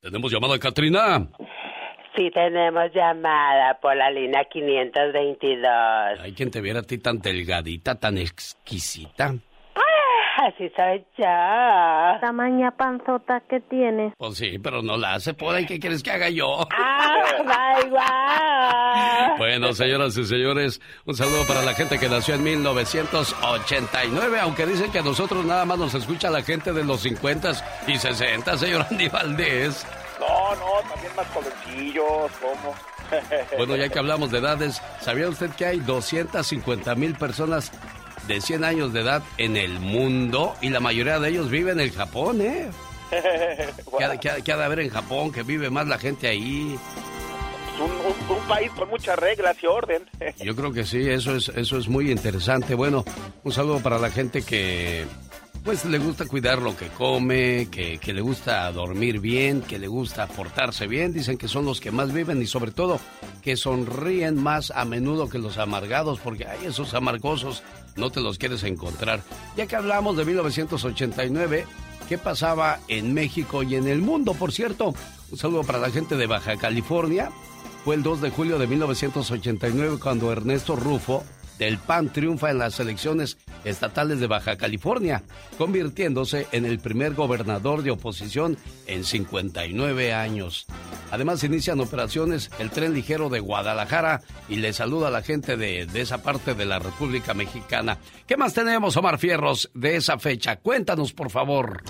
Tenemos llamada, Katrina. Sí, tenemos llamada por la línea 522. Hay quien te viera a ti tan delgadita, tan exquisita. Así soy yo. Tamaña panzota que tiene. Pues sí, pero no la hace por ahí. ¿Qué quieres que haga yo? Ah, Bueno, señoras y señores, un saludo para la gente que nació en 1989, aunque dicen que a nosotros nada más nos escucha la gente de los 50 y 60, señor Andy Valdés. No, no, también más jovencillos, ¿cómo? Bueno, ya que hablamos de edades, ¿sabía usted que hay 250 mil personas de 100 años de edad en el mundo? Y la mayoría de ellos viven en el Japón, ¿eh? ¿Qué ha, qué de haber en Japón? Que vive más la gente ahí. un, un- un país con muchas reglas y orden. Yo creo que sí, eso es, eso es muy interesante. Bueno, un saludo para la gente que pues le gusta cuidar lo que come, que, que le gusta dormir bien, que le gusta portarse bien. Dicen que son los que más viven y sobre todo que sonríen más a menudo que los amargados, porque hay esos amargosos no te los quieres encontrar. Ya que hablamos de 1989, ¿qué pasaba en México y en el mundo? Por cierto, un saludo para la gente de Baja California. Fue el 2 de julio de 1989 cuando Ernesto Rufo del PAN triunfa en las elecciones estatales de Baja California, convirtiéndose en el primer gobernador de oposición en 59 años. Además inician operaciones el tren ligero de Guadalajara y le saluda a la gente de, de esa parte de la República Mexicana. ¿Qué más tenemos, Omar Fierros, de esa fecha? Cuéntanos, por favor.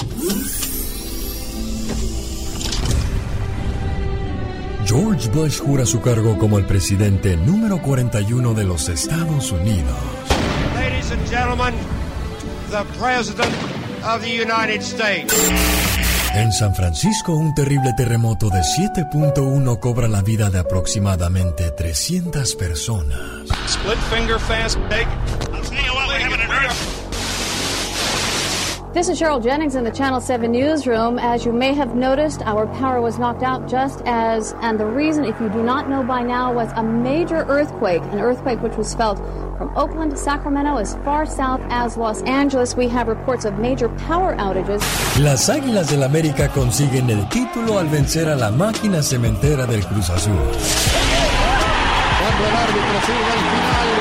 George Bush jura su cargo como el presidente número 41 de los Estados Unidos. Ladies and gentlemen, the President of the United States. En San Francisco, un terrible terremoto de 7.1 cobra la vida de aproximadamente 300 personas. Split finger fast big. I'll tell you what, we're having an earth. This is Cheryl Jennings in the Channel 7 newsroom. As you may have noticed, our power was knocked out just as, and the reason, if you do not know by now, was a major earthquake, an earthquake which was felt from Oakland to Sacramento as far south as Los Angeles. We have reports of major power outages. Las Águilas del América consiguen el título al vencer a la máquina cementera del Cruz Azul. Cuando el árbitro sirve el final.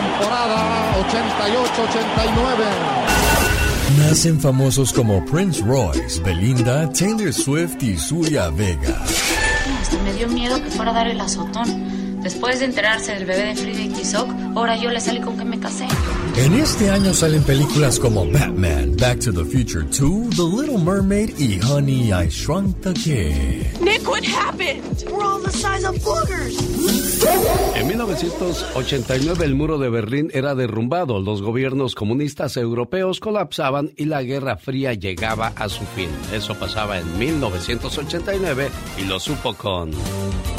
Temporada 88-89. Nacen famosos como Prince Royce, Belinda, Taylor Swift y Zulia Vega. Hasta me dio miedo que fuera a dar el azotón. Después de enterarse del bebé de Frida y Tizoc, ahora yo le salí con que me casé. En este año salen películas como Batman, Back to the Future 2, The Little Mermaid y Honey, I Shrunk the Kid. Nick, what happened? We're all the size of boogers. En 1989 el muro de Berlín era derrumbado, los gobiernos comunistas europeos colapsaban y la Guerra Fría llegaba a su fin. Eso pasaba en 1989 y lo supo con...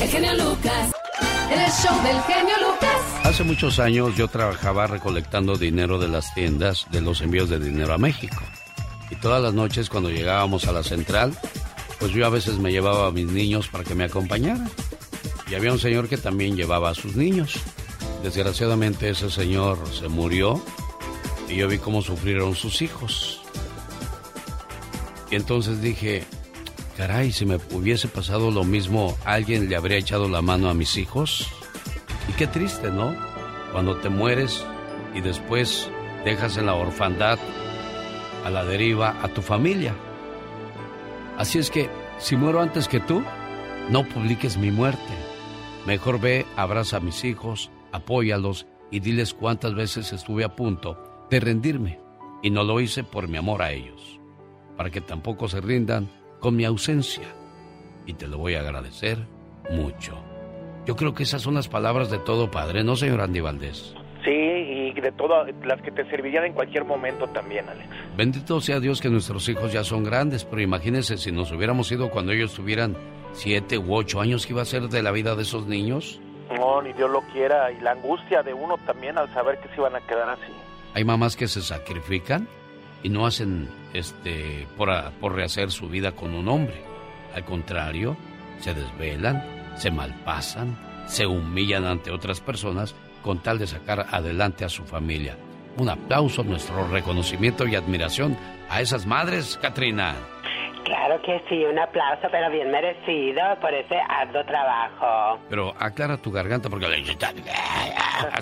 El genio Lucas. El show del genio Lucas. Hace muchos años yo trabajaba recolectando dinero de las tiendas de los envíos de dinero a México. Y todas las noches cuando llegábamos a la central, pues yo a veces me llevaba a mis niños para que me acompañaran. Y había un señor que también llevaba a sus niños. Desgraciadamente ese señor se murió y yo vi cómo sufrieron sus hijos. Y entonces dije, caray, si me hubiese pasado lo mismo, ¿alguien le habría echado la mano a mis hijos? Y qué triste, ¿no? Cuando te mueres y después dejas en la orfandad, a la deriva, a tu familia. Así es que, si muero antes que tú, no publiques mi muerte. Mejor ve, abraza a mis hijos, apóyalos y diles cuántas veces estuve a punto de rendirme y no lo hice por mi amor a ellos, para que tampoco se rindan con mi ausencia. Y te lo voy a agradecer mucho. Yo creo que esas son las palabras de todo padre, ¿no, señor Andy Valdés? Sí, y de todas las que te servirían en cualquier momento también, Alex. Bendito sea Dios que nuestros hijos ya son grandes, pero imagínense si nos hubiéramos ido cuando ellos tuvieran siete u ocho años, ¿qué iba a ser de la vida de esos niños? No, ni Dios lo quiera. Y la angustia de uno también al saber que se iban a quedar así. Hay mamás que se sacrifican y no hacen este por, por rehacer su vida con un hombre. Al contrario, se desvelan, se malpasan, se humillan ante otras personas con tal de sacar adelante a su familia. un aplauso, nuestro reconocimiento y admiración a esas madres, Katrina. Claro que sí, un aplauso, pero bien merecido por ese arduo trabajo. Pero aclara tu garganta porque... Así.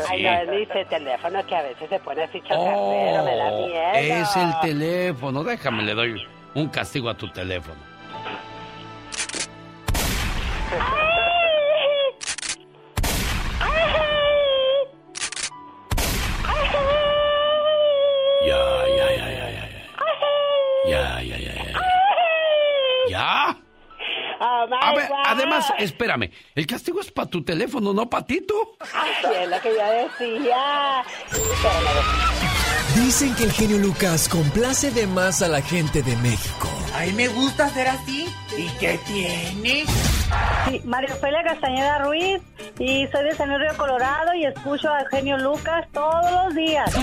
Ay, no, es mi teléfono que a veces se pone así chocardero, me da Oh, miedo. Es el teléfono, déjame, le doy un castigo a tu teléfono. A ver, además, espérame, el castigo es para tu teléfono, no para ti. Ay, es lo que yo decía. Dicen que el genio Lucas complace de más a la gente de México. Ay, me gusta ser así. ¿Y qué tiene? Sí, María Ofelia Castañeda Ruiz y soy de San Luis Río Colorado y escucho al genio Lucas todos los días.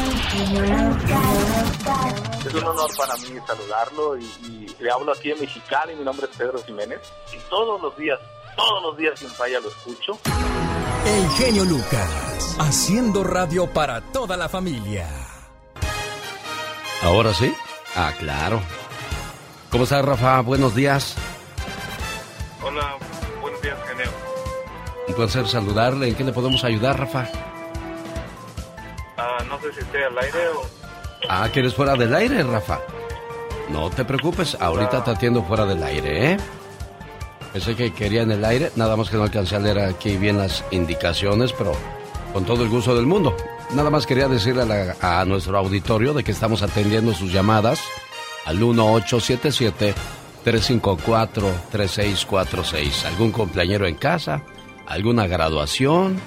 Es un honor para mí saludarlo y, y le hablo aquí en Mexicali. Mi nombre es Pedro Jiménez y todos los días, todos los días sin falla lo escucho. El genio Lucas, haciendo radio para toda la familia. ¿Ahora sí? Ah, claro. ¿Cómo estás, Rafa? Buenos días. Hola, buenos días, genio. Un placer saludarle. ¿En qué le podemos ayudar, Rafa? Ah, no sé si estoy al aire o... Ah, ¿quieres fuera del aire, Rafa? No te preocupes, ahorita te atiendo fuera del aire, ¿eh? Pensé que quería en el aire, nada más que no alcancé a leer aquí bien las indicaciones, pero con todo el gusto del mundo. Nada más quería decirle a, la- a nuestro auditorio de que estamos atendiendo sus llamadas al 1877-354-3646. ¿Algún cumpleañero en casa? ¿Alguna graduación?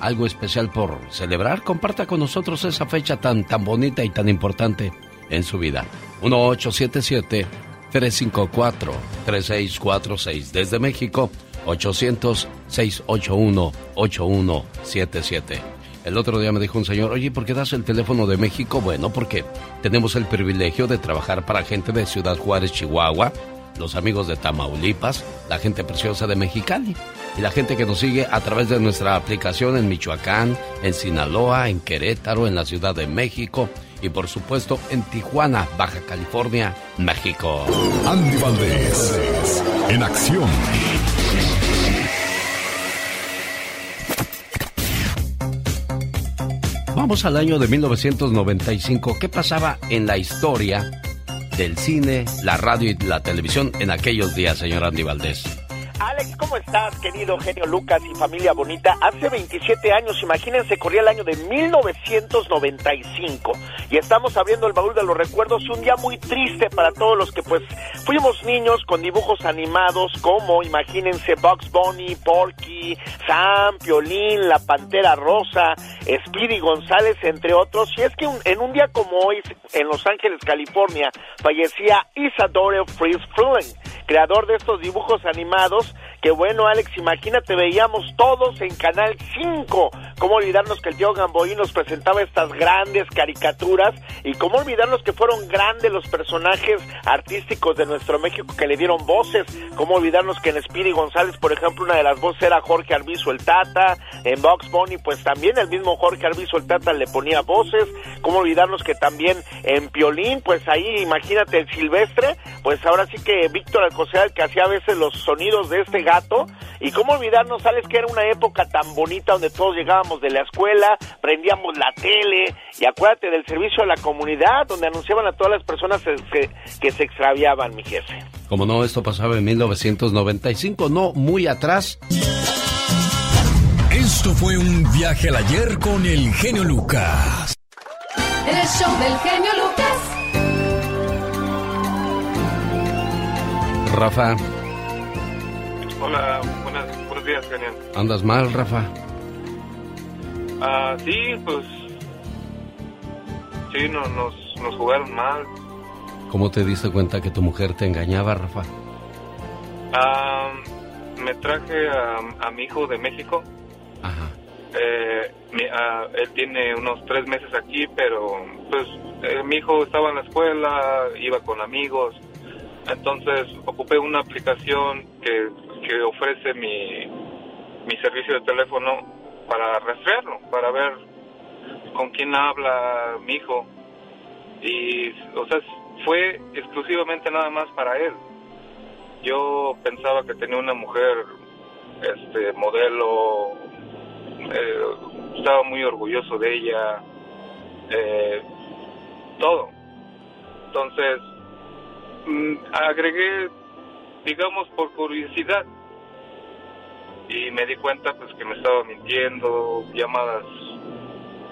¿Algo especial por celebrar? Comparta con nosotros esa fecha tan, tan bonita y tan importante en su vida. 1877-354-3646. Desde México, 800-681-8177. El otro día me dijo un señor, oye, ¿por qué das el teléfono de México? Bueno, porque tenemos el privilegio de trabajar para gente de Ciudad Juárez, Chihuahua, los amigos de Tamaulipas, la gente preciosa de Mexicali y la gente que nos sigue a través de nuestra aplicación en Michoacán, en Sinaloa, en Querétaro, en la Ciudad de México y por supuesto en Tijuana, Baja California, México. Andy Valdés, en acción. Vamos al año de 1995. ¿Qué pasaba en la historia del cine, la radio y la televisión en aquellos días, señor Andy Valdés? Alex, ¿cómo estás, querido genio Lucas y familia bonita? Hace 27 años, imagínense, corría el año de 1995 y estamos abriendo el baúl de los recuerdos, un día muy triste para todos los que pues fuimos niños con dibujos animados como, imagínense, Bugs Bunny, Porky, Sam, Piolín, La Pantera Rosa, Speedy González, entre otros. Y es que en un día como hoy, en Los Ángeles, California, fallecía Isadore Fritz Fruleng, creador de estos dibujos animados, que bueno, Alex, imagínate, veíamos todos en Canal 5. ¿Cómo olvidarnos que el tío Gamboí nos presentaba estas grandes caricaturas? Y cómo olvidarnos que fueron grandes los personajes artísticos de nuestro México que le dieron voces. ¿Cómo olvidarnos que en Speedy González, por ejemplo, una de las voces era Jorge Arbizu el Tata? En Box Bunny, pues también el mismo Jorge Arbizu el Tata le ponía voces. ¿Cómo olvidarnos que también en Piolín, pues ahí, imagínate, el Silvestre, pues ahora sí que Víctor Alcocer, que hacía a veces los sonidos de este gato. Y cómo olvidarnos, Alex, que era una época tan bonita donde todos llegábamos de la escuela, prendíamos la tele, y acuérdate del servicio a la comunidad, donde anunciaban a todas las personas que, que- que se extraviaban, mi jefe. Como no, esto pasaba en 1995, no muy atrás. Esto fue un viaje al ayer con el genio Lucas. El show del genio Lucas. Rafa, Hola, buenas, buenos días, genial. ¿andas mal, Rafa? Ah, sí, pues. Sí, no, nos, nos jugaron mal. ¿Cómo te diste cuenta que tu mujer te engañaba, Rafa? Ah, me traje a, a mi hijo de México. Ajá. Eh, mi- ah, él tiene unos tres meses aquí, pero pues eh, mi hijo estaba en la escuela, iba con amigos. Entonces ocupé una aplicación que, que ofrece mi, mi servicio de teléfono para rastrearlo, para ver con quién habla mi hijo. Y, o sea, fue exclusivamente nada más para él. Yo pensaba que tenía una mujer, este, modelo, eh, estaba muy orgulloso de ella, eh, todo. Entonces, mm, agregué, digamos, por curiosidad, y me di cuenta pues que me estaba mintiendo, llamadas,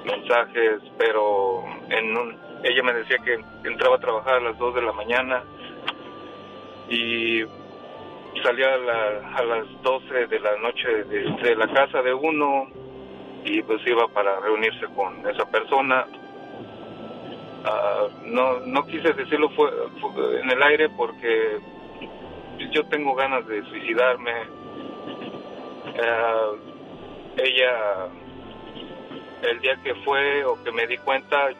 mensajes, pero en un, ella me decía que entraba a trabajar a las 2 de la mañana y salía a, las 12 de la noche de, la casa de uno y pues iba para reunirse con esa persona. Ah, no, no quise decirlo fue, en el aire porque yo tengo ganas de suicidarme. Ah, ella, el día que fue o que me di cuenta,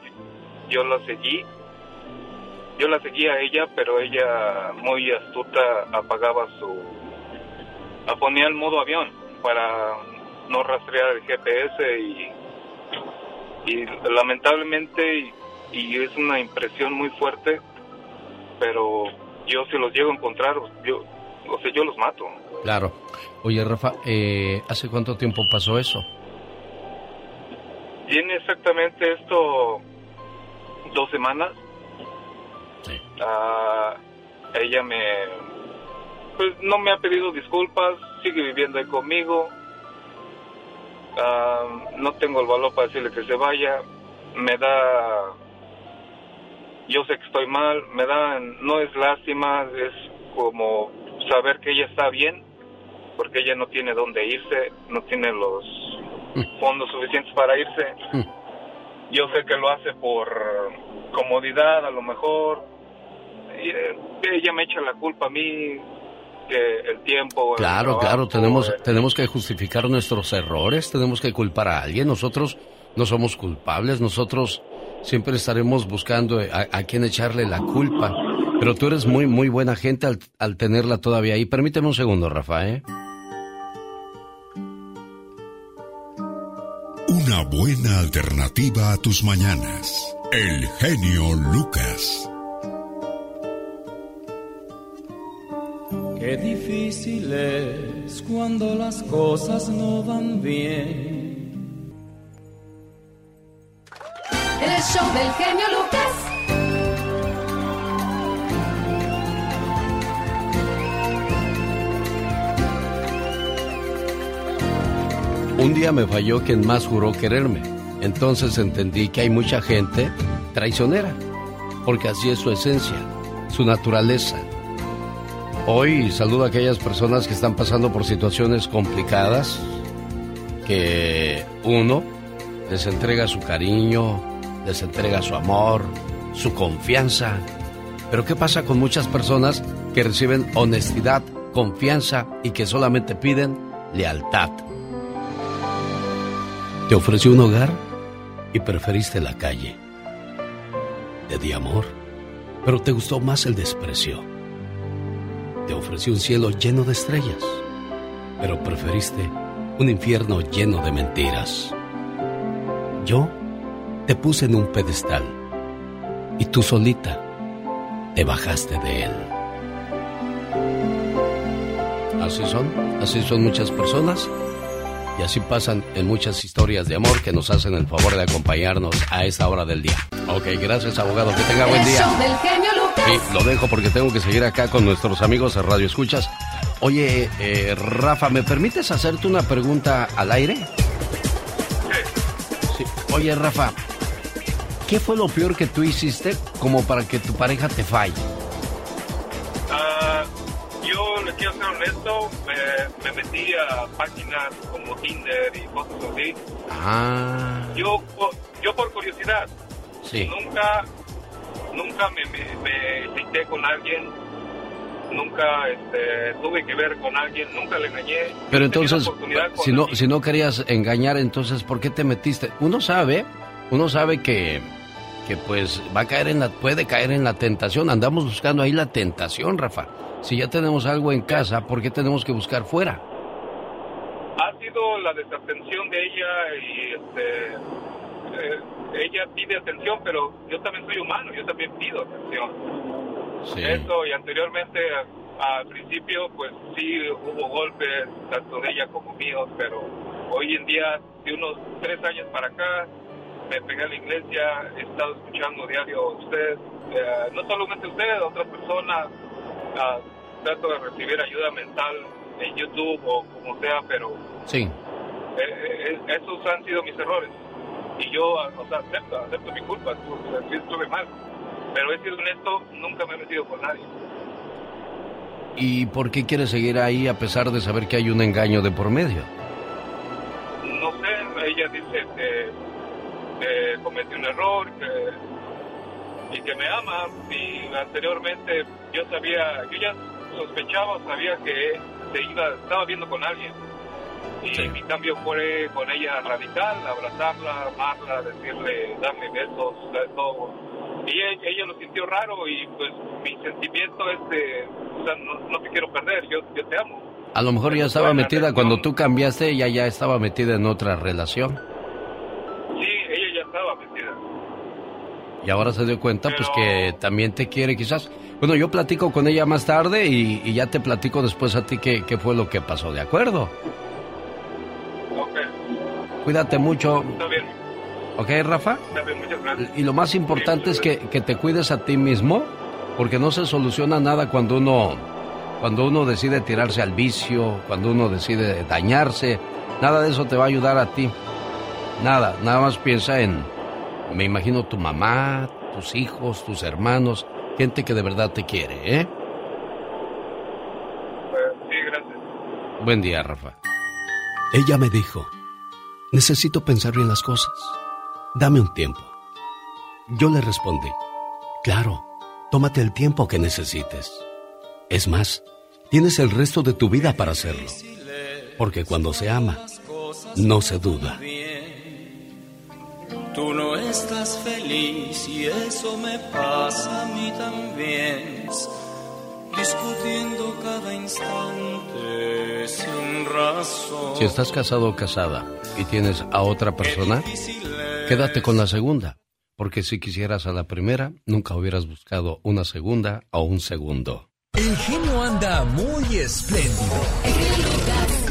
yo la seguí. Yo la seguía a ella, pero ella muy astuta apagaba su... ponía el modo avión para no rastrear el GPS y, y lamentablemente, y, es una impresión muy fuerte, pero yo si los llego a encontrar, yo, o sea, yo los mato. Claro. Oye, Rafa, eh, ¿hace cuánto tiempo pasó eso? Tiene exactamente esto dos semanas. Ah, ella me, pues no me ha pedido disculpas, sigue viviendo ahí conmigo. Ah, no tengo el valor para decirle que se vaya. Me da, yo sé que estoy mal, me da, no es lástima, es como saber que ella está bien, porque ella no tiene dónde irse, no tiene los mm. fondos suficientes para irse. Mm. Yo sé que lo hace por comodidad, a lo mejor. Eh, ella me echa la culpa a mí, que el tiempo. Claro, claro, tenemos, tenemos que justificar nuestros errores, tenemos que culpar a alguien. Nosotros no somos culpables, nosotros siempre estaremos buscando a, a quién echarle la culpa. Pero tú eres muy, muy buena gente al, al tenerla todavía ahí. Permíteme un segundo, Rafa, ¿eh? Una buena alternativa a tus mañanas. El genio Lucas. Qué difícil es cuando las cosas no van bien. Show del genio Lucas. Un día me falló quien más juró quererme. Entonces entendí que hay mucha gente traicionera, porque así es su esencia, su naturaleza. Hoy saludo a aquellas personas que están pasando por situaciones complicadas, que uno les entrega su cariño, les entrega su amor, su confianza. Pero ¿qué pasa con muchas personas que reciben honestidad, confianza y que solamente piden lealtad? Te ofrecí un hogar y preferiste la calle. Te di amor, pero te gustó más el desprecio. Te ofrecí un cielo lleno de estrellas, pero preferiste un infierno lleno de mentiras. Yo te puse en un pedestal y tú solita te bajaste de él. Así son, así son muchas personas y así pasan en muchas historias de amor que nos hacen el favor de acompañarnos a esta hora del día. Ok, gracias abogado, que tenga buen día. Sí, lo dejo porque tengo que seguir acá con nuestros amigos de Radio Escuchas. Oye, eh, Rafa, ¿me permites hacerte una pregunta al aire? Sí. Oye, Rafa, ¿qué fue lo peor que tú hiciste como para que tu pareja te falle? quiero ser honesto, me, metí a páginas como Tinder y cosas así. Ah. Yo, yo por curiosidad. Sí. Nunca, nunca me, me, cité con alguien. Nunca este, tuve que ver con alguien, nunca le engañé. Pero entonces, si no, si no querías engañar, entonces, ¿por qué te metiste? Uno sabe, uno sabe que, que pues va a caer en la, puede caer en la tentación. Andamos buscando ahí la tentación, Rafa. Si ya tenemos algo en casa, ¿por qué tenemos que buscar fuera? Ha sido la desatención de ella y este, eh, ella pide atención, pero yo también soy humano, yo también pido atención. Sí. Eso, y anteriormente, al principio, pues sí hubo golpes, tanto de ella como míos, pero hoy en día, de unos tres años para acá, me pegué a la iglesia, he estado escuchando diario a usted, eh, no solamente usted, otras personas, ah, trato de recibir ayuda mental en YouTube o como sea, pero Sí. eh, eh, esos han sido mis errores. Y yo, ah, o sea, acepto, acepto mi culpa, estuve mal. Pero he sido honesto, nunca me he metido con nadie. ¿Y por qué quieres seguir ahí a pesar de saber que hay un engaño de por medio? No sé, ella dice que, que cometí un error que, y que me ama. Y anteriormente yo sabía, yo ya sospechaba, sabía que se iba, estaba viendo con alguien. Y mi cambio fue con ella radical, abrazarla, amarla, decirle, darle besos, todo. Y ella, ella lo sintió raro y pues mi sentimiento es de, o sea, no, no te quiero perder, yo, yo te amo. A lo mejor ya estaba metida cuando tú cambiaste, ella ya estaba metida en otra relación. Estaba metida. Y ahora se dio cuenta, pues que también te quiere, quizás. Bueno, yo platico con ella más tarde y, y ya te platico después a ti qué, qué fue lo que pasó, ¿de acuerdo? Ok, Cuídate mucho, está bien, ¿ok, Rafa? está bien, muchas gracias. Y lo más importante es que, que te cuides a ti mismo, porque no se soluciona nada cuando uno, cuando uno decide tirarse al vicio, cuando uno decide dañarse. Nada de eso te va a ayudar a ti. Nada, nada más piensa en, me imagino tu mamá, tus hijos, tus hermanos, gente que de verdad te quiere, ¿eh? Pues, sí, gracias. Buen día, Rafa. Ella me dijo, necesito pensar bien las cosas. Dame un tiempo. Yo le respondí, claro, tómate el tiempo que necesites. Es más, tienes el resto de tu vida para hacerlo. Porque cuando se ama, no se duda. Tú no estás feliz y eso me pasa a mí también. Discutiendo cada instante sin razón. Si estás casado o casada y tienes a otra persona, quédate con la segunda. Porque si quisieras a la primera, nunca hubieras buscado una segunda o un segundo. El genio anda muy espléndido.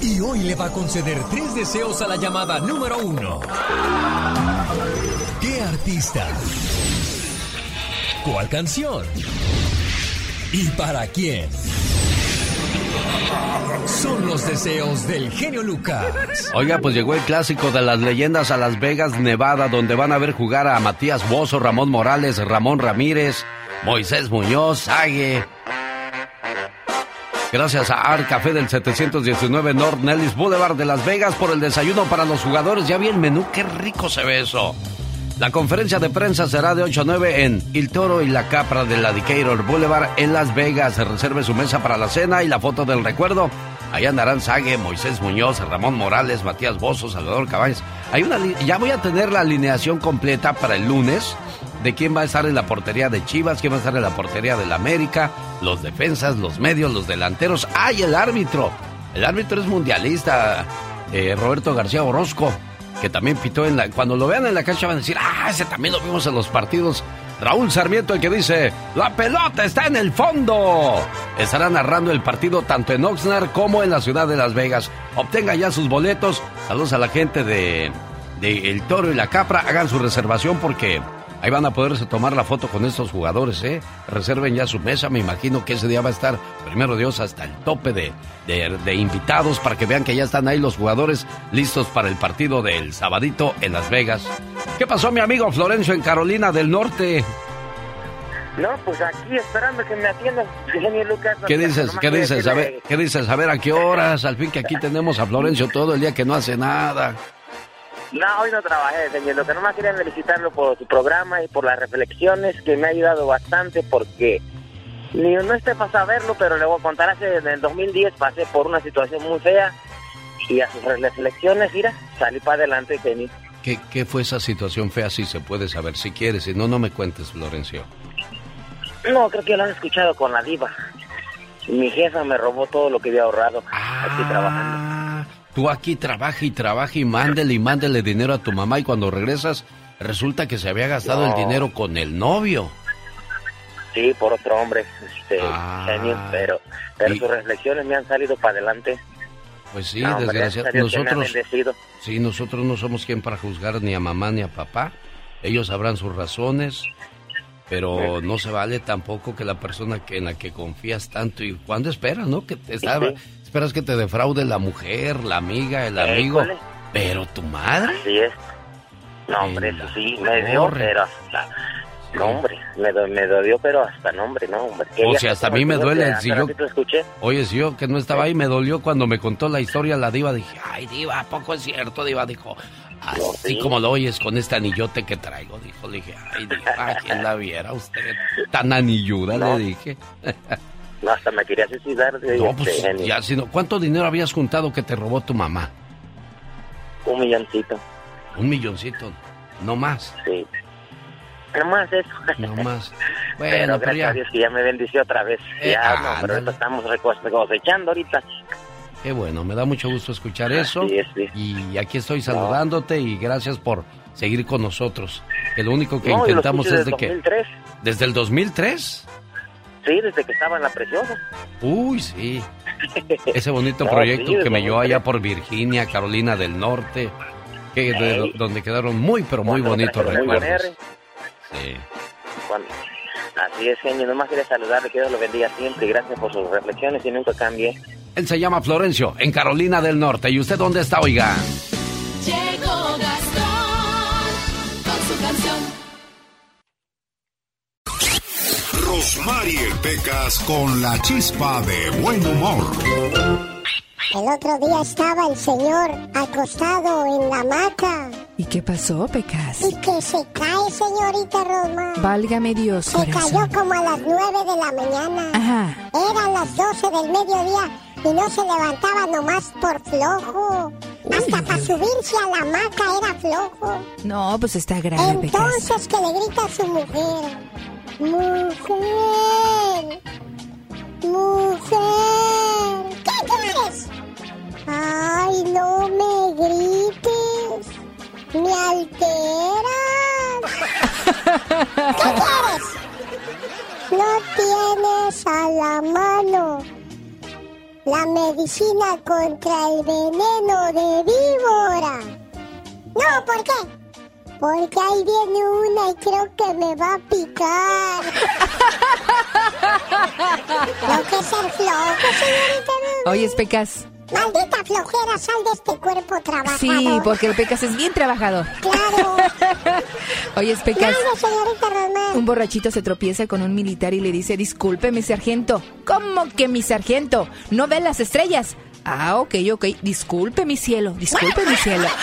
Y hoy le va a conceder tres deseos a la llamada número uno. ¿Qué artista? ¿Cuál canción? ¿Y para quién? Son los deseos del genio Lucas. Oiga, pues llegó el clásico de las leyendas a Las Vegas, Nevada, donde van a ver jugar a Matías Bozo, Ramón Morales, Ramón Ramírez, Moisés Muñoz, Sague. Gracias a Art Café del 719 North Nellis Boulevard de Las Vegas por el desayuno para los jugadores. Ya vi el menú, qué rico se ve eso. La conferencia de prensa será de 8 a 9 en El Toro y la Capra de la Decatur Boulevard en Las Vegas. Reserve su mesa para la cena y la foto del recuerdo. Ahí andarán Sague, Moisés Muñoz, Ramón Morales, Matías Bozo, Salvador Cabañas. Hay una ya voy a tener la alineación completa para el lunes de quién va a estar en la portería de Chivas, quién va a estar en la portería del América, los defensas, los medios, los delanteros. ¡Ay, el árbitro! El árbitro es mundialista, eh, Roberto García Orozco, que también pitó en la... Cuando lo vean en la cancha van a decir, ¡ah, ese también lo vimos en los partidos! Raúl Sarmiento, el que dice, ¡la pelota está en el fondo! Estará narrando el partido tanto en Oxnard como en la ciudad de Las Vegas. Obtenga ya sus boletos. Saludos a la gente de, de El Toro y la Capra. Hagan su reservación porque ahí van a poderse tomar la foto con estos jugadores, ¿eh? Reserven ya su mesa. Me imagino que ese día va a estar, primero Dios, hasta el tope de, de, de invitados para que vean que ya están ahí los jugadores listos para el partido del sabadito en Las Vegas. ¿Qué pasó, mi amigo Florencio en Carolina del Norte? No, pues aquí esperando que me atiendan. Genio Lucas. ¿Qué dices? ¿Qué dices? A ver, ¿qué dices? A ver, ¿a qué horas? Al fin que aquí tenemos a Florencio todo el día que no hace nada. No, hoy no trabajé, señor. Lo que nomás quería felicitarlo por su programa y por las reflexiones que me ha ayudado bastante porque ni no esté para saberlo, pero le voy a contar. Hace en el 2010 pasé por una situación muy fea y a sus reflexiones, mira, salí para adelante, genio. ¿Qué, ¿Qué fue esa situación fea? Si se puede saber, si quieres. Si no, no me cuentes, Florencio. No, creo que lo han escuchado con la diva. Mi jefa me robó todo lo que había ahorrado aquí trabajando. Tú aquí trabaja y trabaja y mándele y mándele dinero a tu mamá y cuando regresas resulta que se había gastado el dinero con el novio. Sí, por otro hombre, este, Ah. genio, pero, pero sus reflexiones me han salido para adelante. Pues sí, No, ha Nosotros, sí, nosotros no somos quien para juzgar ni a mamá ni a papá. Ellos sabrán sus razones, pero no se vale tampoco que la persona que en la que confías tanto y cuando esperas, ¿no? Que te está- esperas que te defraude la mujer, la amiga, el amigo, École. pero tu madre. Así es. No, hombre, eso sí, me dio, pero hasta... No, hombre, me, do- me dolió, pero hasta no, hombre, no, hombre. Que O sea, hasta a mí me duele que hace sillón. ratito escuché. Oye, si yo que no estaba ahí, me dolió cuando me contó la historia la diva. Dije, ay, diva, ¿a poco es cierto? Diva dijo, así como lo oyes con este anillote que traigo. Dijo, le dije, ay, diva, ¿quién la viera usted? Tan anilluda, No. le dije. No, hasta me quería suicidar. de- No, este, pues, genio. ya, si no, ¿cuánto dinero habías juntado que te robó tu mamá? Un milloncito. Un milloncito, no más. Sí. No más eso. No más. Bueno, pero gracias ya, a Dios que ya me bendició otra vez. Eh, ya, no, ándale. pero ahorita estamos cosechando ahorita. qué bueno, me da mucho gusto escuchar eso. Es, sí. Y aquí estoy saludándote y gracias por seguir con nosotros. Que lo único que No, intentamos es de desde que... 2003. ¿Desde el 2003? Sí, desde que estaba en la preciosa. Uy, sí. Ese bonito No, proyecto sí, que me llevó allá 2003. por Virginia, Carolina del Norte, que de- donde quedaron muy, pero muy bonitos recuerdos. Sí. Cuando- Así es, genio. Nomás quería saludarle, que Dios lo bendiga siempre y gracias por sus reflexiones y nunca cambie. Él se llama Florencio, en Carolina del Norte. ¿Y usted dónde está, oiga? Llegó Rosmarie Pecas con la chispa de buen humor. El otro día estaba el señor acostado en la hamaca ¿Y qué pasó, Pecas? y que se cae, señorita Rosmar. Válgame Dios, Se corazón. cayó como a las 9 de la mañana. Ajá. Eran las 12 del mediodía y no se levantaba nomás por flojo. Hasta para subirse a la hamaca era flojo. No, pues está grave, Pecas. Entonces que le grita a su mujer. Mujer. Mujer. ¿Qué quieres? Ay, no me grites. Me alteras. ¿Qué quieres? No tienes a la mano la medicina contra el veneno de víbora. No, ¿por qué? Porque ahí viene una y creo que me va a picar. Lo que es ser flojo, señorita. Oye, Pecas. Maldita flojera, sal de este cuerpo trabajador. Sí, porque el Pecas es bien trabajador. Claro. Oye, Pecas. Nada, señorita Román. Un borrachito se tropieza con un militar y le dice, disculpe, mi sargento. ¿Cómo que mi sargento? ¿No ve las estrellas? Ah, ok, ok. Disculpe, mi cielo. Disculpe, mi cielo.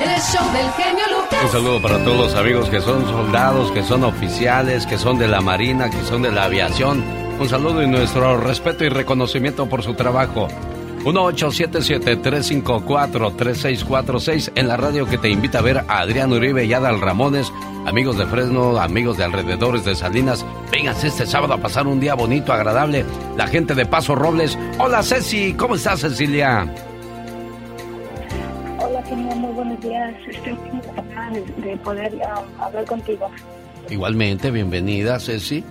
El show del genio Lucas. Un saludo para todos los amigos que son soldados, que son oficiales, que son de la Marina, que son de la aviación. Un saludo y nuestro respeto y reconocimiento por su trabajo. 1877-354-3646 en la radio que te invita a ver a Adrián Uribe y Adal Ramones, amigos de Fresno, amigos de alrededores de Salinas. Vénganse este sábado a pasar un día bonito, agradable. La gente de Paso Robles. Hola Ceci, ¿cómo estás Cecilia? Hola, genio, muy buenos días. Estoy muy encantada de, de poder ah, hablar contigo. Igualmente, bienvenida Ceci.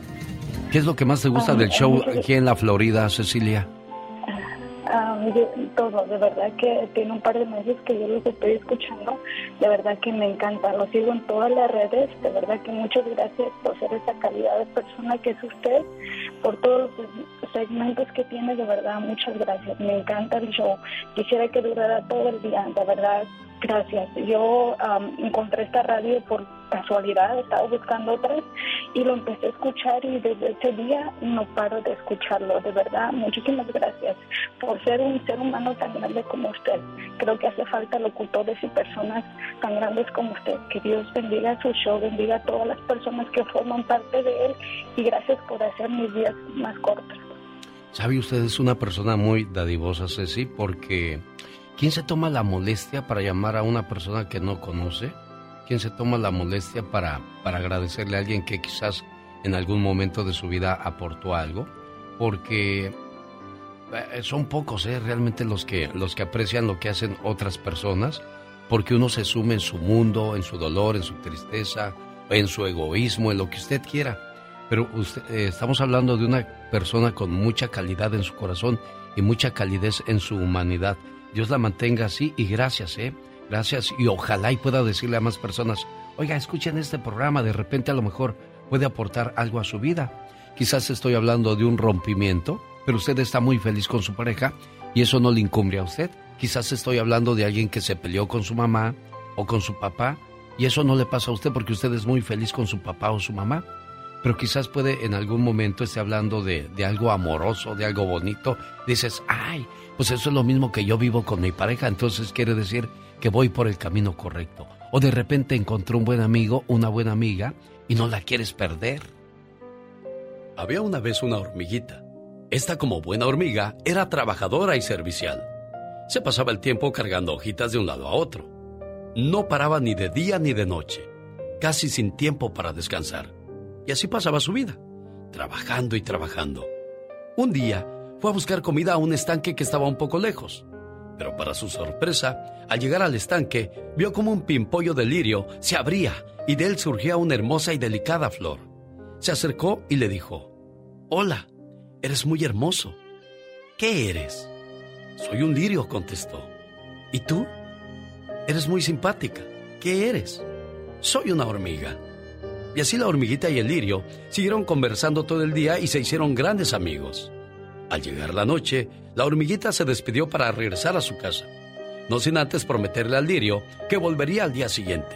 ¿Qué es lo que más te gusta Ah, del show aquí en la Florida, Cecilia? Ah, yo- todo, de verdad que tiene un par de meses que yo los estoy escuchando. De verdad que me encanta. Lo sigo en todas las redes. De verdad que muchas gracias por ser esa calidad de persona que es usted, por todos los segmentos que tiene. De verdad, muchas gracias. Me encanta el show. Quisiera que durara todo el día. De verdad, gracias. Yo am, encontré esta radio por casualidad. Estaba buscando otras y lo empecé a escuchar y desde ese día no paro de escucharlo. De verdad, muchísimas gracias por ser un ser humano tan grande como usted. Creo que hace falta locutores y personas tan grandes como usted. Que Dios bendiga su show, bendiga a todas las personas que forman parte de él y gracias por hacer mis días más cortos. ¿Sabe usted? Es una persona muy dadivosa, Ceci, porque ¿quién se toma la molestia para llamar a una persona que no conoce? ¿Quién se toma la molestia para, para agradecerle a alguien que quizás en algún momento de su vida aportó algo? Porque eh, son pocos, ¿eh? Realmente los que, los que aprecian lo que hacen otras personas. porque uno se sume en su mundo, en su dolor, en su tristeza, en su egoísmo, en lo que usted quiera. Pero eh, estamos hablando de una persona con mucha calidad en su corazón y mucha calidez en su humanidad. Dios la mantenga así y gracias, ¿eh? Gracias y ojalá y pueda decirle a más personas, oiga, escuchen este programa, de repente a lo mejor puede aportar algo a su vida. Quizás estoy hablando de un rompimiento, pero usted está muy feliz con su pareja y eso no le incumbe a usted. Quizás estoy hablando de alguien que se peleó con su mamá o con su papá y eso no le pasa a usted porque usted es muy feliz con su papá o su mamá. Pero quizás puede en algún momento esté hablando de, de algo amoroso, de algo bonito. Dices, ay, pues eso es lo mismo que yo vivo con mi pareja, entonces quiere decir que voy por el camino correcto. O de repente encontró un buen amigo, una buena amiga, y no la quieres perder. Había una vez una hormiguita. Esta como buena hormiga era trabajadora y servicial. Se pasaba el tiempo cargando hojitas de un lado a otro. No paraba ni de día ni de noche, casi sin tiempo para descansar. Y así pasaba su vida, trabajando y trabajando. Un día fue a buscar comida a un estanque que estaba un poco lejos. Pero para su sorpresa, al llegar al estanque, vio como un pimpollo de lirio se abría y de él surgía una hermosa y delicada flor. Se acercó y le dijo, Hola, eres muy hermoso. ¿Qué eres? Soy un lirio, contestó. ¿Y tú? Eres muy simpática. ¿Qué eres? Soy una hormiga. Y así la hormiguita y el lirio siguieron conversando todo el día y se hicieron grandes amigos. Al llegar la noche, la hormiguita se despidió para regresar a su casa, no sin antes prometerle al lirio que volvería al día siguiente.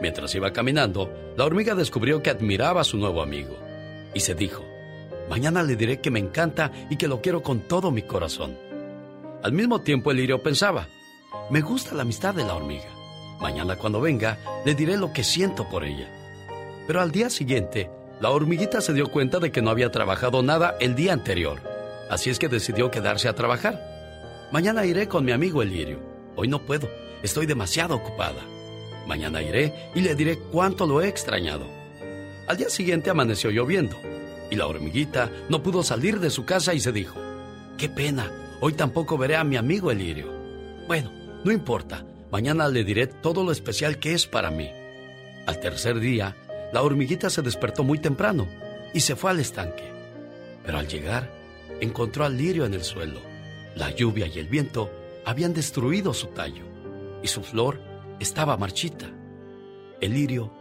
Mientras iba caminando, la hormiga descubrió que admiraba a su nuevo amigo y se dijo, mañana le diré que me encanta y que lo quiero con todo mi corazón. Al mismo tiempo el lirio pensaba, me gusta la amistad de la hormiga. Mañana cuando venga, le diré lo que siento por ella. Pero al día siguiente, la hormiguita se dio cuenta de que no había trabajado nada el día anterior Así es que decidió quedarse a trabajar. Mañana iré con mi amigo el lirio. Hoy no puedo, estoy demasiado ocupada. Mañana iré y le diré cuánto lo he extrañado. Al día siguiente amaneció lloviendo y la hormiguita no pudo salir de su casa y se dijo, qué pena, hoy tampoco veré a mi amigo el lirio. Bueno, no importa, mañana le diré todo lo especial que es para mí. Al tercer día, la hormiguita se despertó muy temprano y se fue al estanque. Pero al llegar, encontró al lirio en el suelo. La lluvia y el viento habían destruido su tallo y su flor estaba marchita. El lirio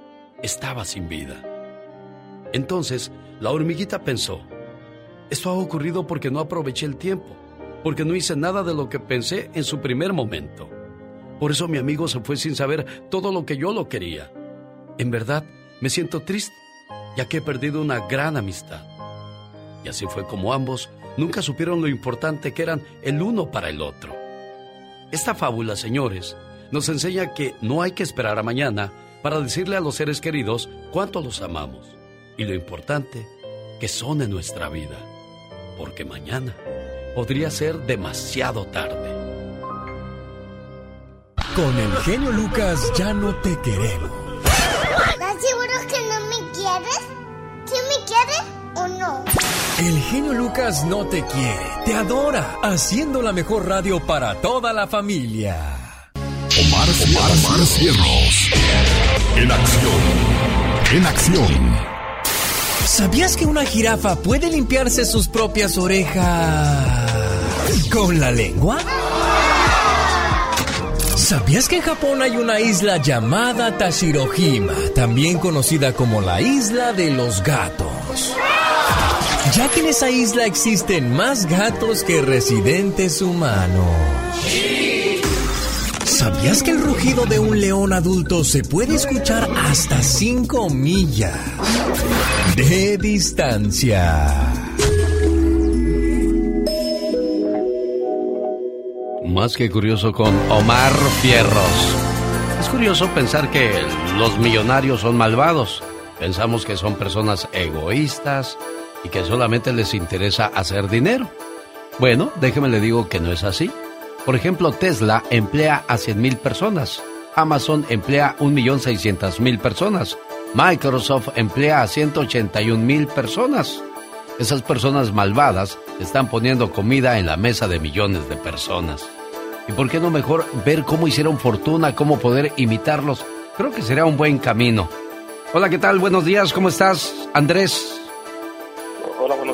estaba sin vida. Entonces la hormiguita pensó, esto ha ocurrido porque no aproveché el tiempo, porque no hice nada de lo que pensé en su primer momento. Por eso mi amigo se fue sin saber todo lo que yo lo quería. En verdad, me siento triste, ya que he perdido una gran amistad. Y así fue como ambos nunca supieron lo importante que eran el uno para el otro. Esta fábula, señores, nos enseña que no hay que esperar a mañana para decirle a los seres queridos cuánto los amamos y lo importante que son en nuestra vida, porque mañana podría ser demasiado tarde. Con el genio Lucas ya no te queremos. ¿Estás seguro que no me quieres? ¿Quién me quiere o no? El genio Lucas no te quiere, te adora, haciendo la mejor radio para toda la familia. Omar, Omar, Cierros. En acción. En acción. ¿Sabías que una jirafa puede limpiarse sus propias orejas con la lengua? ¿Sabías que en Japón hay una isla llamada Tashirohima, también conocida como la isla de los gatos? Ya que en esa isla existen más gatos que residentes humanos. ¿Sabías que el rugido de un león adulto se puede escuchar hasta 5 millas de distancia? Más que curioso con Omar Fierros. Es curioso pensar que los millonarios son malvados. Pensamos que son personas egoístas, y que solamente les interesa hacer dinero. Bueno, déjeme le digo que no es así. Por ejemplo, Tesla emplea a 100.000 personas, Amazon emplea 1.600.000 personas, Microsoft emplea a 181.000 personas. Esas personas malvadas están poniendo comida en la mesa de millones de personas. ¿Y por qué no mejor ver cómo hicieron fortuna, cómo poder imitarlos? Creo que sería un buen camino. Hola, ¿qué tal? Buenos días, ¿cómo estás, Andrés?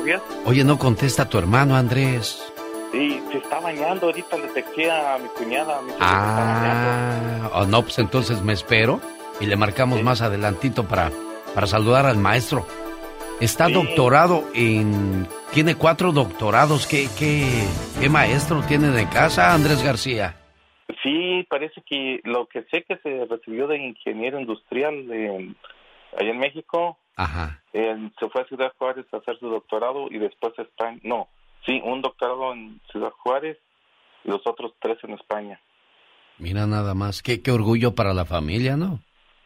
Hola, buenos días. Oye, no contesta tu hermano, Andrés. Sí, se está bañando, ahorita le texté a mi cuñada. Mi ah, oh, no, pues entonces me espero y le marcamos más adelantito para, para saludar al maestro. Está doctorado en... Tiene cuatro doctorados. ¿Qué, qué, qué maestro tiene de casa, Andrés García? Sí, parece que lo que sé que se recibió de ingeniero industrial de, allá en México. Ajá. se fue a Ciudad Juárez a hacer su doctorado y después está... No, sí, un doctorado en Ciudad Juárez y los otros tres en España. Mira nada más. Qué, qué orgullo para la familia, ¿no?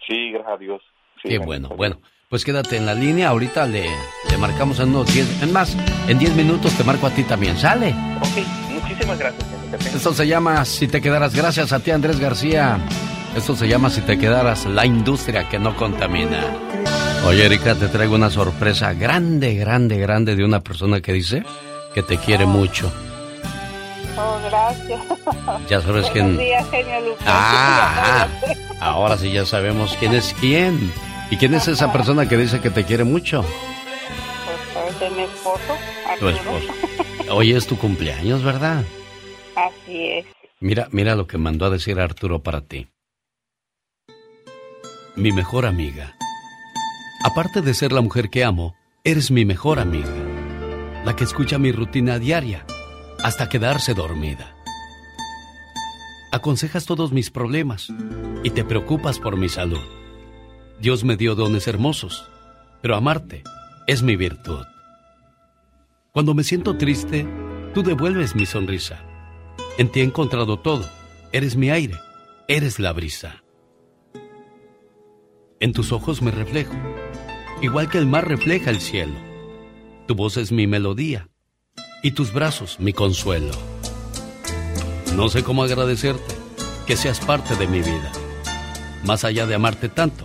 Sí, gracias a Dios. qué bueno. Bueno, pues quédate en la línea. Ahorita le, le marcamos en unos 10. En más, en 10 minutos te marco a ti también. ¿Sale? Ok, muchísimas gracias. Esto se llama Si te quedaras. Gracias a ti, Andrés García. Esto se llama Si te quedaras, la industria que no contamina. Oye, Erika, te traigo una sorpresa grande, grande, grande de una persona que dice que te quiere mucho. Oh, gracias. Ya sabes quién. Días, genio Lucas. Ah, ahora sí ya sabemos quién es quién. ¿Y quién es esa persona que dice que te quiere mucho? Pues es mi esposo. Tu esposo. Hoy es tu cumpleaños, ¿verdad? Así es. Mira, mira lo que mandó a decir Arturo para ti. Mi mejor amiga. Aparte de ser la mujer que amo, eres mi mejor amiga. La que escucha mi rutina diaria hasta quedarse dormida. Aconsejas todos mis problemas y te preocupas por mi salud. Dios me dio dones hermosos, pero amarte es mi virtud. Cuando me siento triste, tú devuelves mi sonrisa. En ti he encontrado todo. Eres mi aire, eres la brisa. En tus ojos me reflejo, igual que el mar refleja el cielo. Tu voz es mi melodía y tus brazos mi consuelo. No sé cómo agradecerte que seas parte de mi vida. Más allá de amarte tanto,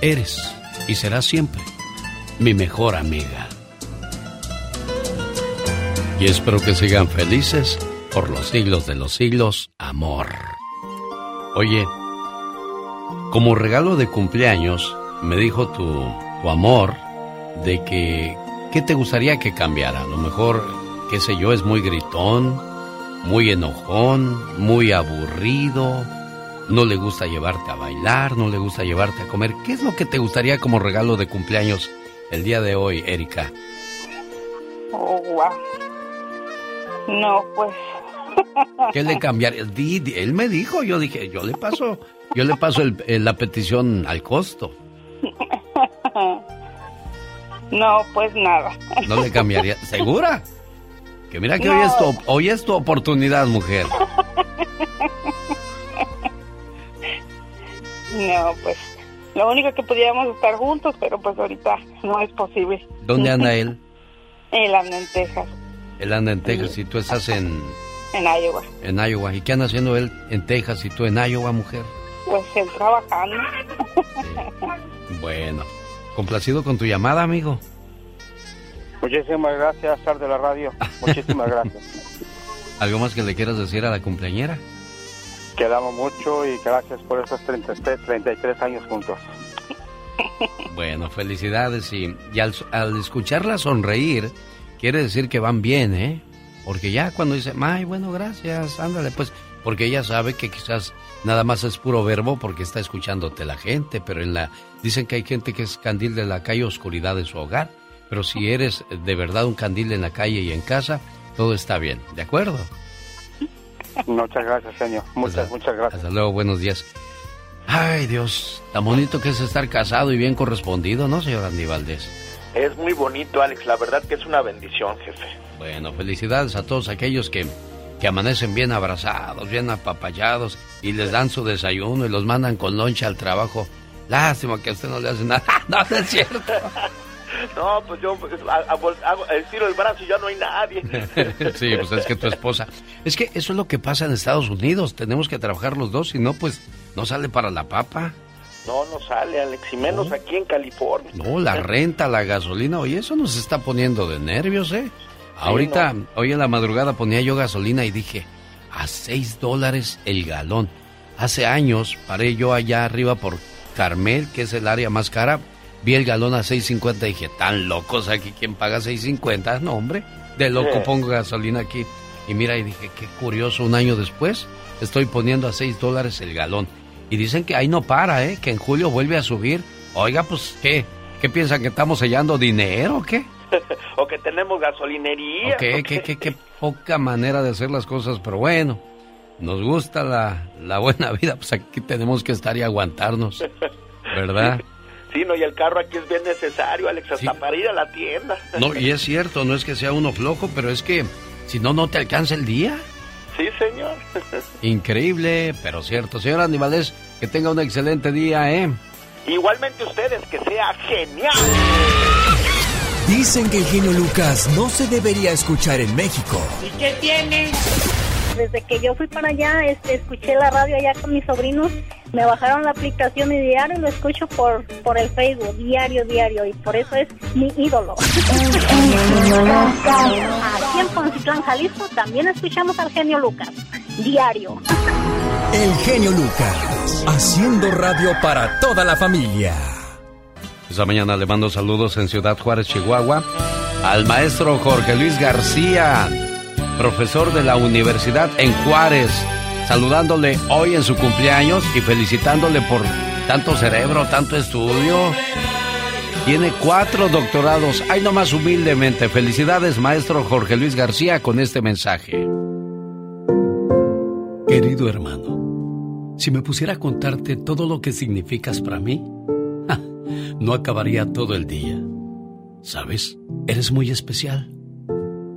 eres y serás siempre mi mejor amiga. Y espero que sigan felices por los siglos de los siglos, amor. Oye, como regalo de cumpleaños, me dijo tu, tu amor de que, ¿qué te gustaría que cambiara? A lo mejor qué sé yo, es muy gritón, muy enojón, muy aburrido, no le gusta llevarte a bailar, no le gusta llevarte a comer. ¿Qué es lo que te gustaría como regalo de cumpleaños el día de hoy, Erika? Oh, wow. No, pues. ¿Qué le cambiaría? Él me dijo, yo dije, yo le paso, yo le paso la petición al costo. No, pues nada. No le cambiaría, ¿segura? Que mira que hoy, es tu, hoy es tu oportunidad, mujer. No, pues lo único que pudiéramos estar juntos, pero pues ahorita no es posible. ¿Dónde anda él? Él anda en Texas. Él anda en Texas y tú estás en... En Iowa. En Iowa. ¿Y qué anda haciendo él en Texas y tú en Iowa, mujer? Pues él trabajando. Bueno, complacido con tu llamada, amigo. Muchísimas gracias, Sar de la Radio. Muchísimas gracias. ¿Algo más que le quieras decir a la cumpleañera? Quedamos mucho y gracias por estos 33, 33 años juntos. Bueno, felicidades y, al, al, escucharla sonreír, quiere decir que van bien, ¿eh? Porque ya cuando dice, ay, bueno, gracias, ándale, pues, porque ella sabe que quizás nada más es puro verbo porque está escuchándote la gente, pero en la dicen que hay gente que es candil de la calle, oscuridad de su hogar. Pero si eres de verdad un candil en la calle y en casa, todo está bien, ¿de acuerdo? Muchas gracias, señor. Muchas, muchas gracias. Hasta luego, buenos días. Ay, Dios, tan bonito que es estar casado y bien correspondido, ¿no, señor Andy Valdés? Es muy bonito, Alex. La verdad que es una bendición, jefe. Bueno, felicidades a todos aquellos que, que amanecen bien abrazados, bien apapallados y les dan su desayuno y los mandan con loncha al trabajo. Lástima que a usted no le hace nada. no, no es cierto. No, pues yo pues, hago, estiro el brazo y ya no hay nadie. sí, pues es que tu esposa. Es que eso es lo que pasa en Estados Unidos. Tenemos que trabajar los dos, si no, pues no sale para la papa. No, no sale, Alex, y menos aquí en California. No, la renta, la gasolina, oye, eso nos está poniendo de nervios, ¿eh? Ahorita, hoy en la madrugada ponía yo gasolina y dije, a 6 dólares el galón. Hace años paré yo allá arriba por Carmel, que es el área más cara, vi el galón a 6.50 y dije, tan locos aquí, ¿quién paga 6.50? No, hombre, de loco pongo gasolina aquí. Y mira, y dije, qué curioso, un año después estoy poniendo a 6 dólares el galón. Y dicen que ahí no para, ¿eh? Que en julio vuelve a subir. Oiga, pues, ¿qué? ¿Qué piensan que estamos sellando dinero o qué? o que tenemos gasolinería. ¿Qué, qué, qué, qué poca manera de hacer las cosas, pero bueno, nos gusta la, la buena vida, pues aquí tenemos que estar y aguantarnos, ¿verdad? Sí, no, y el carro aquí es bien necesario, Alex, hasta para ir a la tienda. No, y es cierto, no es que sea uno flojo, pero es que si no, no te alcanza el día. Sí, señor. Increíble, pero cierto. Señor Aníbales, que tenga un excelente día, ¿eh? Igualmente ustedes, que sea genial. Dicen que el genio Lucas no se debería escuchar en México. ¿Y qué tiene? Desde que yo fui para allá, este, escuché la radio allá con mis sobrinos, me bajaron la aplicación y diario lo escucho por, por el Facebook, diario, diario, y por eso es mi ídolo. Aquí en Poncitlán, Jalisco, también escuchamos al genio Lucas, diario. El genio Lucas, haciendo radio para toda la familia. Esta mañana le mando saludos en Ciudad Juárez, Chihuahua, al maestro Jorge Luis García, profesor de la universidad en Juárez, saludándole hoy en su cumpleaños y felicitándole por tanto cerebro, tanto estudio. Tiene cuatro doctorados. Ay, nomás humildemente. Felicidades, maestro Jorge Luis García, con este mensaje. Querido hermano, si me pusiera a contarte todo lo que significas para mí, no acabaría todo el día. ¿Sabes? Eres muy especial.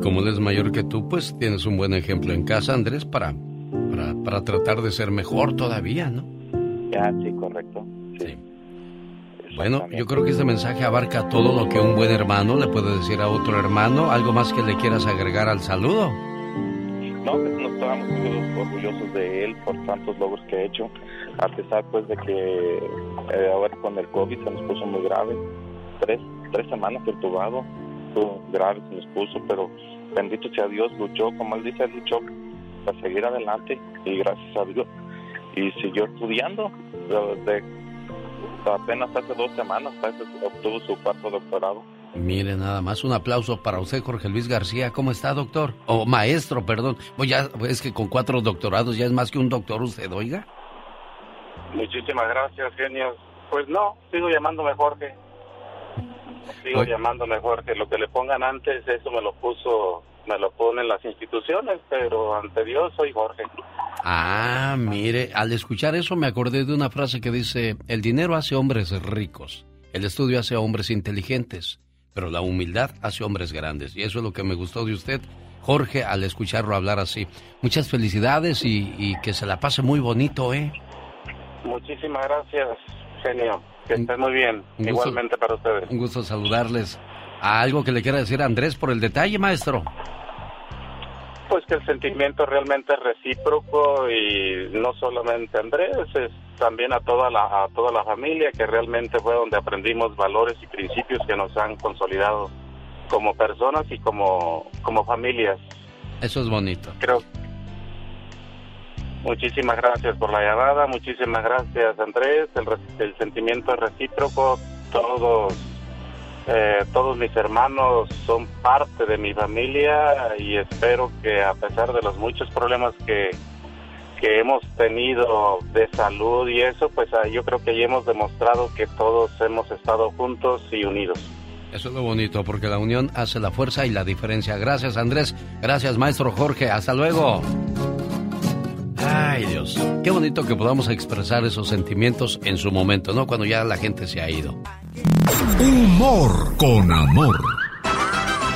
Como él es mayor que tú, pues tienes un buen ejemplo en casa, Andrés, para, para, para tratar de ser mejor todavía, ¿no? Ya, sí, correcto. Sí. Bueno, yo creo que este mensaje abarca todo lo que un buen hermano le puede decir a otro hermano. ¿Algo más que le quieras agregar al saludo? No, pues nos estábamos muy orgullosos de él por tantos logros que ha hecho, a pesar pues de que eh, ahora con el COVID se nos puso muy grave. Tres, tres semanas perturbado, estuvo grave se nos puso, pero bendito sea Dios, luchó, como él dice, luchó para seguir adelante y gracias a Dios. Y siguió estudiando, de, apenas hace dos semanas obtuvo su cuarto doctorado. Mire, nada más un aplauso para usted, Jorge Luis García. ¿Cómo está, doctor? O maestro, perdón. Pues ya, es que con cuatro doctorados ya es más que un doctor usted, oiga. Muchísimas gracias, genio. Pues no, sigo llamándome Jorge. Sigo llamándome Jorge. Lo que le pongan antes, eso me lo puso, me lo ponen las instituciones, pero ante Dios soy Jorge. Ah, mire, al escuchar eso me acordé de una frase que dice, el dinero hace hombres ricos, el estudio hace hombres inteligentes, pero la humildad hace hombres grandes. Y eso es lo que me gustó de usted, Jorge, al escucharlo hablar así. Muchas felicidades y, y que se la pase muy bonito, ¿eh? Muchísimas gracias, genio. Que esté muy bien. Gusto- Igualmente para ustedes. Un gusto saludarles. ¿Algo que le quiera decir a Andrés por el detalle, maestro? Pues que el sentimiento realmente es recíproco y no solamente a Andrés, es también a toda la a toda la familia que realmente fue donde aprendimos valores y principios que nos han consolidado como personas y como como familias. Eso es bonito. Creo. Muchísimas gracias por la llamada, muchísimas gracias Andrés, el, el sentimiento es recíproco, todos eh, todos mis hermanos son parte de mi familia y espero que a pesar de los muchos problemas que, que hemos tenido de salud y eso, pues ah, yo creo que ya hemos demostrado que todos hemos estado juntos y unidos. Eso es lo bonito, porque la unión hace la fuerza y la diferencia. Gracias, Andrés. Gracias, maestro Jorge. Hasta luego. Ay, Dios. Qué bonito que podamos expresar esos sentimientos en su momento, ¿no? Cuando ya la gente se ha ido. Humor con amor.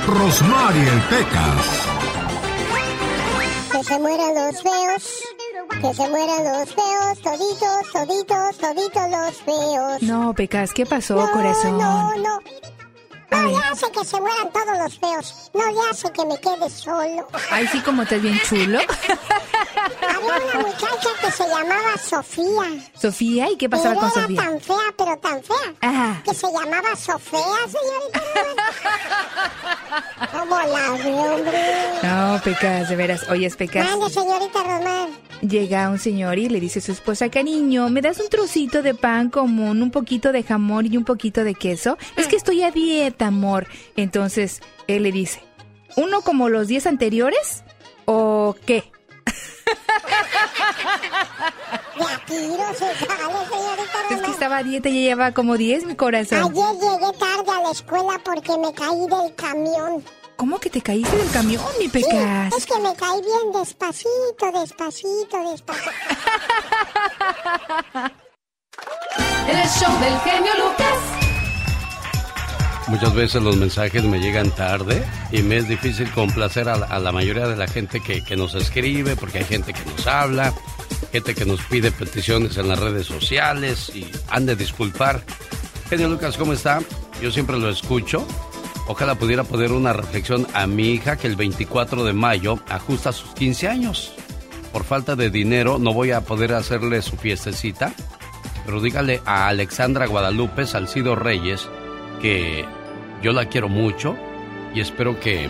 Rosmarie el Pecas. Que se mueran los feos, Que se mueran los feos, toditos, toditos, toditos los feos. No, Pecas, ¿qué pasó, no, corazón? No, no, no le hace que se mueran todos los feos. No le hace que me quede solo. Ay, sí, como estás bien chulo. Había una muchacha que se llamaba Sofía. Sofía, ¿y qué pasaba con era Sofía? tan fea, pero tan fea. Ajá. Que se llamaba Sofía, señorita. ¿Cómo la hombre? No, Pecas, de veras. Oye, Pecas. Mande, señorita Román. Llega un señor y le dice a su esposa, cariño, ¿me das un trocito de pan común, un poquito de jamón y un poquito de queso? Es que estoy a dieta, amor. Entonces, él le dice, ¿uno como los 10 anteriores? ¿O qué? Ya tiro se sale, señorita Es que estaba a dieta y ya lleva como 10, mi corazón. Ayer llegué tarde a la escuela porque me caí del camión. ¿Cómo que te caíste del camión, mi Pecas? Sí, es que me caí bien despacito, despacito, despacito. El show del genio Lucas. Muchas veces los mensajes me llegan tarde y me es difícil complacer a la, mayoría de la gente que, que nos escribe, porque hay gente que nos habla, gente que nos pide peticiones en las redes sociales y han de disculpar. Genio Lucas, ¿cómo está? Yo siempre lo escucho. Ojalá pudiera poner una reflexión a mi hija que el 24 de mayo ajusta sus 15 años. Por falta de dinero no voy a poder hacerle su fiestecita, pero dígale a Alexandra Guadalupe Salcido Reyes que yo la quiero mucho y espero que,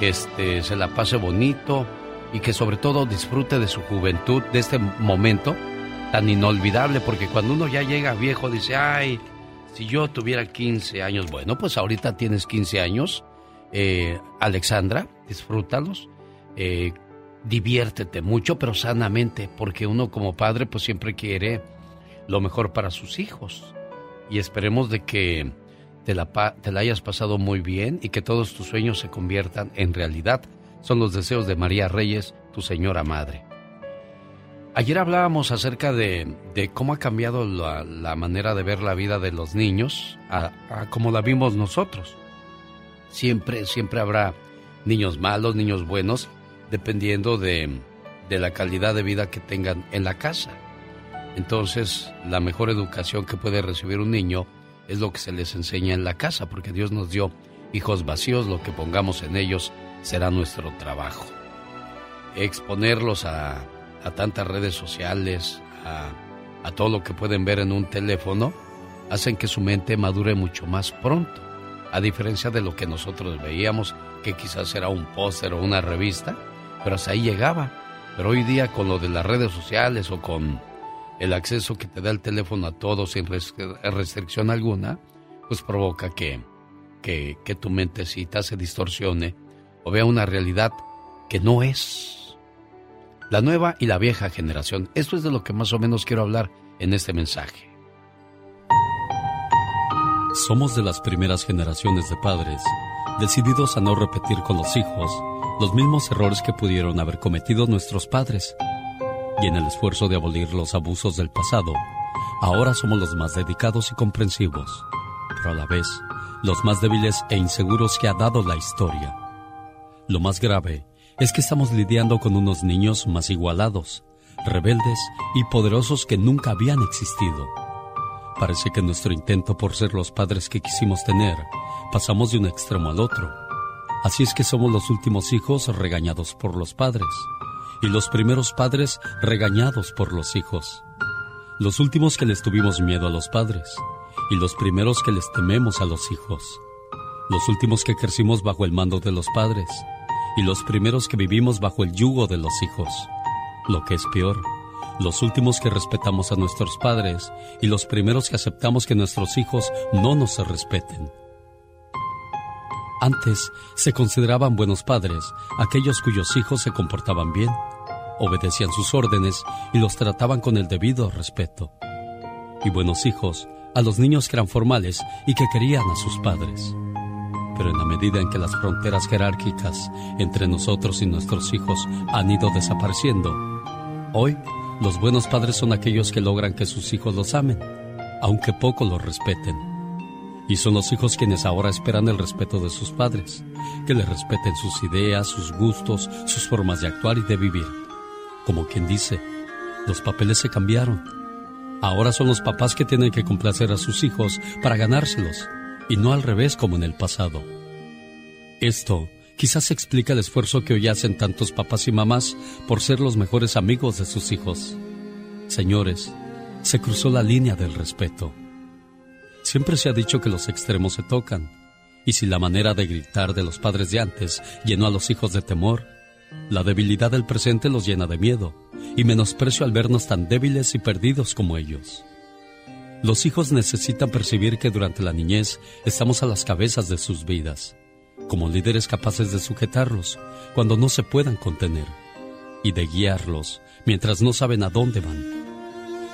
este, se la pase bonito y que sobre todo disfrute de su juventud, de este momento tan inolvidable, porque cuando uno ya llega viejo dice, ay, si yo tuviera 15 años, bueno, pues ahorita tienes 15 años, eh, Alexandra, disfrútalos, eh, diviértete mucho, pero sanamente, porque uno como padre pues siempre quiere lo mejor para sus hijos. Y esperemos de que te la, hayas pasado muy bien y que todos tus sueños se conviertan en realidad. Son los deseos de María Reyes, tu señora madre. Ayer hablábamos acerca de, cómo ha cambiado la, manera de ver la vida de los niños a, a como la vimos nosotros. Siempre, siempre habrá niños malos, niños buenos, dependiendo de, de la calidad de vida que tengan en la casa. Entonces, la mejor educación que puede recibir un niño es lo que se les enseña en la casa, porque Dios nos dio hijos vacíos, lo que pongamos en ellos será nuestro trabajo. Exponerlos a, tantas redes sociales, a, a todo lo que pueden ver en un teléfono, hacen que su mente madure mucho más pronto, a diferencia de lo que nosotros veíamos, que quizás era un póster o una revista, pero hasta ahí llegaba. Pero hoy día con lo de las redes sociales o con el acceso que te da el teléfono a todo sin res- restricción alguna, pues provoca que, que, que tu mentecita se distorsione o vea una realidad que no es. La nueva y la vieja generación. Esto es de lo que más o menos quiero hablar en este mensaje. Somos de las primeras generaciones de padres, decididos a no repetir con los hijos los mismos errores que pudieron haber cometido nuestros padres. Y en el esfuerzo de abolir los abusos del pasado, ahora somos los más dedicados y comprensivos, pero a la vez los más débiles e inseguros que ha dado la historia. Lo más grave es que estamos lidiando con unos niños más igualados, rebeldes y poderosos que nunca habían existido. Parece que nuestro intento por ser los padres que quisimos tener, pasamos de un extremo al otro. Así es que somos los últimos hijos regañados por los padres y los primeros padres regañados por los hijos. Los últimos que les tuvimos miedo a los padres y los primeros que les tememos a los hijos. Los últimos que crecimos bajo el mando de los padres y los primeros que vivimos bajo el yugo de los hijos. Lo que es peor, los últimos que respetamos a nuestros padres y los primeros que aceptamos que nuestros hijos no nos respeten. Antes se consideraban buenos padres aquellos cuyos hijos se comportaban bien, obedecían sus órdenes y los trataban con el debido respeto. Y buenos hijos a los niños que eran formales y que querían a sus padres. Pero en la medida en que las fronteras jerárquicas entre nosotros y nuestros hijos han ido desapareciendo, hoy los buenos padres son aquellos que logran que sus hijos los amen, aunque poco los respeten. Y son los hijos quienes ahora esperan el respeto de sus padres, que les respeten sus ideas, sus gustos, sus formas de actuar y de vivir. Como quien dice, Los papeles se cambiaron. Ahora son los papás que tienen que complacer a sus hijos para ganárselos, y no al revés como en el pasado. Esto quizás explica el esfuerzo que hoy hacen tantos papás y mamás por ser los mejores amigos de sus hijos. Señores, se cruzó la línea del respeto. Siempre se ha dicho que los extremos se tocan, y si la manera de gritar de los padres de antes llenó a los hijos de temor, la debilidad del presente los llena de miedo y menosprecio al vernos tan débiles y perdidos como ellos. Los hijos necesitan percibir que durante la niñez estamos a las cabezas de sus vidas, como líderes capaces de sujetarlos cuando no se puedan contener y de guiarlos mientras no saben a dónde van.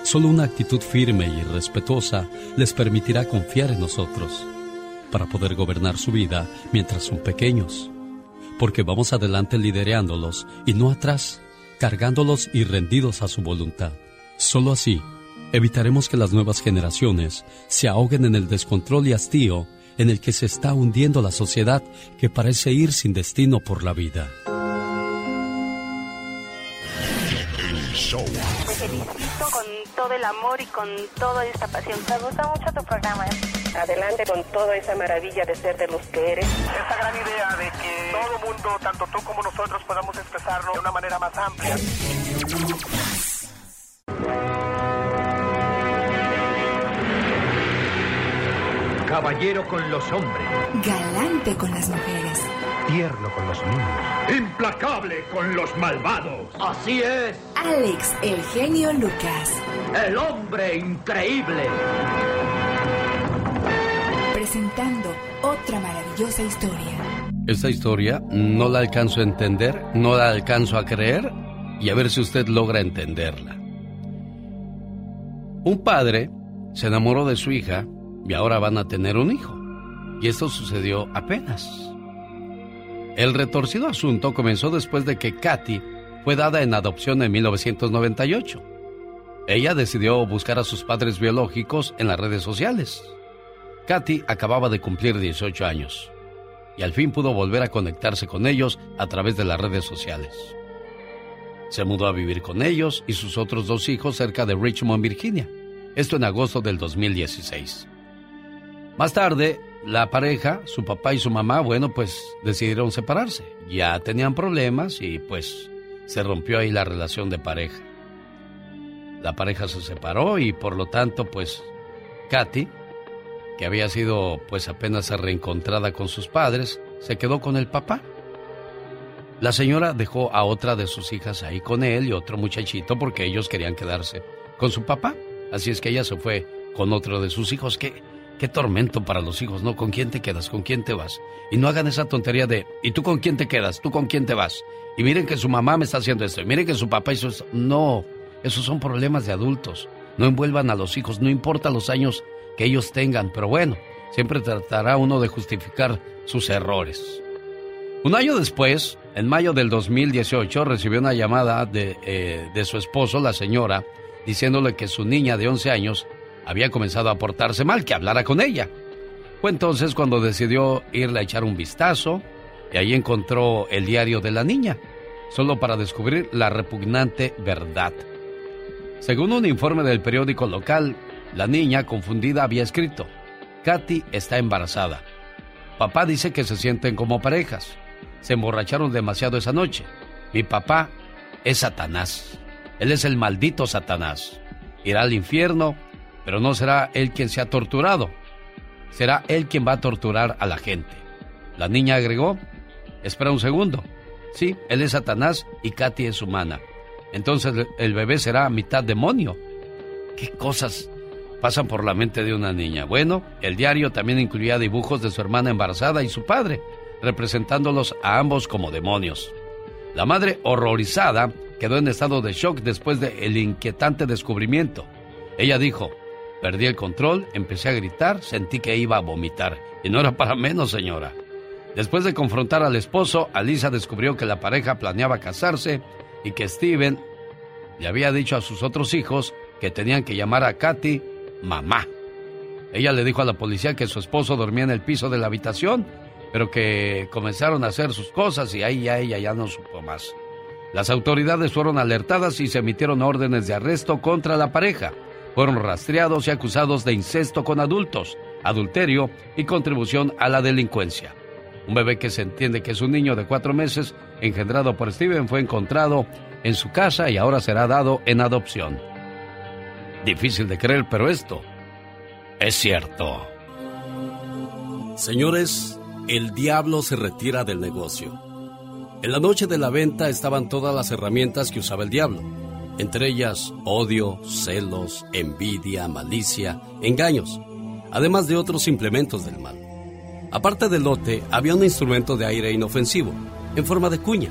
Solo una actitud firme y respetuosa les permitirá confiar en nosotros para poder gobernar su vida mientras son pequeños, porque vamos adelante lidereándolos y no atrás, cargándolos y rendidos a su voluntad. Solo así evitaremos que las nuevas generaciones se ahoguen en el descontrol y hastío en el que se está hundiendo la sociedad que parece ir sin destino por la vida. Felicito con todo el amor y con toda esta pasión. Me gusta mucho tu programa. Adelante con toda esa maravilla de ser de los que eres. Esta gran idea de que todo mundo, tanto tú como nosotros, podamos expresarlo de una manera más amplia. Caballero con los hombres. Galante con las mujeres. Tierno con los niños. Implacable con los malvados. Así es. Alex, el genio Lucas. El hombre increíble. Presentando otra maravillosa historia. Esta historia no la alcanzo a entender, no la alcanzo a creer y a ver si usted logra entenderla. Un padre se enamoró de su hija y ahora van a tener un hijo. Y esto sucedió apenas. El retorcido asunto comenzó después de que Katy fue dada en adopción en 1998. Ella decidió buscar a sus padres biológicos en las redes sociales. Katy acababa de cumplir 18 años y al fin pudo volver a conectarse con ellos a través de las redes sociales. Se mudó a vivir con ellos y sus otros dos hijos cerca de Richmond, Virginia. Esto en agosto del 2016. Más tarde, la pareja, su papá y su mamá, bueno, pues decidieron separarse. Ya tenían problemas y pues se rompió ahí la relación de pareja. La pareja se separó y por lo tanto, pues Katy, que había sido pues apenas reencontrada con sus padres, se quedó con el papá. La señora dejó a otra de sus hijas ahí con él y otro muchachito porque ellos querían quedarse con su papá. Así es que ella se fue con otro de sus hijos. Qué, qué tormento para los hijos, ¿no? ¿Con quién te quedas? ¿Con quién te vas? Y no hagan esa tontería de, ¿y tú con quién te quedas? ¿Tú con quién te vas? Y miren que su mamá me está haciendo esto. Y miren que su papá hizo esto. No, esos son problemas de adultos. No envuelvan a los hijos, no importa los años que ellos tengan. Pero bueno, siempre tratará uno de justificar sus errores. Un año después, en mayo del 2018, recibió una llamada de, eh, de su esposo, la señora, diciéndole que su niña de 11 años había comenzado a portarse mal, que hablara con ella. Fue entonces cuando decidió irle a echar un vistazo y ahí encontró el diario de la niña, solo para descubrir la repugnante verdad. Según un informe del periódico local, la niña confundida había escrito, Katy está embarazada. Papá dice que se sienten como parejas. Se emborracharon demasiado esa noche. Mi papá es Satanás. Él es el maldito Satanás. Irá al infierno, pero no será él quien se ha torturado. Será él quien va a torturar a la gente. La niña agregó, espera un segundo. Sí, él es Satanás y Katy es humana. Entonces el bebé será mitad demonio. ¿Qué cosas pasan por la mente de una niña? Bueno, el diario también incluía dibujos de su hermana embarazada y su padre, representándolos a ambos como demonios. La madre, horrorizada, quedó en estado de shock después del inquietante descubrimiento. Ella dijo, perdí el control, empecé a gritar, sentí que iba a vomitar. Y no era para menos, señora. Después de confrontar al esposo, Alisa descubrió que la pareja planeaba casarse y que Steven le había dicho a sus otros hijos que tenían que llamar a Katy mamá. Ella le dijo a la policía que su esposo dormía en el piso de la habitación, pero que comenzaron a hacer sus cosas y ahí ya ella ya no supo más. Las autoridades fueron alertadas y se emitieron órdenes de arresto contra la pareja. Fueron rastreados y acusados de incesto con adultos, adulterio y contribución a la delincuencia. Un bebé que se entiende que es un niño de cuatro meses, engendrado por Steven, fue encontrado en su casa y ahora será dado en adopción. Difícil de creer, pero esto es cierto. Señores, el diablo se retira del negocio. En la noche de la venta estaban todas las herramientas que usaba el diablo, entre ellas odio, celos, envidia, malicia, engaños, además de otros implementos del mal. Aparte del lote, había un instrumento de aire inofensivo, en forma de cuña,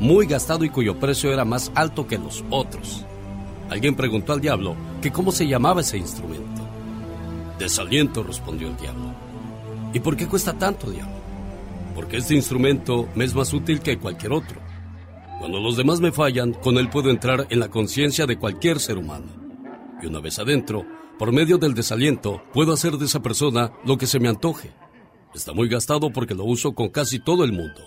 muy gastado y cuyo precio era más alto que los otros. Alguien preguntó al diablo que cómo se llamaba ese instrumento. Desaliento, respondió el diablo. ¿Y por qué cuesta tanto, diablo? Porque este instrumento me es más útil que cualquier otro. Cuando los demás me fallan, con él puedo entrar en la conciencia de cualquier ser humano. Y una vez adentro, por medio del desaliento, puedo hacer de esa persona lo que se me antoje. Está muy gastado porque lo uso con casi todo el mundo.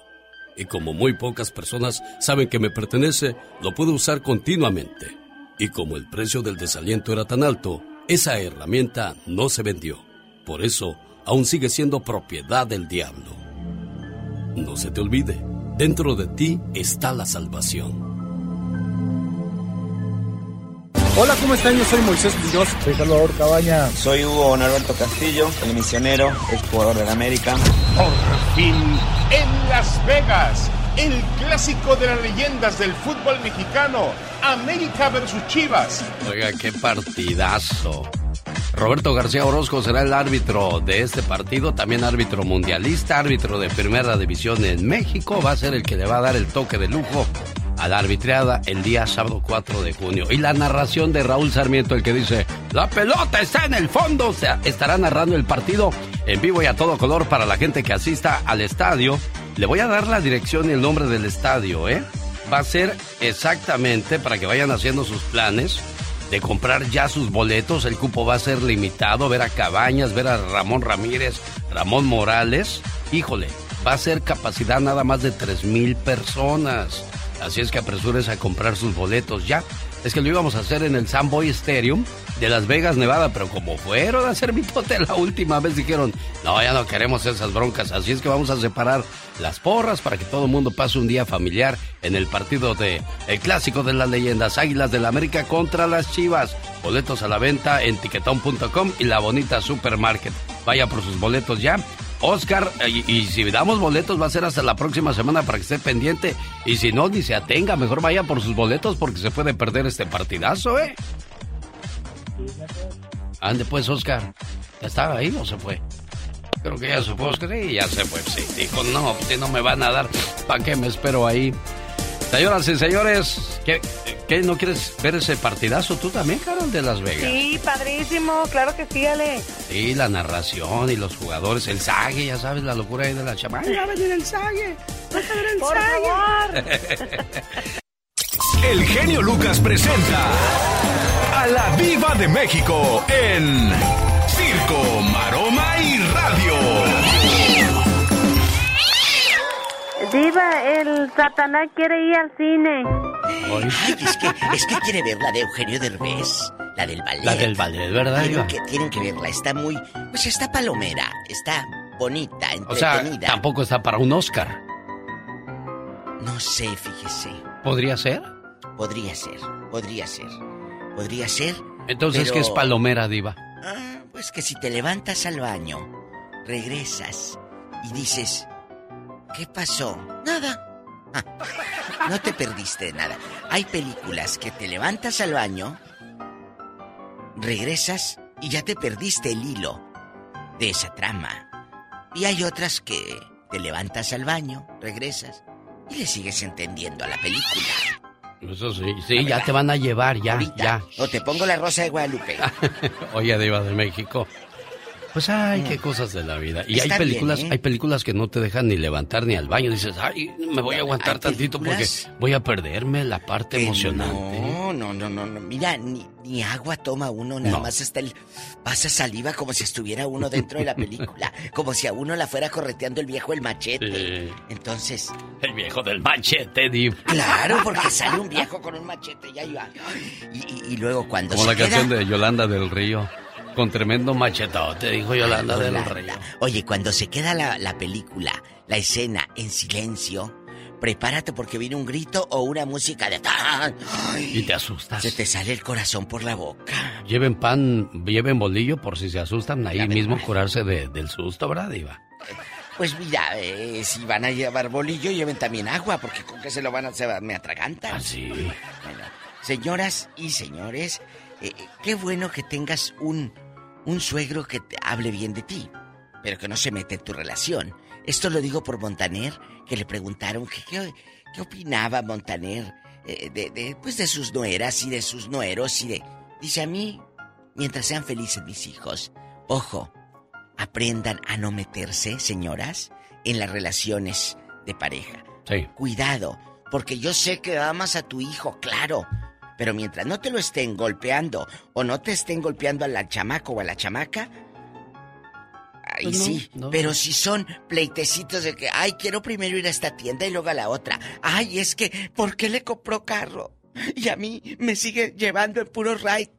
Y como muy pocas personas saben que me pertenece, lo puedo usar continuamente. Y como el precio del desaliento era tan alto, esa herramienta no se vendió. Por eso, aún sigue siendo propiedad del diablo. No se te olvide, dentro de ti está la salvación. Hola, ¿cómo están? Yo soy Moisés Muñoz. Soy Salvador Cabaña. Soy Hugo Norberto Castillo, el misionero, el jugador de la América. Por fin, en Las Vegas, el clásico de las leyendas del fútbol mexicano, América versus Chivas. Oiga, qué partidazo. Roberto García Orozco será el árbitro de este partido, también árbitro mundialista, árbitro de primera división en México, va a ser el que le va a dar el toque de lujo a la arbitrada el día sábado 4 de junio. Y la narración de Raúl Sarmiento, el que dice, la pelota está en el fondo, estará narrando el partido en vivo y a todo color para la gente que asista al estadio. Le voy a dar la dirección y el nombre del estadio, ¿eh? Va a ser exactamente para que vayan haciendo sus planes de comprar ya sus boletos. El cupo va a ser limitado. Ver a Cabañas, ver a Ramón Ramírez, Ramón Morales. Híjole, va a ser capacidad nada más de tres mil personas. Así es que apresúrese a comprar sus boletos ya. Es que lo íbamos a hacer en el Samboy Stadium de Las Vegas, Nevada, pero como fueron a hacer mi pote la última vez, dijeron, no, ya no queremos esas broncas, así es que vamos a separar las porras para que todo el mundo pase un día familiar en el partido de el clásico de las leyendas, Águilas del América contra las Chivas. Boletos a la venta en tiquetón.com y la bonita supermarket. Vaya por sus boletos ya. Oscar, y, y, si damos boletos va a ser hasta la próxima semana para que esté pendiente. Y si no, ni se atenga, mejor vaya por sus boletos porque se puede perder este partidazo, ¿eh? Ande pues, Oscar. ¿Ya estaba ahí o se fue? Creo que ya se fue Oscar y ya se fue. Sí, dijo, no, no me van a dar, ¿para qué me espero ahí? Señoras y señores, ¿qué, ¿qué, no quieres ver ese partidazo tú también, Carol, de Las Vegas? Sí, padrísimo, claro que sí, Ale. Sí, la narración y los jugadores, el sague, ya sabes, la locura ahí de la chama. ¡Ay, va a venir el sague! ¡Va a venir el Por sague! El genio Lucas presenta a la Viva de México en Circo, Maroma y Radio. Diva, el Satanás quiere ir al cine. Ay, es que, es que quiere ver la de Eugenio Derbez, la del ballet. La del ballet, ¿verdad, Tienen Diva? que, tienen que verla, está muy... Pues está palomera, está bonita, O sea, entretenida. tampoco está para un Oscar. No sé, fíjese. ¿Podría ser? Podría ser, podría ser. Podría ser. Entonces, pero- ¿qué es palomera, Diva? Ah, pues que si te levantas al baño, regresas y dices, ¿qué pasó? Nada. Ah, no te perdiste de nada. Hay películas que te levantas al baño, regresas y ya te perdiste el hilo de esa trama. Y hay otras que te levantas al baño, regresas y le sigues entendiendo a la película. Eso sí, sí, ya te van a llevar, ya, ya. O te pongo la rosa de Guadalupe. Oye, Diva de México. Pues hay qué cosas de la vida. Y hay Está películas, bien, ¿eh? hay películas que no te dejan ni levantar ni al baño. Dices, ay, me voy a aguantar tantito porque voy a perderme la parte Que emocionante. No, no, no, no, no. Mira, ni, ni agua toma uno, nada No. más hasta el pasa saliva como si estuviera uno dentro de la película, como si a uno la fuera correteando el viejo el machete. Sí. Entonces, El viejo del machete, Diva. claro, porque sale un viejo con un machete y ahí va. Y, y- y luego cuando Como se la canción de Yolanda del Río. Con tremendo machetote, dijo Yolanda del Yolanda. Río. Oye, cuando se queda la, la película, la escena en silencio, prepárate porque viene un grito o una música de ¡tan! Y te asustas. Se te sale el corazón por la boca. Lleven pan, lleven bolillo por si se asustan, ahí mismo curarse de- del susto, ¿verdad, Diva? Pues mira, eh, si van a llevar bolillo, lleven también agua, porque con que se lo van a hacer, me atragantan. Ah, sí. Bueno, señoras y señores, eh, qué bueno que tengas un, un suegro que te hable bien de ti, pero que no se mete en tu relación. Esto lo digo por Montaner, que le preguntaron qué, qué opinaba Montaner eh, de, de, pues de sus nueras y de sus nueros y de... Dice a mí, mientras sean felices mis hijos, ojo, aprendan a no meterse, señoras, en las relaciones de pareja. Sí. Cuidado, porque yo sé que amas a tu hijo, claro. Pero mientras no te lo estén golpeando o no te estén golpeando a la chamaco o a la chamaca, ahí Pues no, sí. no. Pero si son pleitecitos de que, ay, quiero primero ir a esta tienda y luego a la otra. Ay, es que, ¿por qué le compró carro? Y a mí me sigue llevando en puro ride.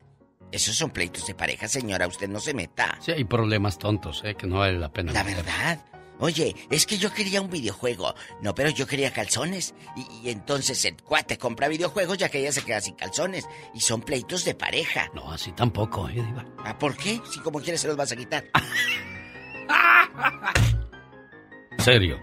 Esos son pleitos de pareja, señora, usted no se meta. Sí, hay problemas tontos, ¿eh? Que no vale la pena. La meter. verdad. Oye, es que yo quería un videojuego. No, pero yo quería calzones. Y, y entonces el cuate compra videojuegos ya que ella se queda sin calzones. Y son pleitos de pareja. No, así tampoco, ¿eh, Diva? ¿Ah, por qué? Si como quieres se los vas a quitar. Serio.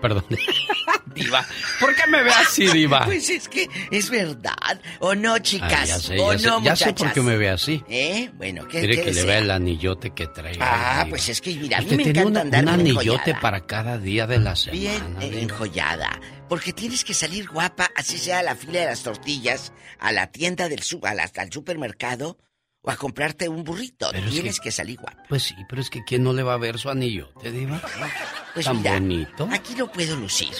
Perdón. Diva. ¿Por qué me ve así, Diva? Pues es que es verdad. ¿O no, chicas? Ah, ya sé, ¿O ya sé, no, ya sé por qué me ve así. ¿Eh? Bueno, ¿qué, Mire qué que le vea el anillote que trae. Ah, Diva. pues es que mira, a mí Usted me tiene encanta una- andar un anillote enjollada. para cada día de la semana. Bien eh, Diva. enjollada. Porque tienes que salir guapa, así sea a la fila de las tortillas, a la tienda del su, a la- al supermercado o a comprarte un burrito. Pero es tienes que- que... salir guapa. Pues sí, pero es que ¿quién no le va a ver su anillote, Diva? Pues Tan mira, bonito. Aquí lo puedo lucir.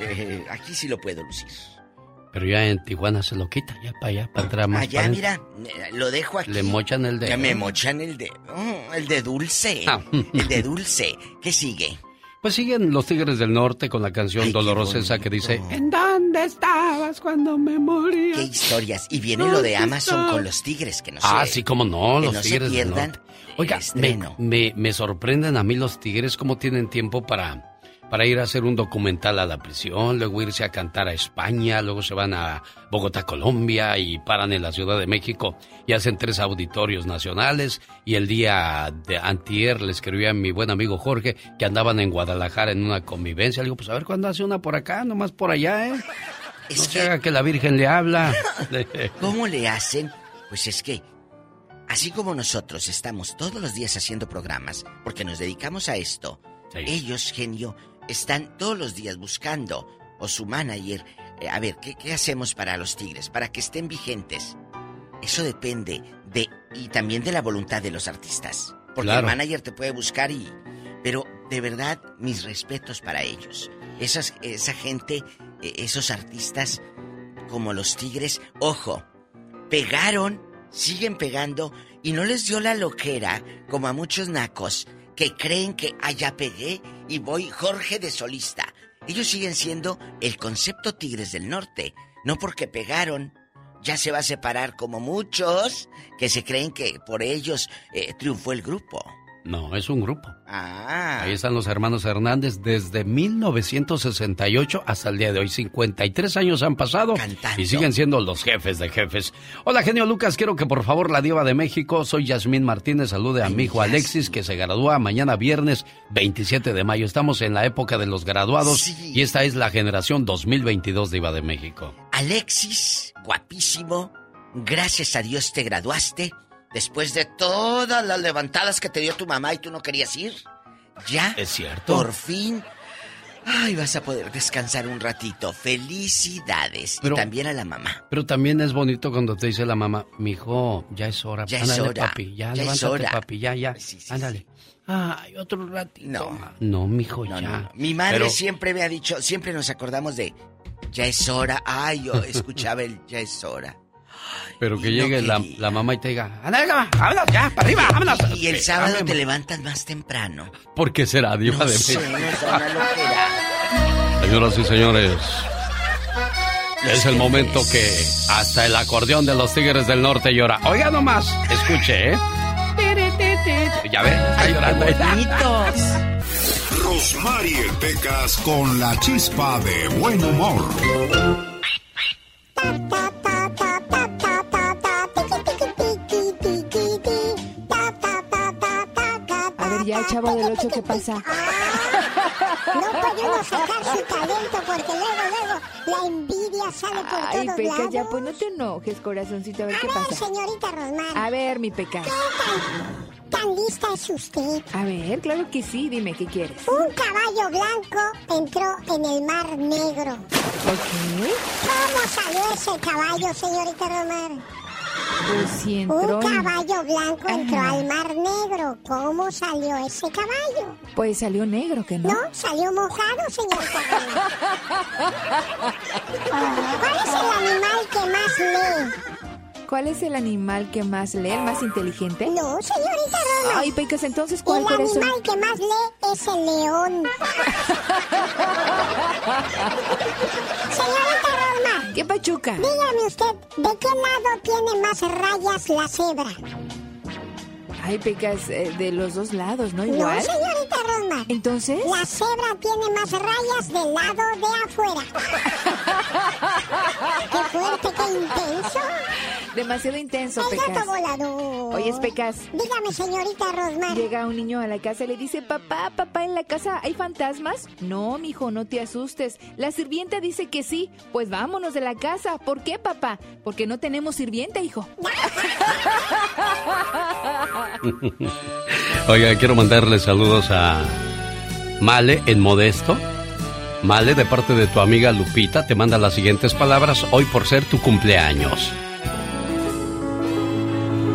Eh, aquí sí lo puedo lucir. Pero ya en Tijuana se lo quita, ya para allá, para atrás más Allá, para mira, lo dejo aquí. Le mochan el dedo. Ya me mochan el de... mm, el de dulce. Ah. El de dulce. ¿Qué sigue? Pues siguen los Tigres del Norte con la canción dolorosa esa que dice ¿En dónde estabas cuando me moría? ¿Qué historias? Y viene lo de Amazon con los tigres, que no Ah, sé. sí, cómo no, que los no se Tigres del pierdan Norte. Oiga, me, me- me sorprenden a mí los Tigres cómo tienen tiempo para, para ir a hacer un documental a la prisión, luego irse a cantar a España, luego se van a Bogotá, Colombia y paran en la Ciudad de México y hacen tres auditorios nacionales y el día de antier le escribí a mi buen amigo Jorge que andaban en Guadalajara en una convivencia. Le digo, pues a ver cuándo hace una por acá, nomás por allá, ¿eh? no se haga que la Virgen le habla. ¿Cómo le hacen? Pues es que, así como nosotros estamos todos los días haciendo programas, porque nos dedicamos a esto, ellos, genio, están todos los días buscando, o su manager, eh, a ver, ¿qué, qué hacemos para los tigres? Para que estén vigentes. Eso depende de, y también de la voluntad de los artistas. Porque Claro. el manager te puede buscar y... Pero de verdad, mis respetos para ellos. Esas, esa gente, eh, esos artistas como los tigres, ojo, pegaron, siguen pegando y no les dio la loquera como a muchos nacos que creen que allá pegué y voy Jorge de solista. Ellos siguen siendo el concepto Tigres del Norte, no porque pegaron. Ya se va a separar como muchos que se creen que por ellos eh, triunfó el grupo. No, es un grupo. Ah. Ahí están los hermanos Hernández desde 1968 hasta el día de hoy. 53 años han pasado y siguen siendo los jefes de jefes. Hola, genio Lucas. Quiero que por favor la diva de México, soy Yasmín Martínez, salude a mi hijo Alexis que se gradúa mañana viernes 27 de mayo. Estamos en la época de los graduados Sí. y esta es la generación 2022 diva de México. Alexis, guapísimo, gracias a Dios te graduaste. Después de todas las levantadas que te dio tu mamá y tú no querías ir. Ya. Es cierto. Por fin. Ay, vas a poder descansar un ratito. Felicidades. y también a la mamá. Pero también es bonito cuando te dice la mamá, mijo, ya es hora. Ya Ándale, es hora. papi, ya, Ya es levántate, hora. papi, ya, ya. Ándale. Ay, otro ratito. No. No, mijo, No, ya. no. Mi madre Pero- siempre me ha dicho, siempre nos acordamos de ya es hora. Ay, yo escuchaba el ya es hora. Pero que no llegue la, la mamá y te diga, mamá, vámonos ya, para arriba, vámonos. Y el sábado Espérame, te levantas más temprano. ¿Por qué será, Diva No de sé. Señoras y señores, es el momento que hasta el acordeón de los Tigres del Norte llora. Oiga nomás, escuche, ¿eh? Ya ve, está llorando. Rosmarie Pecas con la chispa de buen humor. A ver, ya, chavo del 8, ¿qué pasa? No puede uno sacar su talento porque luego, luego la envidia sale por Ay, todos Pecas, lados. ya, pues no te enojes, corazoncito, a ver qué A ver, pasa. señorita Rosmar, A ver, mi Pecas. ¿tan lista es usted? A ver, claro que sí, dime, ¿qué quieres? Un caballo blanco entró en el mar negro. Ok. ¿Cómo salió ese caballo, señorita Rosmar? Si entró Un caballo blanco entró al mar negro. ¿Cómo salió ese caballo? Pues salió negro, ¿que no? No, salió mojado, señorita Rosmar. ¿Cuál es el animal que más lee? ¿Cuál es el animal que más lee, el más inteligente? No, señorita Rosmar. Ay, Pecas, entonces, ¿cuál El animal que más lee es el león. Señorita ¿Qué pachuca? dígame usted, ¿de qué lado tiene más rayas la cebra? Ay, Pecas, eh, de los dos lados, ¿no? No, Igual. señorita Rosmar. Entonces. La cebra tiene más rayas del lado de afuera. ¡Qué fuerte, qué intenso! Demasiado intenso, ¡El gato Pecas. volador! Oye, Pecas. Dígame, señorita Rosmar. Llega un niño a la casa y le dice, papá, papá, ¿en la casa hay fantasmas? No, mijo, no te asustes. La sirvienta dice que sí. Pues vámonos de la casa. ¿Por qué, papá? Porque no tenemos sirvienta, hijo. Oiga, quiero mandarle saludos a Male en Modesto. Male, de parte de tu amiga Lupita, te manda las siguientes palabras hoy por ser tu cumpleaños.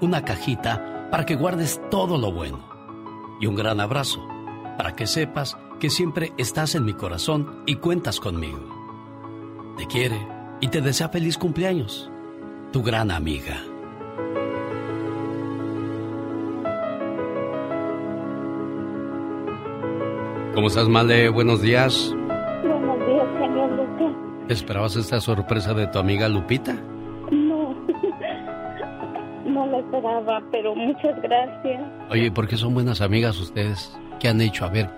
Una cajita para que guardes todo lo bueno. Y un gran abrazo para que sepas que siempre estás en mi corazón y cuentas conmigo. Te quiere y te desea feliz cumpleaños. Tu gran amiga. ¿Cómo estás, Male? Buenos días. Buenos días, señor Lucas. ¿Esperabas esta sorpresa de tu amiga Lupita? Esperaba, pero muchas gracias. Oye, ¿por qué son buenas amigas ustedes? ¿Qué han hecho? A ver,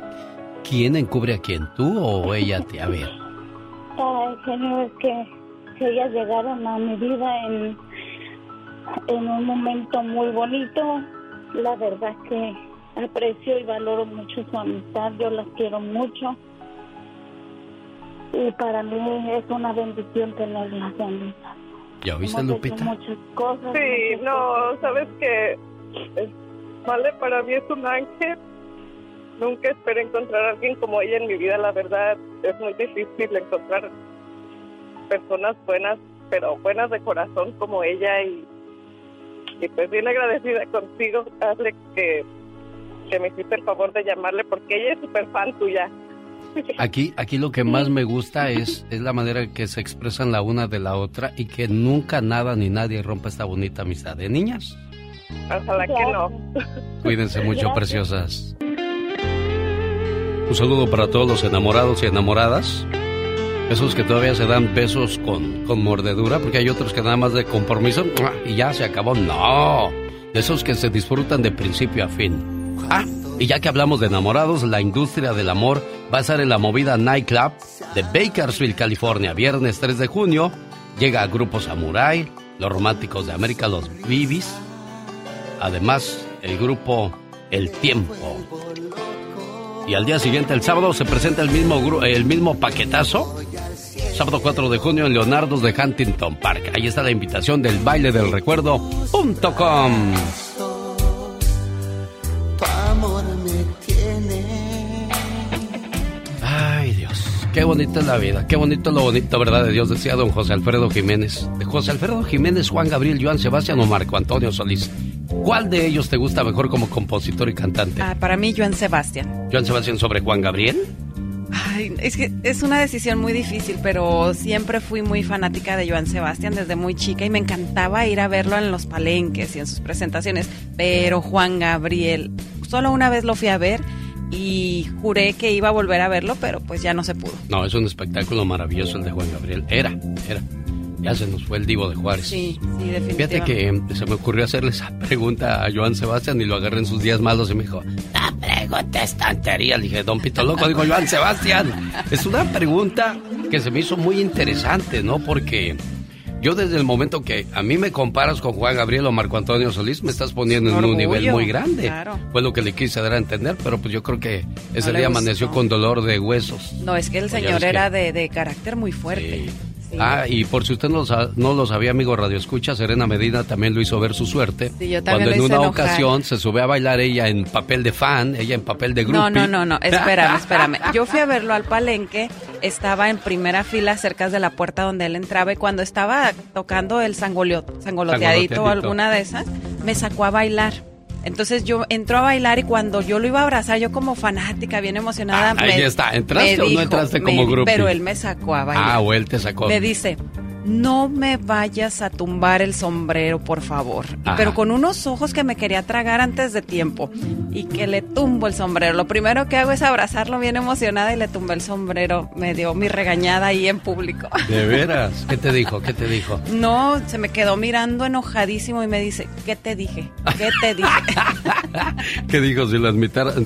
¿quién encubre a quién? ¿Tú o ella? Te? A ver. Ay, señor, es que, ellas llegaron a mi vida en, en un momento muy bonito. La verdad que aprecio y valoro mucho su amistad, yo las quiero mucho. Y para mí es una bendición tenerlas amigas. ¿Ya oíste, Lupita? muchas cosas. Sí, muchas no, sabes que Vale para mí es un ángel. Nunca esperé encontrar a alguien como ella en mi vida, la verdad. Es muy difícil encontrar personas buenas, pero buenas de corazón como ella y, y pues bien agradecida contigo, Alex, que, que me hiciste el favor de llamarle porque ella es súper fan tuya. Aquí, aquí lo que más me gusta es, es la manera en que se expresan la una de la otra y que nunca nada ni nadie rompa esta bonita amistad de niñas. Ojalá que no. Cuídense mucho, Gracias. preciosas. Un saludo para todos los enamorados y enamoradas. Esos que todavía se dan besos con, con mordedura, porque hay otros que nada más de compromiso y ya se acabó. No, de esos que se disfrutan de principio a fin. Ah, y ya que hablamos de enamorados, la industria del amor va a estar en la movida Nightclub de Bakersfield, California, viernes 3 de junio. Llega a Grupo Samurai, los Románticos de América, los Bibis. Además, el grupo El Tiempo. Y al día siguiente, el sábado, se presenta el mismo, el mismo paquetazo. Sábado 4 de junio en Leonardo's de Huntington Park. Ahí está la invitación del baile del recuerdo.com. qué bonita es la vida, qué bonito lo bonito, ¿verdad? De Dios, decía don José Alfredo Jiménez. De José Alfredo Jiménez, Juan Gabriel, Joan Sebastián o Marco Antonio Solís. ¿Cuál de ellos te gusta mejor como compositor y cantante? Ah, para mí, Joan Sebastián. ¿Joan Sebastián sobre Juan Gabriel? Ay, es que es una decisión muy difícil, pero siempre fui muy fanática de Joan Sebastián desde muy chica y me encantaba ir a verlo en los palenques y en sus presentaciones. Pero Juan Gabriel, solo una vez lo fui a ver y juré que iba a volver a verlo, pero pues ya no se pudo. No, es un espectáculo maravilloso el de Juan Gabriel. Era, era. Ya se nos fue el divo de Juárez. Sí, sí, definitivamente. Fíjate que se me ocurrió hacerle esa pregunta a Joan Sebastián y lo agarré en sus días malos y me dijo, la pregunta es tontería. Le dije, don Pito Loco, digo Joan Sebastián. Es una pregunta que se me hizo muy interesante, ¿no? Porque yo desde el momento que a mí me comparas con Juan Gabriel o Marco Antonio Solís, me estás poniendo en un nivel muy grande. Claro. Fue lo que le quise dar a entender, pero pues yo creo que ese día amaneció con dolor de huesos. No, es que el Pues señor que- era de, de carácter muy fuerte. Sí. Ah, y por si usted no no lo sabía, amigo Radio Escucha, Serena Medina también lo hizo ver su suerte. Sí, yo también cuando en lo una enojar. ocasión se sube a bailar ella en papel de fan, ella en papel de grupo. No, no, no, no, espérame, espérame. Yo fui a verlo al palenque, estaba en primera fila cerca de la puerta donde él entraba y cuando estaba tocando el sangoloteadito o alguna de esas, me sacó a bailar. Entonces yo entró a bailar y cuando yo lo iba a abrazar, yo como fanática, bien emocionada, Ah, ahí me- está. ¿Entraste me o no dijo- entraste me como groupie? Pero él me sacó a bailar. Ah, o él te sacó. Me dice, no me vayas a tumbar el sombrero, por favor. Ajá. pero con unos ojos que me quería tragar antes de tiempo. Y que le tumbo el sombrero. Lo primero que hago es abrazarlo bien emocionada y le tumbé el sombrero. Me dio mi regañada ahí en público. De veras. ¿Qué te dijo? ¿Qué te dijo? No, se me quedó mirando enojadísimo y me dice, ¿qué te dije? ¿Qué te dije? ¿Qué dijo? Si las,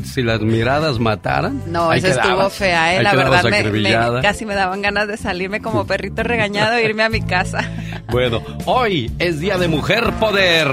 si las miradas mataran. No, eso estuvo quedabas. fea, ¿eh? La verdad, me- me- casi me daban ganas de salirme como perrito regañado e irme a mi casa. Bueno, hoy es Día de Mujer Poder.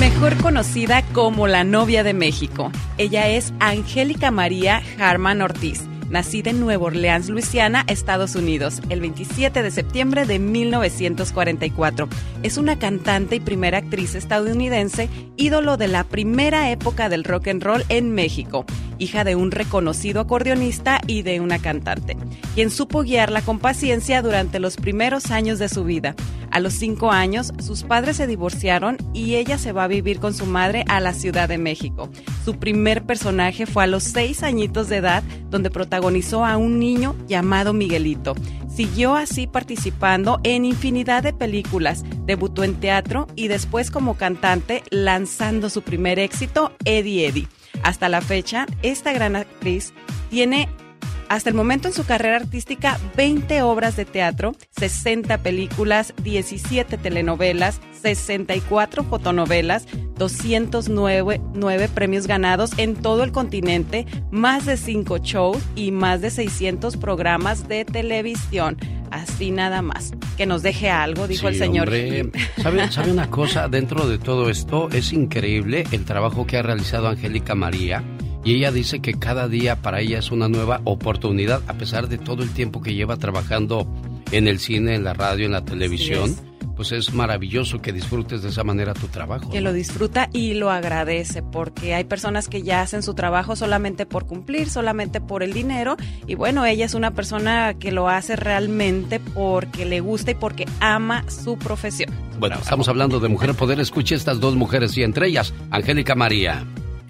Mejor conocida como la novia de México. Ella es Angélica María Harman Ortiz, nacida en Nueva Orleans, Luisiana, Estados Unidos, el 27 de septiembre de 1944. Es una cantante y primera actriz estadounidense, ídolo de la primera época del rock and roll en México, hija de un reconocido acordeonista y de una cantante, quien supo guiarla con paciencia durante los primeros años de su vida. A los cinco años, sus padres se divorciaron y ella se va a vivir con su madre a la Ciudad de México. Su primer personaje fue a los seis añitos de edad, donde protagonizó a un niño llamado Miguelito. Siguió así participando en infinidad de películas, debutó en teatro y después como cantante, lanzando su primer éxito, Eddie Eddie. Hasta la fecha, esta gran actriz tiene hasta el momento en su carrera artística 20 obras de teatro, 60 películas, 17 telenovelas, 64 fotonovelas, 209 nueve premios ganados en todo el continente, más de 5 shows y más de 600 programas de televisión. Así nada más. Que nos deje algo, dijo el señor. hombre. ¿Sabe, sabe una cosa? Dentro de todo esto es increíble el trabajo que ha realizado Angélica María. Y ella dice que cada día para ella es una nueva oportunidad, a pesar de todo el tiempo que lleva trabajando en el cine, en la radio, en la televisión. Pues es maravilloso que disfrutes de esa manera tu trabajo. que lo disfruta y lo agradece, porque hay personas que ya hacen su trabajo solamente por cumplir, solamente por el dinero, y bueno, ella es una persona que lo hace realmente porque le gusta y porque ama su profesión. Bueno, estamos hablando de Mujer Poder. Escuche estas dos mujeres y entre ellas, Angélica María.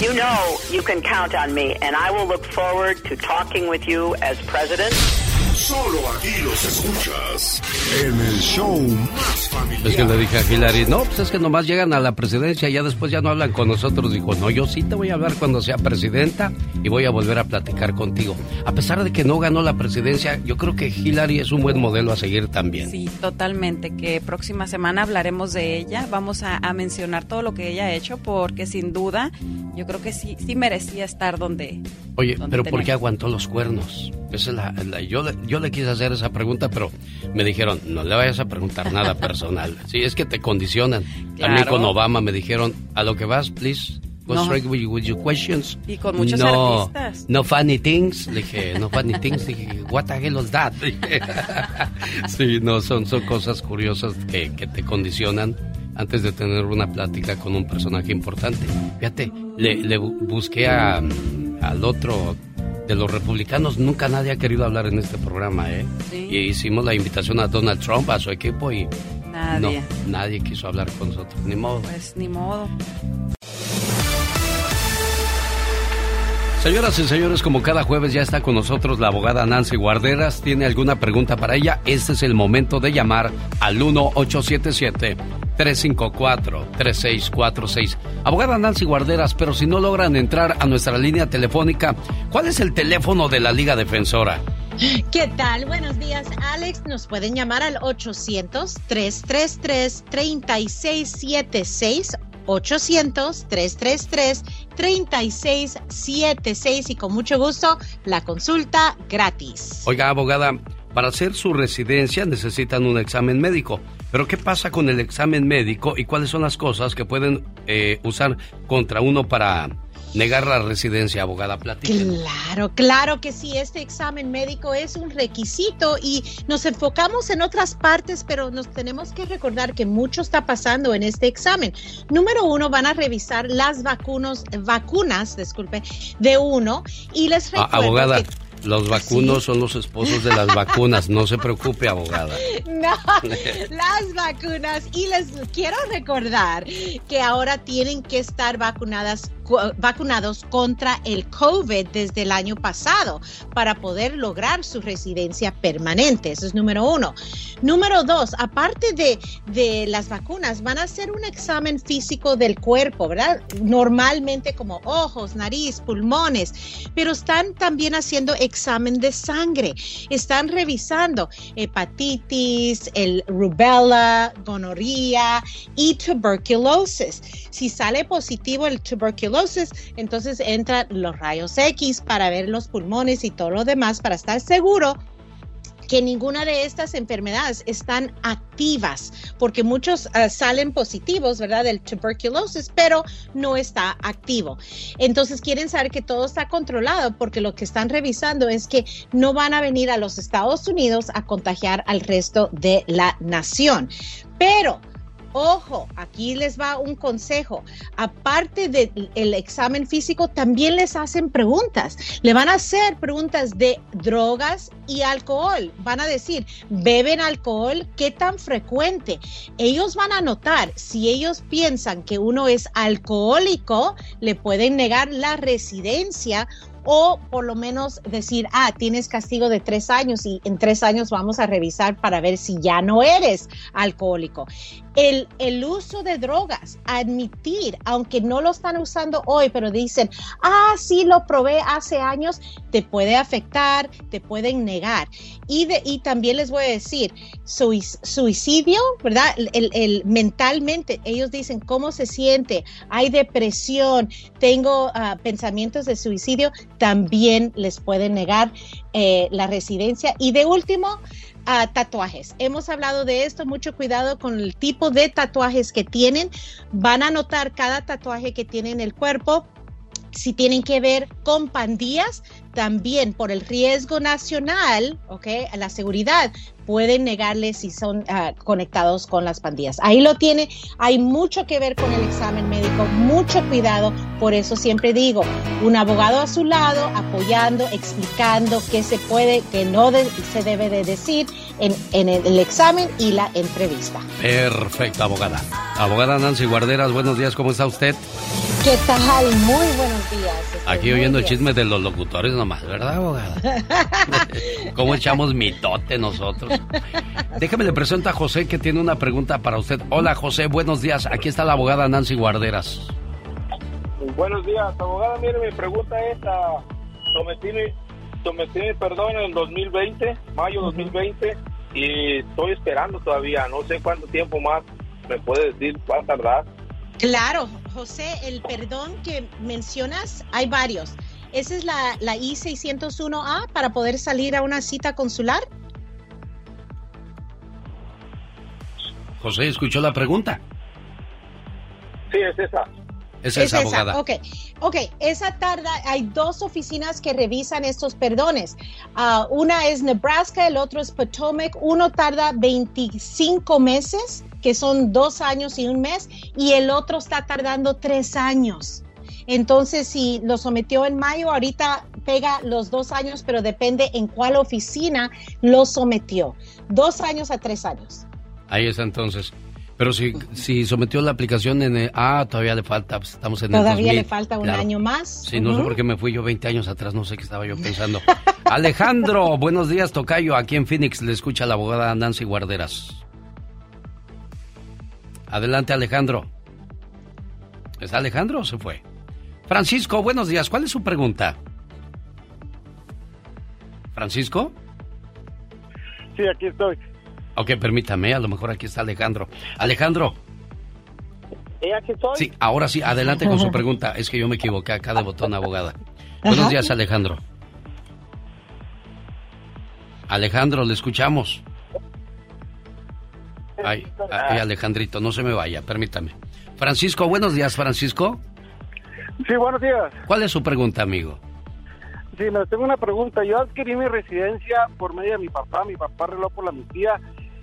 You know you can count on me, and I will look forward to talking with you as president. Solo aquí los escuchas en el show más familiar. Es que le dije a Hillary, no, pues es que nomás llegan a la presidencia y ya después ya no hablan con nosotros. Dijo, no, yo sí te voy a hablar cuando sea presidenta y voy a volver a platicar contigo. A pesar de que no ganó la presidencia, yo creo que Hillary es un buen modelo a seguir también. Sí, totalmente. Que próxima semana hablaremos de ella. Vamos a, a mencionar todo lo que ella ha hecho porque sin duda yo creo que sí, sí merecía estar donde. Oye, donde pero tenía ¿por qué aguantó los cuernos? Esa es la, la- yo, le- yo le quise hacer esa pregunta, pero me dijeron, no le vayas a preguntar nada personal. Sí, es que te condicionan. También Claro. con Obama me dijeron, a lo que vas, please. Go No. straight with, with your questions. Y con muchos no, artistas. No funny things. Le dije, no funny things. Le dije, what the hell is that? Sí, no, son, son cosas curiosas que, que te condicionan antes de tener una plática con un personaje importante. Fíjate, le, le bu- busqué a, al otro de los republicanos. Nunca nadie ha querido hablar en este programa, ¿eh? Sí. Y hicimos la invitación a Donald Trump, a su equipo, y Nadie. no, nadie quiso hablar con nosotros. Ni modo. Pues ni modo. Señoras y señores, como cada jueves ya está con nosotros la abogada Nancy Guarderas. ¿Tiene alguna pregunta para ella? Este es el momento de llamar al 1877-354-3646. Abogada Nancy Guarderas, pero si no logran entrar a nuestra línea telefónica, ¿cuál es el teléfono de la Liga Defensora? ¿Qué tal? Buenos días, Alex. Nos pueden llamar al 800-333-3676. 800-333-3676 y con mucho gusto la consulta gratis. Oiga, abogada, para hacer su residencia necesitan un examen médico. Pero ¿qué pasa con el examen médico y cuáles son las cosas que pueden eh, usar contra uno para negar la residencia, abogada? Platíquenos. Claro, claro que sí, este examen médico es un requisito y nos enfocamos en otras partes, pero nos tenemos que recordar que mucho está pasando en este examen. Número uno, van a revisar las vacunos, vacunas, disculpe, de uno y les Ah, recuerdo abogada, que los vacunos son los esposos de las vacunas. No se preocupe, abogada. No, las vacunas. Y les quiero recordar que ahora tienen que estar vacunadas, cu- vacunados contra el COVID desde el año pasado para poder lograr su residencia permanente. Eso es número uno. Número dos, aparte de, de las vacunas, van a hacer un examen físico del cuerpo, ¿verdad? Normalmente como ojos, nariz, pulmones, pero están también haciendo examen de sangre. Están revisando hepatitis, el rubella, gonorrea y tuberculosis. Si sale positivo el tuberculosis, entonces entran los rayos X para ver los pulmones y todo lo demás para estar seguro que ninguna de estas enfermedades están activas, porque muchos ah, salen positivos, ¿verdad? Del tuberculosis, pero no está activo. Entonces quieren saber que todo está controlado, porque lo que están revisando es que no van a venir a los Estados Unidos a contagiar al resto de la nación. Pero Ojo, aquí les va un consejo. Aparte del examen físico, también les hacen preguntas. Le van a hacer preguntas de drogas y alcohol. Van a decir, ¿beben alcohol? ¿Qué tan frecuente? Ellos van a notar, si ellos piensan que uno es alcohólico, le pueden negar la residencia o por lo menos decir, ah, tienes castigo de tres años y en tres años vamos a revisar para ver si ya no eres alcohólico. El, el uso de drogas, admitir, aunque no lo están usando hoy, pero dicen, ah, sí, lo probé hace años, te puede afectar, te pueden negar. Y, de, y también les voy a decir, suicidio, ¿verdad? El, el- mentalmente, ellos dicen cómo se siente, hay depresión, tengo ah, pensamientos de suicidio, también les pueden negar eh, la residencia. Y de último, ah, tatuajes. Hemos hablado de esto, mucho cuidado con el tipo de tatuajes que tienen. Van a notar cada tatuaje que tienen en el cuerpo. Si tienen que ver con pandillas, también por el riesgo nacional, ¿ok? A la seguridad, pueden negarles si son ah, conectados con las pandillas. Ahí lo tiene. Hay mucho que ver con el examen médico, mucho cuidado Por eso siempre digo, un abogado a su lado, apoyando, explicando qué se puede, qué no se debe de decir en, en el examen y la entrevista. Perfecto, abogada. Abogada Nancy Guarderas, buenos días, ¿cómo está usted? ¿Qué tal? Muy buenos días. Aquí oyendo chismes de los locutores nomás, ¿verdad, abogada? ¿Cómo echamos mitote nosotros? Déjeme le presento a José que tiene una pregunta para usted. Hola José, buenos días. Aquí está la abogada Nancy Guarderas. Buenos días, abogada. Mire, mi pregunta es, sometí, mi, perdón en el 2020, mayo 2020, y estoy esperando todavía. No sé cuánto tiempo más me puede decir, va a tardar. Claro, José, el perdón que mencionas, hay varios. ¿Esa es la, la I-601A para poder salir a una cita consular? José, ¿escuchó la pregunta? Sí, es esa. Es esa, abogada. Ok, ok, esa tarda, hay dos oficinas que revisan estos perdones. Ah, una es Nebraska, el otro es Potomac. Uno tarda 25 meses, que son dos años y un mes, y el otro está tardando tres años. Entonces, si lo sometió en mayo, ahorita pega los dos años, pero depende en cuál oficina lo sometió. Dos años a tres años. Ahí está entonces. Pero si, si sometió la aplicación en... El, ah, todavía le falta, pues, estamos en el Todavía le falta un año más. Sí, no sé por qué me fui yo 20 años atrás, no sé qué estaba yo pensando. Alejandro, buenos días, Tocayo. Aquí en Phoenix le escucha la abogada Nancy Guarderas. Adelante, Alejandro. ¿Es Alejandro o se fue? Francisco, buenos días. ¿Cuál es su pregunta? ¿Francisco? Sí, aquí estoy. Ok, permítame, a lo mejor aquí está Alejandro. Alejandro. aquí estoy? Sí, ahora sí, adelante con su pregunta. Es que yo me equivoqué acá de botón abogada. Buenos días, Alejandro. Alejandro, le escuchamos. Ay, ay, Alejandrito, no se me vaya, permítame. Francisco, buenos días, Francisco. Sí, buenos días. ¿Cuál es su pregunta, amigo? Sí, me tengo una pregunta. Yo adquirí mi residencia por medio de mi papá. Mi papá arregló por la tía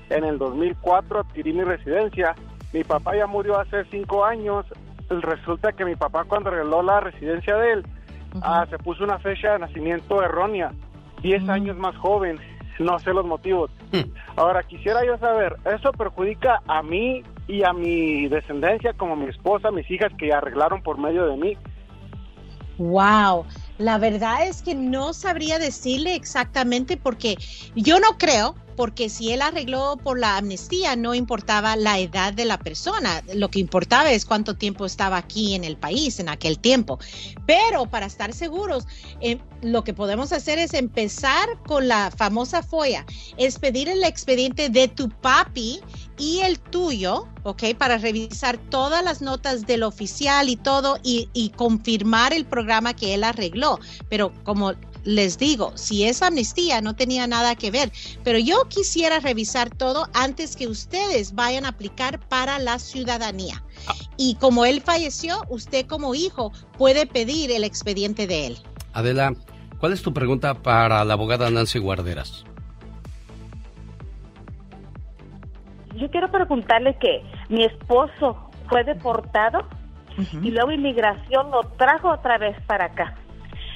en el 2004 adquirí mi residencia. Mi papá ya murió hace cinco años. Resulta que mi papá cuando arregló la residencia de él, ah, se puso una fecha de nacimiento errónea, Diez años más joven. No sé los motivos. Hmm. Ahora, quisiera yo saber, ¿eso perjudica a mí y a mi descendencia, como mi esposa, mis hijas que arreglaron por medio de mí? Wow, la verdad es que no sabría decirle exactamente porque yo no creo porque si él arregló por la amnistía no importaba la edad de la persona, lo que importaba es cuánto tiempo estaba aquí en el país en aquel tiempo. Pero para estar seguros, eh, lo que podemos hacer es empezar con la famosa FOIA, es pedir el expediente de tu papi y el tuyo, ¿ok? Para revisar todas las notas del oficial y todo y, confirmar el programa que él arregló. Pero como les digo, si es amnistía no tenía nada que ver, pero yo quisiera revisar todo antes que ustedes vayan a aplicar para la ciudadanía. Y como él falleció, usted como hijo puede pedir el expediente de él. Adela, ¿cuál es tu pregunta para la abogada Nancy Guarderas? Yo quiero preguntarle que mi esposo fue deportado y luego inmigración lo trajo otra vez para acá.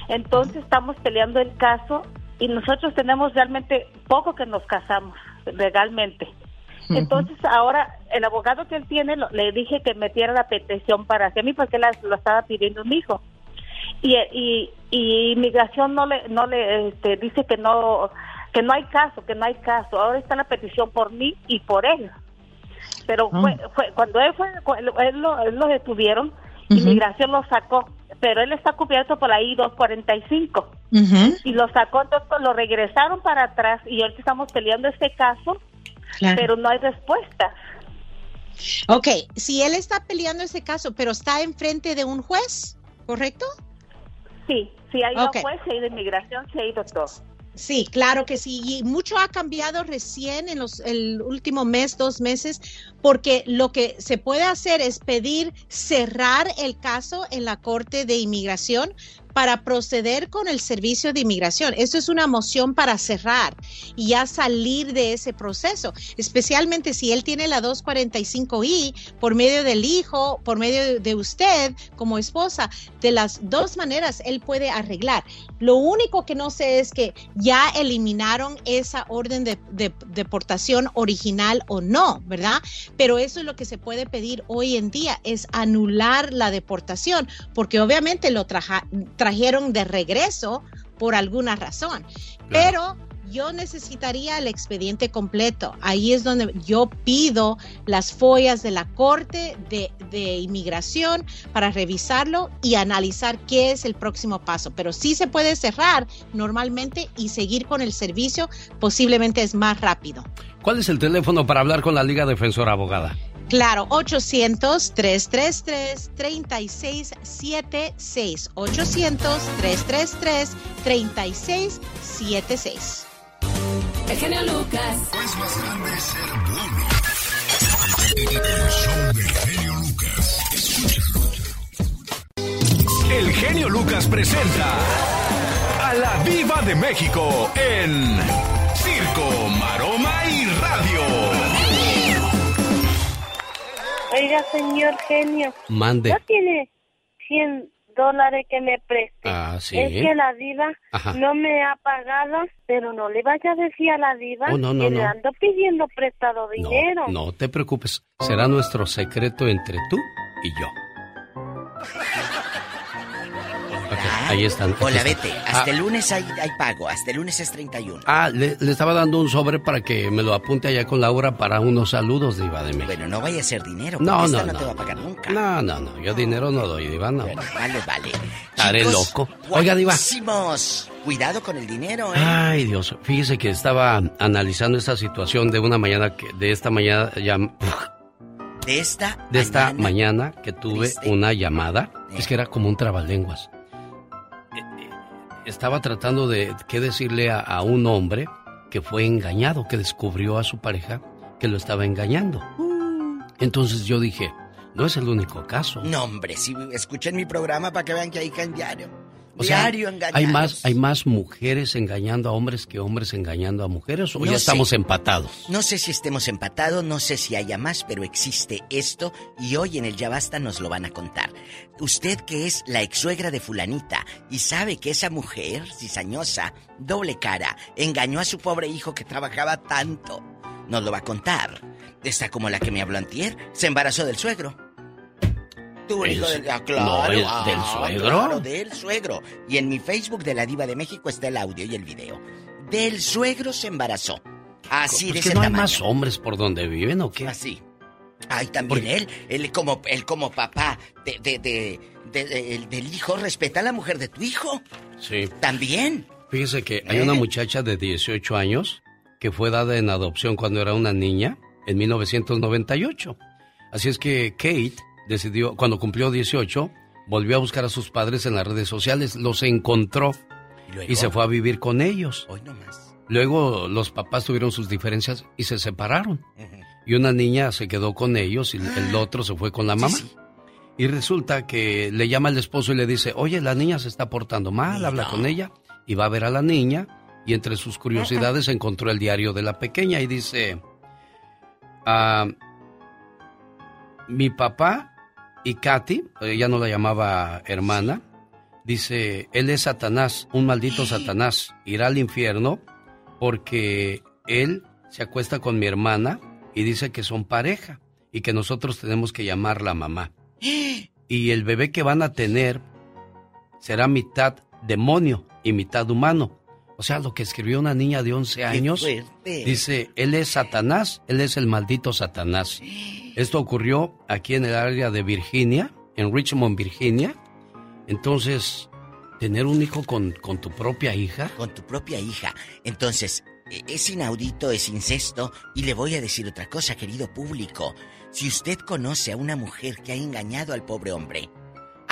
Entonces estamos peleando el caso y nosotros tenemos realmente poco que nos casamos legalmente. Entonces ahora el abogado que él tiene le dije que metiera la petición para hacia mí porque él lo estaba pidiendo mi hijo. Y, y, y inmigración no le no le este, dice que no que no hay caso, que no hay caso. Ahora está la petición por mí y por él. Pero ah. fue, fue cuando él fue él lo, él lo detuvieron, inmigración lo sacó pero él está cubierto por la I-245. Y lo sacó, entonces lo regresaron para atrás y ahorita estamos peleando este caso, pero no hay respuesta. Ok, si él está peleando ese caso, pero está enfrente de un juez, ¿correcto? Sí, sí hay un juez, sí de inmigración, sí doctor. Sí, claro que sí. Y mucho ha cambiado recién en los el último mes, dos meses, porque lo que se puede hacer es pedir cerrar el caso en la Corte de Inmigración, para proceder con el servicio de inmigración. Esto es una moción para cerrar y ya salir de ese proceso, especialmente si él tiene la 245I por medio del hijo, por medio de usted como esposa. De las dos maneras, él puede arreglar. Lo único que no sé es que ya eliminaron esa orden de, deportación original o no, ¿verdad? Pero eso es lo que se puede pedir hoy en día, es anular la deportación, porque obviamente lo trajeron de regreso por alguna razón. Pero yo necesitaría el expediente completo. Ahí es donde yo pido las follas de la Corte de, Inmigración para revisarlo y analizar qué es el próximo paso. Pero sí se puede cerrar normalmente y seguir con el servicio, posiblemente es más rápido. ¿Cuál es el teléfono para hablar con la Liga Defensora Abogada? Claro, 800-333-3676. 800-333-3676. El genio Lucas. Es más grande ser bueno. El show del genio Lucas. El genio Lucas presenta a la Viva de México en Circo, Maroma Oiga, señor genio. Mande. ¿No tiene 100 dólares que me preste. Ah, sí. Es que la diva no me ha pagado, pero no le vaya a decir a la diva oh, que le ando pidiendo prestado dinero. No, no te preocupes. Será nuestro secreto entre tú y yo ahí están. Hola, vete. Hasta el lunes hay, pago. Hasta el lunes es 31. Ah, le, estaba dando un sobre para que me lo apunte allá con Laura para unos saludos, Diva de México. Bueno, no vaya a ser dinero. No, no, no. no te va a pagar nunca. No, no, no. Yo dinero no doy, Diva, no. vale, vale. Estaré loco. Oiga, Diva. Cuidado con el dinero, ¿eh? Ay, Dios. Fíjese que estaba analizando esta situación de una mañana que, de esta mañana ya. De esta De esta mañana, que tuve una llamada. Es que era como un trabalenguas estaba tratando de qué decirle a, un hombre que fue engañado, que descubrió a su pareja que lo estaba engañando. Entonces yo dije, no es el único caso. No, hombre, si escuchen mi programa para que vean que hay diario. O sea, hay más, hay más mujeres engañando a hombres que hombres engañando a mujeres o ya estamos empatados. No sé si estemos empatados, no sé si haya más, pero existe esto y hoy en el Ya Basta nos lo van a contar. Usted que es la ex suegra de fulanita y sabe que esa mujer cizañosa, doble cara, engañó a su pobre hijo que trabajaba tanto, nos lo va a contar. Está como la que me habló antier, se embarazó del suegro. Del, ah, claro, del ah, suegro. Claro, del suegro. Y en mi Facebook de la Diva de México está el audio y el video. Del suegro se embarazó. Así pues de que no hay más hombres por donde viven o qué? Así. Ay, también él, él como, él como papá de, de, de, del hijo, respeta a la mujer de tu hijo. Sí. También. Fíjese que hay una ¿Eh? muchacha de 18 años que fue dada en adopción cuando era una niña en 1998. Así es que Kate decidió, cuando cumplió 18, volvió a buscar a sus padres en las redes sociales, los encontró y, se fue a vivir con ellos. Luego los papás tuvieron sus diferencias y se separaron. Y una niña se quedó con ellos y el otro se fue con la mamá. Y resulta que le llama el esposo y le dice, oye, la niña se está portando mal, habla con ella y va a ver a la niña. Y entre sus curiosidades encontró el diario de la pequeña y dice, ah, mi papá y Katy, ella no la llamaba hermana, dice, él es Satanás, un maldito Satanás, irá al infierno porque él se acuesta con mi hermana y dice que son pareja y que nosotros tenemos que llamarla mamá. Y el bebé que van a tener será mitad demonio y mitad humano. O sea, lo que escribió una niña de 11 años. Dice, él es Satanás, él es el maldito Satanás. Esto ocurrió aquí en el área de Virginia, en Richmond, Virginia. Entonces, tener un hijo con, con tu propia hija. Con tu propia hija. Entonces, e, es inaudito, es incesto. Y le voy a decir otra cosa, querido público. Si usted conoce a una mujer que ha engañado al pobre hombre,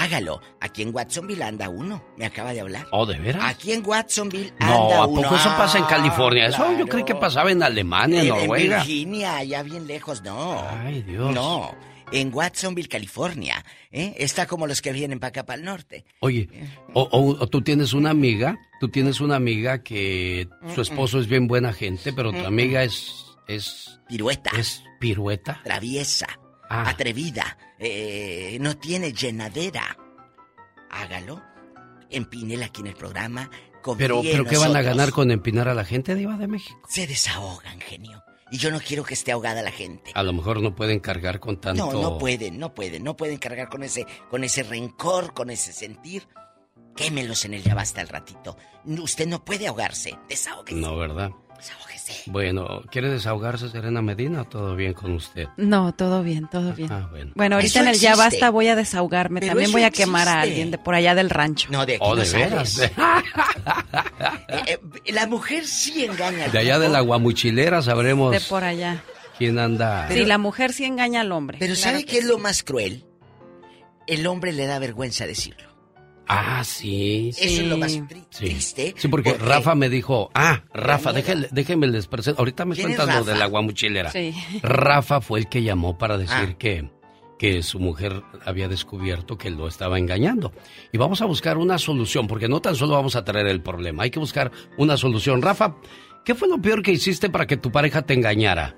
hágalo. Aquí en Watsonville anda uno. Me acaba de hablar. ¿Oh, de veras? Aquí en Watsonville anda uno. No, ¿a poco eso pasa en California? Eso yo creo que pasaba en Alemania, en Noruega. En Virginia, allá bien lejos, no. Ay, Dios. No. en Watsonville, California. ¿eh? Está como los que vienen para acá, para el norte. Oye, o, o- o tú tienes una amiga, tú tienes una amiga que su esposo es bien buena gente, pero tu amiga es... es Pirueta. Es pirueta. Traviesa. Ah. Atrevida. Eh, no tiene llenadera. Hágalo. Empínela aquí en el programa. Pero, pero ¿qué van a ganar con empinar a la gente, Diva de México? Se desahogan, genio. Y yo no quiero que esté ahogada la gente. A lo mejor no pueden cargar con tanto... No, no pueden, no pueden, no pueden cargar con ese, con ese rencor, con ese sentir. Quémelos en el ya basta el ratito. Usted no puede ahogarse. Desahógese. No, ¿verdad? Desahógese. Bueno, ¿quiere desahogarse Serena Medina o todo bien con usted? No, todo bien, todo bien. Ah, bueno. Bueno, ahorita Eso en el ya basta voy a desahogarme. Pero También voy a quemar a alguien de por allá del rancho. No, de aquí Oh, no ¿de sales. veras? Eh, eh, la mujer sí engaña. al De allá de la guamuchilera sabremos De por allá. quién anda... sí, la mujer sí engaña al hombre. Pero claro ¿sabe que qué es sí. lo más cruel? El hombre le da vergüenza decirlo. Ah, sí, sí. Eso es lo más tri- Sí. triste. Sí, porque porque- Rafa me dijo, ah, Rafa, déjenme, déjenme les presento. Ahorita me ¿Quién es cuentas lo de Rafa? la guamuchilera. Sí. Rafa fue el que llamó para decir Ah. que, que su mujer había descubierto que lo estaba engañando. Y vamos a buscar una solución, porque no tan solo vamos a traer el problema, hay que buscar una solución. Rafa, ¿qué fue lo peor que hiciste para que tu pareja te engañara?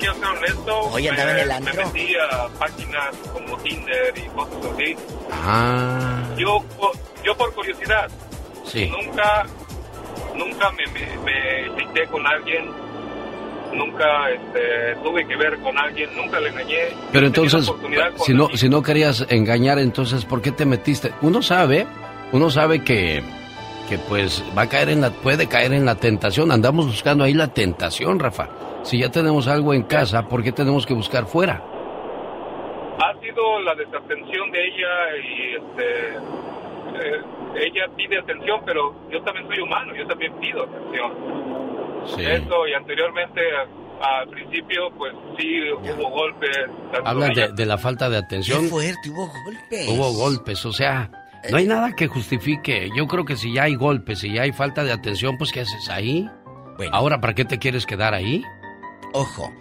Quiero ser honesto. Hoy andaba en el me, antro. me metí a páginas como Tinder y cosas así. Ah, Yo, yo por curiosidad, sí. nunca, nunca me, me, me cité con alguien, nunca este, tuve que ver con alguien, nunca le engañé. Pero entonces, si no, alguien. si no querías engañar, entonces, ¿por qué te metiste? Uno sabe, uno sabe que, que pues va a caer en la, puede caer en la tentación. Andamos buscando ahí la tentación, Rafa. Si ya tenemos algo en casa, ¿por qué tenemos que buscar fuera? ha sido la desatención de ella y este eh, ella pide atención pero yo también soy humano yo también pido atención Sí. eso y anteriormente al principio pues sí hubo golpes Hablan de, de la falta de Qué atención. fuerte, hubo golpes. Hubo golpes, o sea, no hay nada que justifique. Yo creo que si ya hay golpes, si ya hay falta de atención, pues ¿qué haces ahí? Bueno. Ahora, ¿para qué te quieres quedar ahí? Ojo,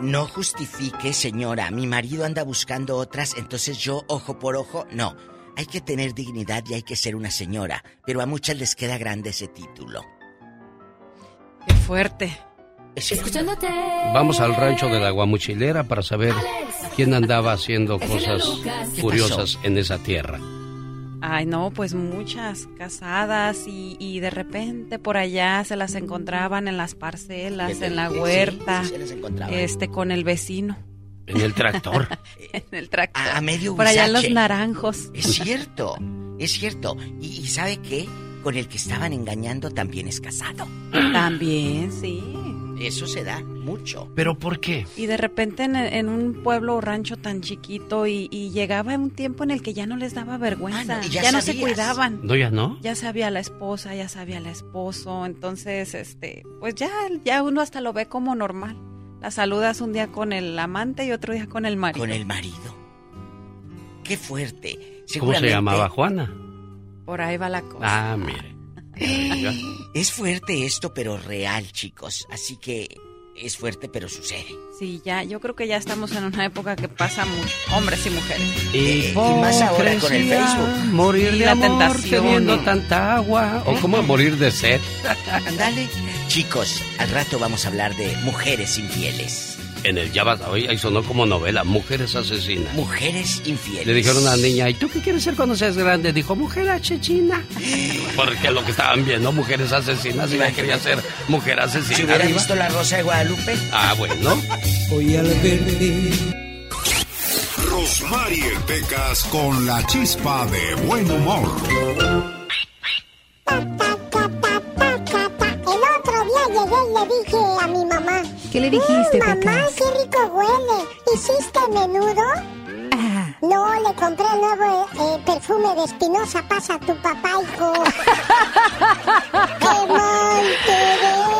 no justifique, señora. Mi marido anda buscando otras, entonces yo, ojo por ojo, no. Hay que tener dignidad y hay que ser una señora. Pero a muchas les queda grande ese título. Qué fuerte. Escuchándote. Vamos al rancho de la guamuchilera para saber quién andaba haciendo cosas ¿Qué curiosas en esa tierra. Ay, no, pues muchas casadas y, y de repente por allá se las encontraban en las parcelas, en la sí, huerta, sí, se las encontraban. este, con el vecino, En el tractor. en el tractor. A, a medio por allá en los naranjos. Es cierto, es cierto. Y, y ¿sabe qué? Con el que estaban engañando también es casado. También, sí. Eso se da mucho. ¿Pero por qué? Y de repente en, en un pueblo o rancho tan chiquito y, y llegaba un tiempo en el que ya no les daba vergüenza, Ah, no, ya ya, no se cuidaban. ¿No, ya no? Ya sabía la esposa, ya sabía el esposo, entonces, este, pues ya, ya uno hasta lo ve como normal. La saludas un día con el amante y otro día con el marido. Con el marido. Qué fuerte. ¿Cómo se llamaba Juana? Por ahí va la cosa. Ah, mire. Es fuerte esto, pero real, chicos. Así que es fuerte, pero sucede. Sí, ya, yo creo que ya estamos en una época que pasa mucho, hombres y mujeres. Eh, y más ahora con el Facebook. Morir de la amor, tentación. bebiendo tanta agua. O cómo morir de sed. Ándale. Chicos, al rato vamos a hablar de mujeres infieles. En el ya vas, oye, ahí sonó como novela, Mujeres Asesinas. Mujeres infieles. Le dijeron a la niña, ¿y tú qué quieres ser cuando seas grande? Dijo, mujer asesina. Porque lo que estaban viendo, mujeres asesinas, y ella quería ser mujer asesina. Si hubiera visto la Rosa de Guadalupe. Ah, bueno. Hoy al verte. Rosmarie Pecas con la chispa de buen humor. El otro día llegué y le dije a mi mamá. ¿Qué le dijiste, "Mm, Mamá, Pecas? qué rico huele. ¿Hiciste menudo? No, le compré el nuevo eh, perfume de Espinosa Pasa a tu papá, hijo. ¡Qué mal te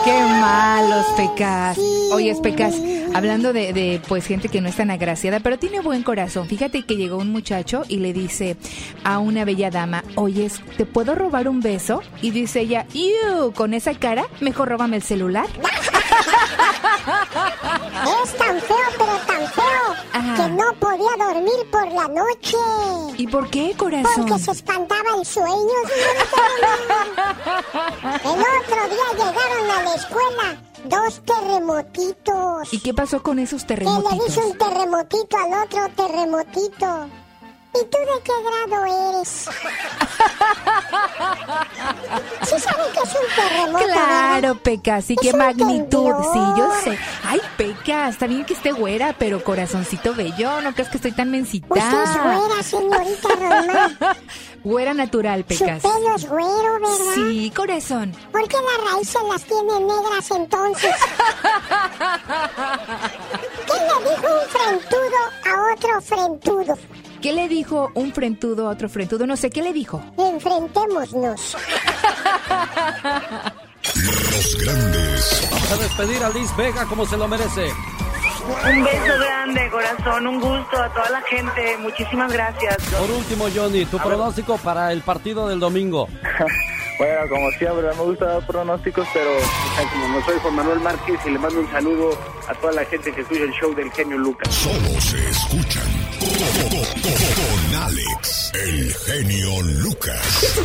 qué malos, Pecas. Oye, Pecas, hablando de, de, pues gente que no es tan agraciada, pero tiene buen corazón. Fíjate que llegó un muchacho y le dice a una bella dama, oye, ¿te puedo robar un beso? Y dice ella, ¡Ew! Con esa cara, mejor róbame el celular. Es tan feo, pero tan feo, que no podía dormir por la noche. ¿Y por qué, corazón? Porque se espantaba el sueño, El otro día llegaron a la escuela dos terremotitos. ¿Y qué pasó con esos Que terremotitos? le dice un terremotito al otro terremotito. ¿Y tú de qué grado eres? ¿Sí saben que es un terremoto, Claro, Peca, sí, qué magnitud. Sí, yo sé. Ay, Peca, está bien que esté güera, pero corazoncito bello, no crees que estoy tan mensita. Usted es güera, señorita Román. Güera natural, Su Pecas. pelo es güero, ¿verdad? Sí, corazón. ¿Por qué las raíces las tiene negras entonces? ¿Qué le dijo un frentudo a otro frentudo? ¿Qué le dijo un frentudo a otro frentudo? No sé, ¿qué le dijo? Enfrentémonos. Los grandes. Vamos a despedir a Liz Vega como se lo merece. Un beso grande, corazón, un gusto a toda la gente. Muchísimas gracias. Por último, Johnny, tu pronóstico para el partido del domingo. Bueno, como siempre, me gusta dar pronósticos, pero como no soy Juan Manuel Márquez y le mando un saludo a toda la gente que escucha el show del genio Lucas. Solo se escuchan con Alex, el genio Lucas,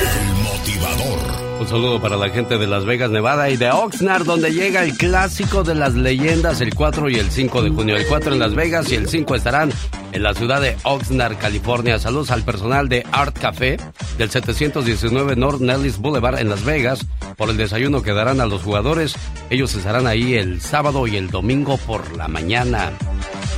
el motivador. Un saludo para la gente de Las Vegas, Nevada y de Oxnard, donde llega el clásico de las leyendas el 4 y el 5 de junio. El 4 en Las Vegas y el 5 estarán en la ciudad de Oxnard, California. Saludos al personal de Art Café del 719 North Nellis Boulevard en Las Vegas por el desayuno que darán a los jugadores. Ellos estarán ahí el sábado y el domingo por la mañana.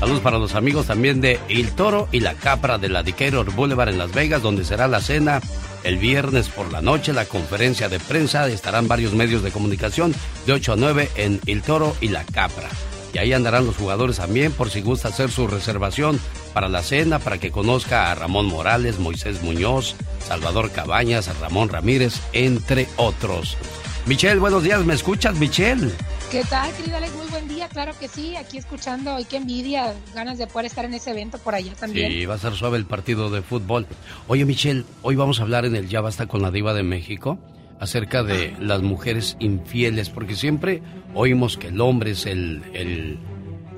Saludos para los amigos también de El Toro y la Capra de la Decatur Boulevard en Las Vegas, donde será la cena el viernes por la noche, la conferencia de prensa. Estarán varios medios de comunicación de 8 a 9 en El Toro y la Capra. Y ahí andarán los jugadores también por si gusta hacer su reservación para la cena, para que conozca a Ramón Morales, Moisés Muñoz, Salvador Cabañas, Ramón Ramírez, entre otros. Michelle, buenos días, ¿me escuchas, Michelle? ¿Qué tal, querido Alex? Muy buen día, claro que sí, aquí escuchando, y qué envidia, ganas de poder estar en ese evento por allá también. Sí, va a ser suave el partido de fútbol. Oye, Michelle, hoy vamos a hablar en el Ya Basta con la Diva de México acerca de las mujeres infieles, porque siempre oímos que el hombre es el, el,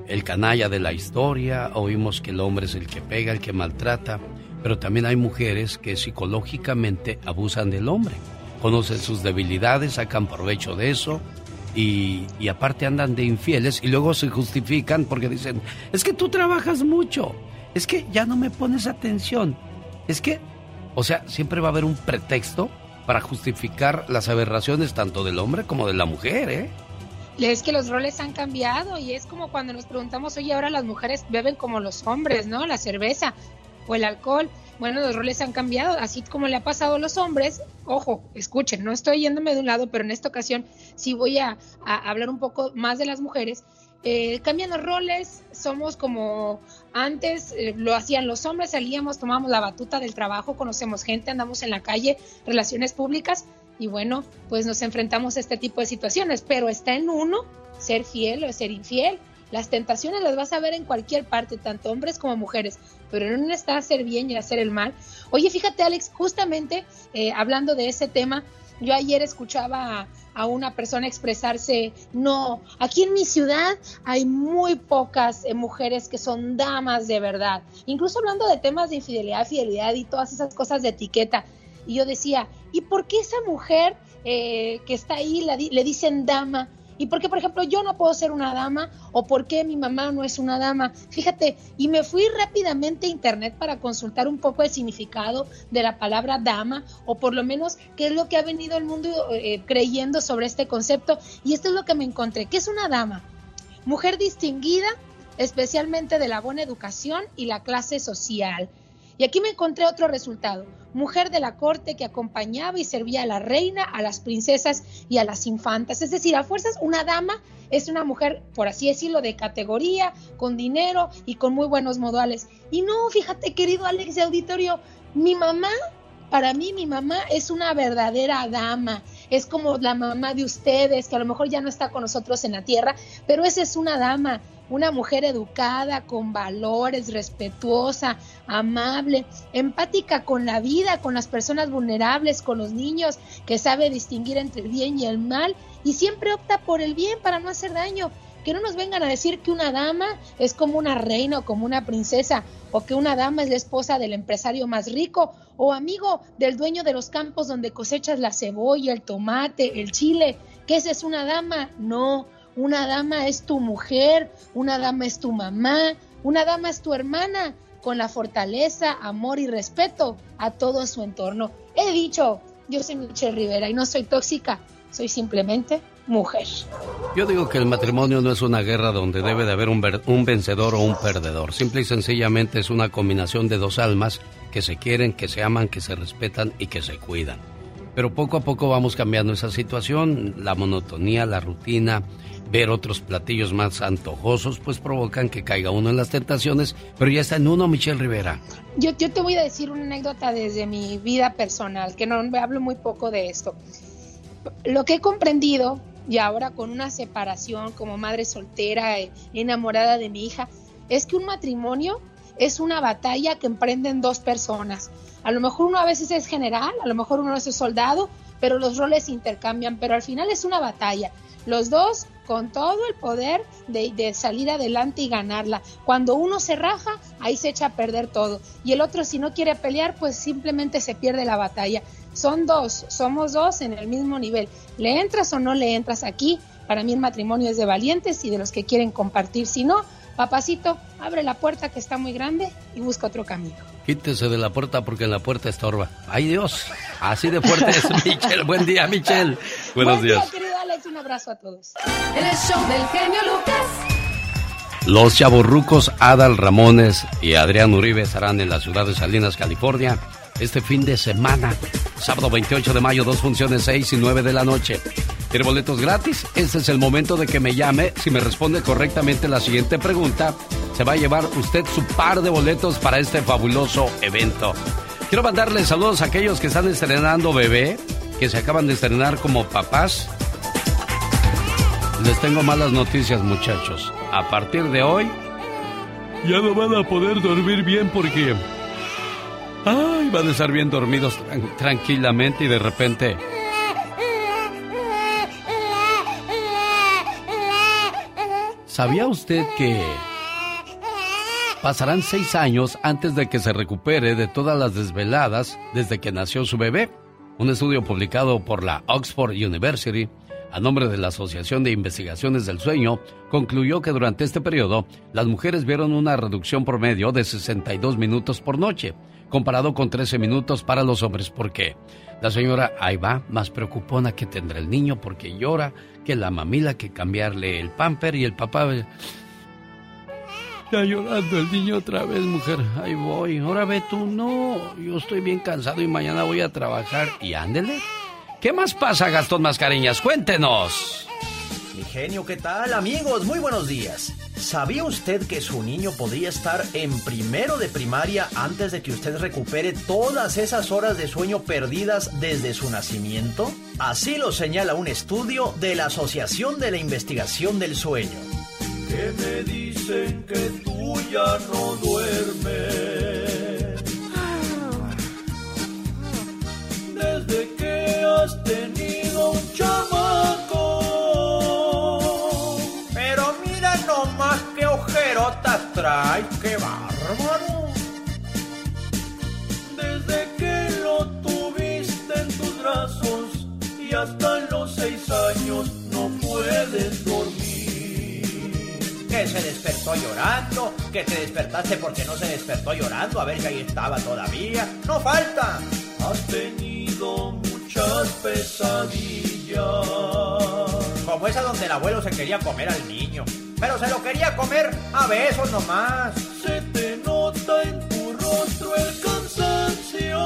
el canalla de la historia, oímos que el hombre es el que pega, el que maltrata, pero también hay mujeres que psicológicamente abusan del hombre, conocen sus debilidades, sacan provecho de eso. Y, y aparte andan de infieles y luego se justifican porque dicen, es que tú trabajas mucho, es que ya no me pones atención, es que, o sea, siempre va a haber un pretexto para justificar las aberraciones tanto del hombre como de la mujer, ¿eh? Es que los roles han cambiado y es como cuando nos preguntamos, oye, ahora las mujeres beben como los hombres, ¿no? La cerveza o el alcohol. Bueno, los roles han cambiado, así como le ha pasado a los hombres. Ojo, escuchen, no estoy yéndome de un lado, pero en esta ocasión sí voy a, hablar un poco más de las mujeres. Eh, cambian los roles, somos como antes eh, lo hacían los hombres, salíamos, tomamos la batuta del trabajo, conocemos gente, andamos en la calle, relaciones públicas y bueno, pues nos enfrentamos a este tipo de situaciones, pero está en uno ser fiel o ser infiel. Las tentaciones las vas a ver en cualquier parte, tanto hombres como mujeres, pero en una está hacer bien y hacer el mal. Oye, fíjate Alex, justamente eh, hablando de ese tema, yo ayer escuchaba a, una persona expresarse, no, aquí en mi ciudad hay muy pocas eh, mujeres que son damas de verdad, incluso hablando de temas de infidelidad, fidelidad y todas esas cosas de etiqueta. Y yo decía, ¿y por qué esa mujer eh, que está ahí le dicen dama? ¿Y por qué, por ejemplo, yo no puedo ser una dama? ¿O por qué mi mamá no es una dama? Fíjate, y me fui rápidamente a internet para consultar un poco el significado de la palabra dama, o por lo menos qué es lo que ha venido el mundo eh, creyendo sobre este concepto. Y esto es lo que me encontré. ¿Qué es una dama? Mujer distinguida, especialmente de la buena educación y la clase social. Y aquí me encontré otro resultado. Mujer de la corte que acompañaba y servía a la reina, a las princesas y a las infantas. Es decir, a fuerzas, una dama es una mujer, por así decirlo, de categoría, con dinero y con muy buenos modales. Y no, fíjate, querido Alex de Auditorio, mi mamá, para mí, mi mamá es una verdadera dama. Es como la mamá de ustedes, que a lo mejor ya no está con nosotros en la tierra, pero esa es una dama una mujer educada, con valores, respetuosa, amable, empática con la vida, con las personas vulnerables, con los niños, que sabe distinguir entre el bien y el mal y siempre opta por el bien para no hacer daño. Que no nos vengan a decir que una dama es como una reina o como una princesa, o que una dama es la esposa del empresario más rico, o amigo del dueño de los campos donde cosechas la cebolla, el tomate, el chile, que esa es una dama. No, una dama es tu mujer, una dama es tu mamá, una dama es tu hermana, con la fortaleza, amor y respeto a todo su entorno. He dicho, yo soy Michelle Rivera y no soy tóxica, soy simplemente mujer. Yo digo que el matrimonio no es una guerra donde debe de haber un, un, vencedor o un perdedor. Simple y sencillamente es una combinación de dos almas que se quieren, que se aman, que se respetan y que se cuidan. Pero poco a poco vamos cambiando esa situación, la monotonía, la rutina, ver otros platillos más antojosos, pues provocan que caiga uno en las tentaciones, pero ya está en uno, Michelle Rivera. Yo, yo te voy a decir una anécdota desde mi vida personal, que no hablo muy poco de esto. Lo que he comprendido, y ahora con una separación como madre soltera, eh, enamorada de mi hija, es que un matrimonio es una batalla que emprenden dos personas. A lo mejor uno a veces es general, a lo mejor uno es soldado, pero los roles intercambian, pero al final es una batalla. Los dos con todo el poder de, salir adelante y ganarla. Cuando uno se raja, ahí se echa a perder todo. Y el otro, si no quiere pelear, pues simplemente se pierde la batalla. Son dos, somos dos en el mismo nivel. ¿Le entras o no le entras aquí? Para mí el matrimonio es de valientes y de los que quieren compartir. Si no, papacito, abre la puerta que está muy grande y busca otro camino. Quítese de la puerta porque en la puerta estorba. ¡Ay Dios! Así de fuerte es Michelle. Buen día, Michelle. Buenos Buen días. querido Alex. Un abrazo a todos. En el show del genio Lucas. Los chavorrucos Adal Ramones y Adrián Uribe estarán en la ciudad de Salinas, California, este fin de semana. Sábado 28 de mayo, dos funciones, 6 y 9 de la noche. ¿Quiere boletos gratis? Este es el momento de que me llame. Si me responde correctamente la siguiente pregunta, se va a llevar usted su par de boletos para este fabuloso evento. Quiero mandarle saludos a aquellos que están estrenando bebé, que se acaban de estrenar como papás. Les tengo malas noticias, muchachos. A partir de hoy, ya no van a poder dormir bien porque Ay, van a estar bien dormidos tranquilamente y de repente... ¿Sabía usted que pasarán seis años antes de que se recupere de todas las desveladas desde que nació su bebé? Un estudio publicado por la Oxford University a nombre de la Asociación de Investigaciones del Sueño, concluyó que durante este periodo las mujeres vieron una reducción promedio de 62 minutos por noche, comparado con 13 minutos para los hombres. porque La señora ahí va, más preocupona que tendrá el niño porque llora, que la mamila, que cambiarle el pamper y el papá... Ya llorando el niño otra vez, mujer. Ahí voy. Ahora ve tú, no. Yo estoy bien cansado y mañana voy a trabajar. Y ándele. ¿Qué más pasa, Gastón Mascareñas? Cuéntenos. Mi genio, ¿qué tal? Amigos, muy buenos días. ¿Sabía usted que su niño podría estar en primero de primaria antes de que usted recupere todas esas horas de sueño perdidas desde su nacimiento? Así lo señala un estudio de la Asociación de la Investigación del Sueño. Que me dicen que tú ya no duermes. Desde que has tenido un chamaco. Trae, qué bárbaro. Desde que lo tuviste en tus brazos y hasta los seis años no puedes dormir. Que se despertó llorando, que te despertaste porque no se despertó llorando, a ver que ahí estaba todavía. No falta. Has tenido muchas pesadillas. Como esa donde el abuelo se quería comer al niño pero se lo quería comer a besos nomás. Se te nota en tu rostro el cansancio.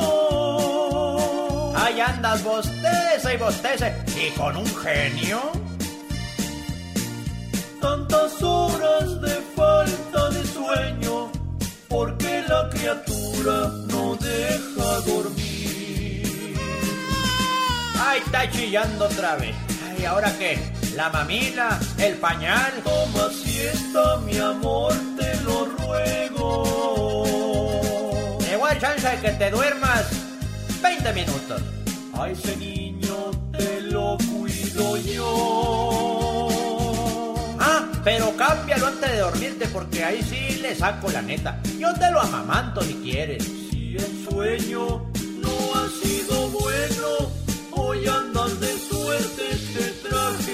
Ahí andas bostece y bostece. ¿Y con un genio? Tantas horas de falta de sueño, porque la criatura no deja dormir. Ay, está chillando otra vez. Ay, ¿ahora qué? La mamila, el pañal. Toma siesta, mi amor, te lo ruego. Igual chance de que te duermas 20 minutos. A ese niño te lo cuido yo. Ah, pero cámbialo antes de dormirte porque ahí sí le saco la neta. Yo te lo amamanto si quieres. Si el sueño no ha sido bueno, hoy andas de suerte, te traje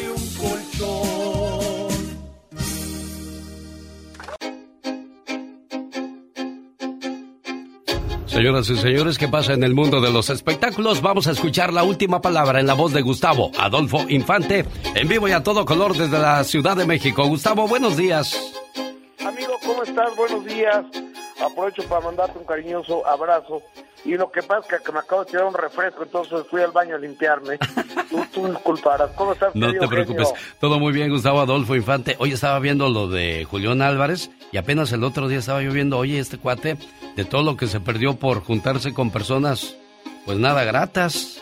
Señoras y señores, ¿qué pasa en el mundo de los espectáculos? Vamos a escuchar la última palabra en la voz de Gustavo Adolfo Infante, en vivo y a todo color desde la Ciudad de México. Gustavo, buenos días. Amigo, ¿cómo estás? Buenos días. Aprovecho para mandarte un cariñoso abrazo. Y lo que pasa es que me acabo de tirar un refresco, entonces fui al baño a limpiarme. tú, tú disculparás. ¿Cómo estás? No te preocupes. genio? Todo muy bien, Gustavo Adolfo Infante. Hoy estaba viendo lo de Julián Álvarez y apenas el otro día estaba yo viendo, oye, este cuate, de todo lo que se perdió por juntarse con personas, pues nada gratas.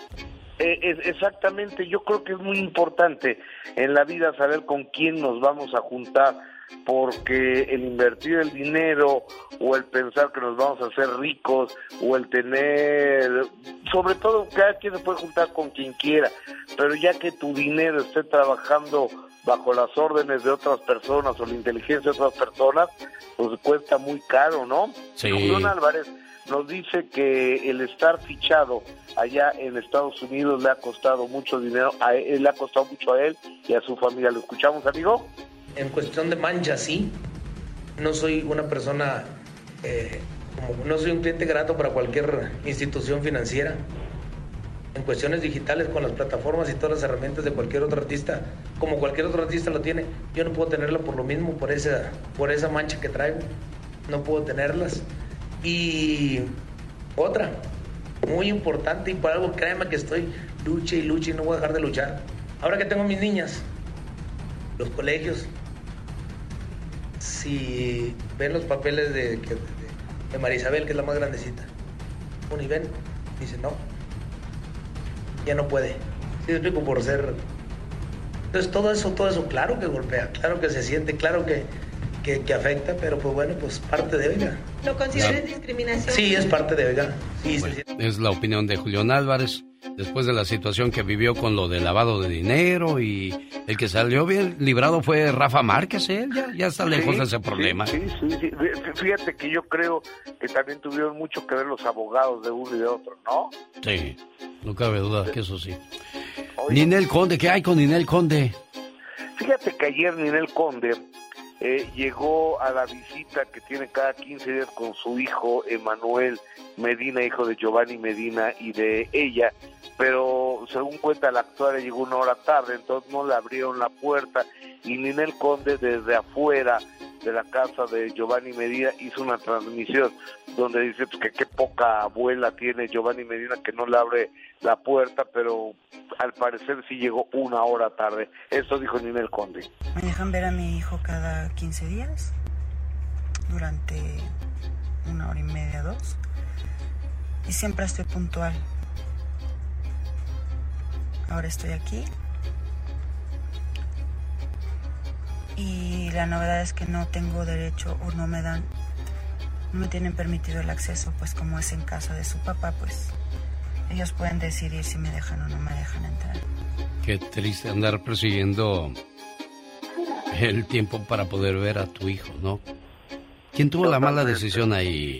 Eh, es- exactamente, yo creo que es muy importante en la vida saber con quién nos vamos a juntar, porque el invertir el dinero o el pensar que nos vamos a hacer ricos o el tener, sobre todo cada quien se puede juntar con quien quiera, pero ya que tu dinero esté trabajando bajo las órdenes de otras personas o la inteligencia de otras personas, pues cuesta muy caro, ¿no? Sí. Julián Álvarez nos dice que el estar fichado allá en Estados Unidos le ha costado mucho dinero, a él, le ha costado mucho a él y a su familia. ¿Lo escuchamos, amigo? En cuestión de mancha, sí. No soy una persona, eh, no soy un cliente grato para cualquier institución financiera. En cuestiones digitales, con las plataformas y todas las herramientas de cualquier otro artista, como cualquier otro artista lo tiene, yo no puedo tenerla por lo mismo, por esa, por esa mancha que traigo. No puedo tenerlas. Y otra, muy importante y por algo créeme que estoy luche y luche y no voy a dejar de luchar. Ahora que tengo mis niñas, los colegios, si ven los papeles de, que- de, de Marisabel, que es la más grandecita, uno y ven, dice no, ya no puede. Sí, explico por ser. Entonces todo eso, todo eso, claro que golpea, claro que se siente, claro que, que, que afecta, pero pues bueno, pues parte de oiga. ¿Lo consideras discriminación? Sí, es parte de oiga. Sí. Es la opinión de Julián Álvarez después de la situación que vivió con lo de lavado de dinero y el que salió bien librado fue Rafa Márquez, él ya, ya está lejos Sí, de ese problema. Sí, sí, sí. Fí- Fíjate que yo creo que también tuvieron mucho que ver los abogados de uno y de otro, ¿no? Sí, no cabe duda que eso sí. Ninel Conde, ¿qué hay con Ninel Conde? Fíjate que ayer Ninel Conde eh, llegó a la visita que tiene cada 15 días con su hijo Emanuel Medina, hijo de Giovanni Medina y de ella, pero según cuenta la actuaria llegó una hora tarde, entonces no le abrieron la puerta y Ninel Conde desde afuera de la casa de Giovanni Medina hizo una transmisión donde dice pues, que qué poca abuela tiene Giovanni Medina que no le abre la puerta, pero al parecer sí llegó una hora tarde. Eso dijo Ninel Conde. Me dejan ver a mi hijo cada 15 días, durante una hora y media, dos. Y siempre estoy puntual. Ahora estoy aquí. Y la novedad es que no tengo derecho o no me dan, no me tienen permitido el acceso, pues como es en casa de su papá, pues ellos pueden decidir si me dejan o no me dejan entrar. Qué triste andar persiguiendo el tiempo para poder ver a tu hijo, ¿no? ¿Quién tuvo la mala decisión ahí?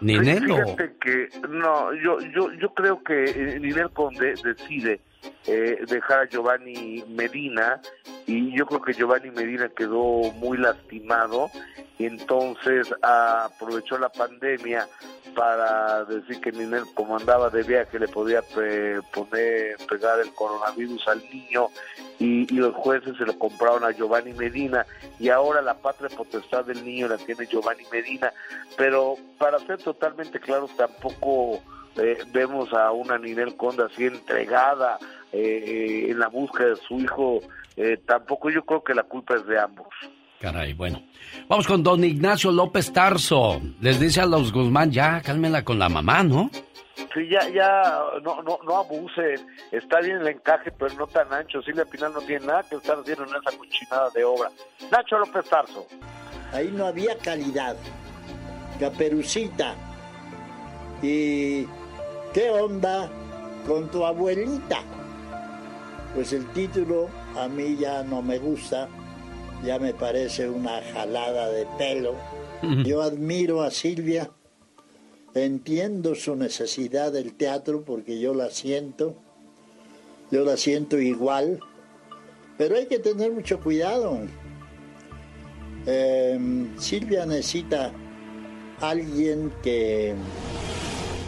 ¿Ninel o...? Fíjate que no, yo yo yo creo que eh, Ninel Conde decide eh, dejar a Giovanni Medina y yo creo que Giovanni Medina quedó muy lastimado y entonces aprovechó la pandemia para decir que Ninel como andaba de viaje le podía poner pegar el coronavirus al niño y, y los jueces se lo compraron a Giovanni Medina y ahora la patria potestad del niño la tiene Giovanni Medina. Pero para ser totalmente claros tampoco eh, vemos a una Ninel Conde así entregada eh, en la búsqueda de su hijo eh, tampoco yo creo que la culpa es de ambos Caray, bueno. Vamos con don Ignacio López Tarso. Les dice a los Guzmán, ya, cálmenla con la mamá, ¿no? Sí, ya, ya, no, no, no abusen. Está bien el encaje, pero no tan ancho. Silvia Pinal no tiene nada que estar haciendo en esa cochinada de obra. Nacho López Tarso. Ahí no había calidad. Caperucita. ¿Y qué onda con tu abuelita? Pues el título a mí ya no me gusta ya me parece una jalada de pelo. Yo admiro a Silvia, entiendo su necesidad del teatro porque yo la siento, yo la siento igual, pero hay que tener mucho cuidado. Em, Silvia necesita alguien que,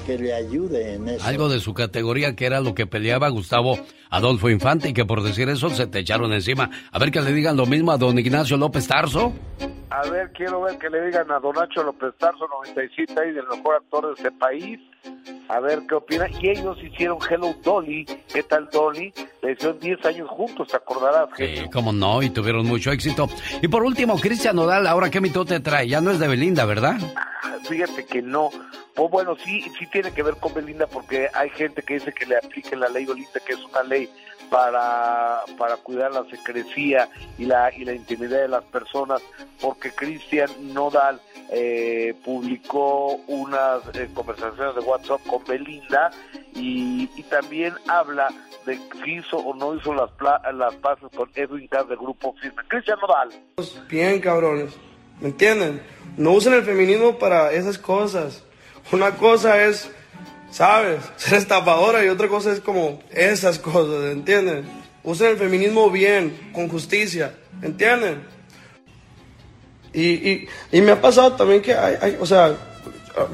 que le ayude en eso. Algo de su categoría que era lo que peleaba Gustavo Adolfo Infante y que por decir eso se te echaron encima. A ver que le digan lo mismo a don Ignacio López Tarso. A ver, quiero ver que le digan a Don Nacho López Tarso, 97 y del mejor actor de este país. A ver qué opina. Y ellos hicieron Hello Dolly. ¿Qué tal Dolly? Le hicieron 10 años juntos, ¿te acordarás? Sí, cómo no, y tuvieron mucho éxito. Y por último, Cristian Nodal, ahora qué mito te trae, ya no es de Belinda, ¿verdad? Ah, Fíjate que no. Pues bueno, sí, sí tiene que ver con Belinda porque hay gente que dice que le apliquen la ley Belinda, que es una ley para, para cuidar la secrecía y la, y la intimidad de las personas, porque Cristian Nodal eh, publicó unas eh, conversaciones de WhatsApp con Belinda y, y también habla de si hizo o no hizo las, las paces con Edwin Cass del grupo Firme. Cristian Nodal. Bien, cabrones. ¿Me entienden? No usen el feminismo para esas cosas. Una cosa es, ¿sabes? Ser estafadora y otra cosa es como esas cosas, ¿entienden? Usen el feminismo bien, con justicia, ¿entienden? Y, y, y me ha pasado también que hay, hay, o sea,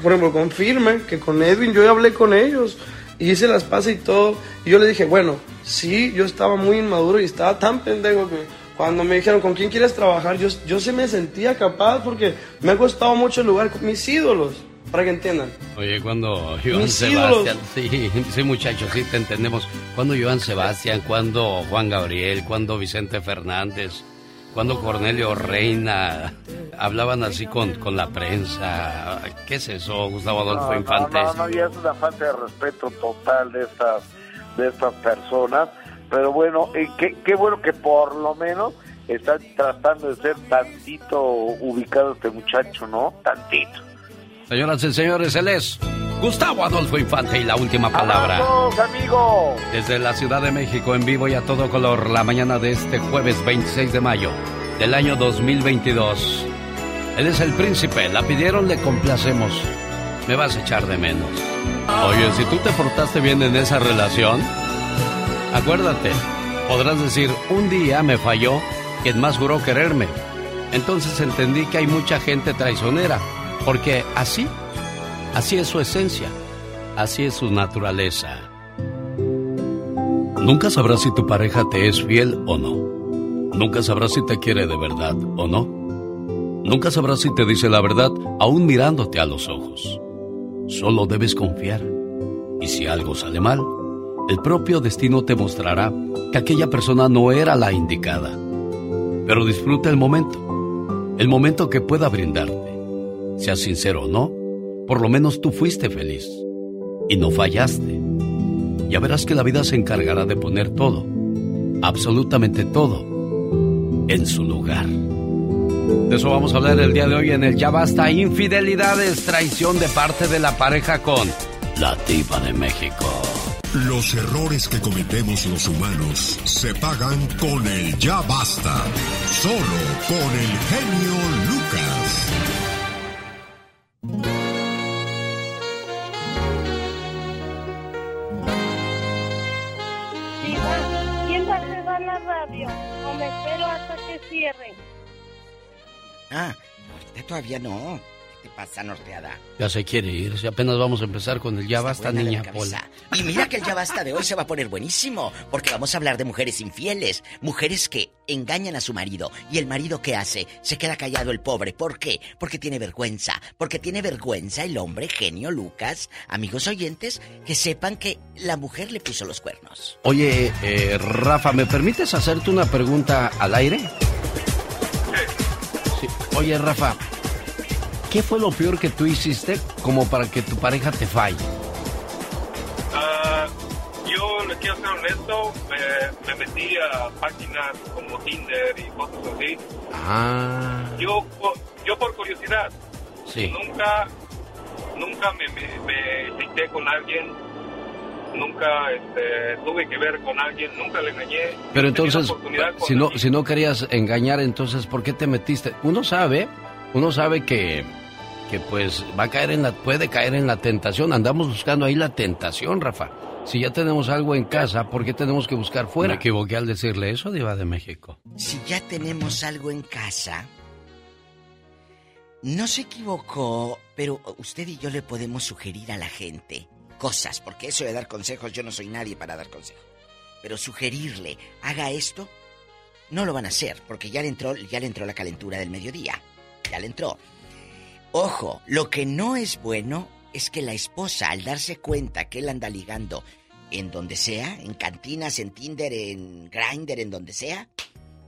por ejemplo, con Firme, que con Edwin, yo hablé con ellos y hice las pases y todo. Y yo le dije, bueno, sí, yo estaba muy inmaduro y estaba tan pendejo que cuando me dijeron, ¿con quién quieres trabajar? Yo, yo sí me sentía capaz porque me ha costado mucho el lugar con mis ídolos, para que entiendan. Oye, cuando Joan Mis Sebastián, sí, sí muchachos, sí te entendemos. Cuando Joan Sebastián, cuando Juan Gabriel, cuando Vicente Fernández, cuando Cornelio Reina hablaban así con, con la prensa. ¿Qué es eso, Gustavo Adolfo No, Infante? No, no, no, ya es una falta de respeto total de estas, de estas personas. Pero bueno, eh, qué, qué bueno que por lo menos están tratando de ser tantito ubicado este muchacho, ¿no? Tantito. Señoras y señores, él es Gustavo Adolfo Infante y la última palabra. ¡Vamos, amigo! Desde la Ciudad de México en vivo y a todo color, la mañana de este jueves 26 de mayo del año 2022. Él es el príncipe, la pidieron, le complacemos. Me vas a echar de menos. Oye, si tú te portaste bien en esa relación, acuérdate, podrás decir, un día me falló quien más juró quererme. Entonces entendí que hay mucha gente traicionera, porque así, así es su esencia, así es su naturaleza. Nunca sabrás si tu pareja te es fiel o no. Nunca sabrás si te quiere de verdad o no. Nunca sabrás si te dice la verdad aún mirándote a los ojos. Solo debes confiar. Y si algo sale mal, el propio destino te mostrará que aquella persona no era la indicada. Pero disfruta el momento. El momento que pueda brindarte. Seas sincero o no, por lo menos tú fuiste feliz. Y no fallaste. Ya verás que la vida se encargará de poner todo, absolutamente todo, en su lugar. De eso vamos a hablar el día de hoy en el Ya Basta. Infidelidades, traición de parte de la pareja con la Diva de México. Los errores que cometemos los humanos se pagan con el ya basta. Solo con el genio Lucas. Ah, ahorita todavía no. ¿Qué te pasa, norteada? Ya se quiere ir, si apenas vamos a empezar con el Ya Basta, niña la Pola. Y mira que el ya basta de hoy se va a poner buenísimo, porque vamos a hablar de mujeres infieles, mujeres que engañan a su marido y el marido que hace se queda callado el pobre. ¿Por qué? Porque tiene vergüenza, porque tiene vergüenza el hombre genio Lucas. Amigos oyentes, que sepan que la mujer le puso los cuernos. Oye, eh, Rafa, ¿me permites hacerte una pregunta al aire? Sí. Oye, Rafa, ¿qué fue lo peor que tú hiciste como para que tu pareja te falle? Ah, yo le quiero ser honesto, me, me metí a páginas como Tinder y cosas así. Ah, Yo, por- yo por curiosidad, sí. nunca, nunca me, me, me cité con alguien nunca este, tuve que ver con alguien, nunca le engañé. Pero entonces, si no, si no querías engañar, entonces, ¿por qué te metiste? Uno sabe, uno sabe que, que pues va a caer en la, puede caer en la tentación. Andamos buscando ahí la tentación, Rafa. Si ya tenemos algo en casa, ¿por qué tenemos que buscar fuera? Me equivoqué al decirle eso, Diva de México. Si ya tenemos algo en casa, no se equivocó, pero usted y yo le podemos sugerir a la gente cosas, porque eso de dar consejos, yo no soy nadie para dar consejos. Pero sugerirle, haga esto, no lo van a hacer, porque ya le entró, ya le entró la calentura del mediodía. Ya le entró. Ojo, lo que no es bueno es que la esposa, al darse cuenta que él anda ligando en donde sea, en cantinas, en Tinder, en Grindr, en donde sea,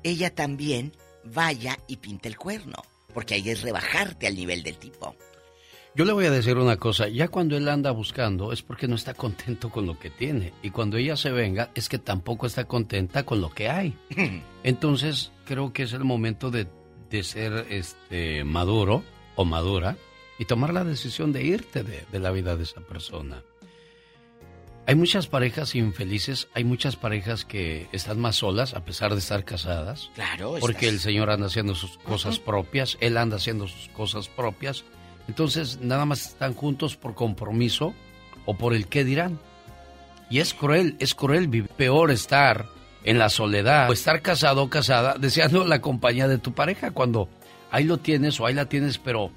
ella también vaya y pinte el cuerno, porque ahí es rebajarte al nivel del tipo. Yo le voy a decir una cosa, ya cuando él anda buscando es porque no está contento con lo que tiene y cuando ella se venga es que tampoco está contenta con lo que hay. Entonces creo que es el momento de, de ser este maduro o madura y tomar la decisión de irte de, de la vida de esa persona. Hay muchas parejas infelices, hay muchas parejas que están más solas a pesar de estar casadas. Claro. Porque el señor anda haciendo sus cosas propias, él anda haciendo sus cosas propias. Entonces nada más están juntos por compromiso o por el qué dirán. Y es cruel, es cruel, peor estar en la soledad o estar casado o casada deseando la compañía de tu pareja cuando ahí lo tienes o ahí la tienes, pero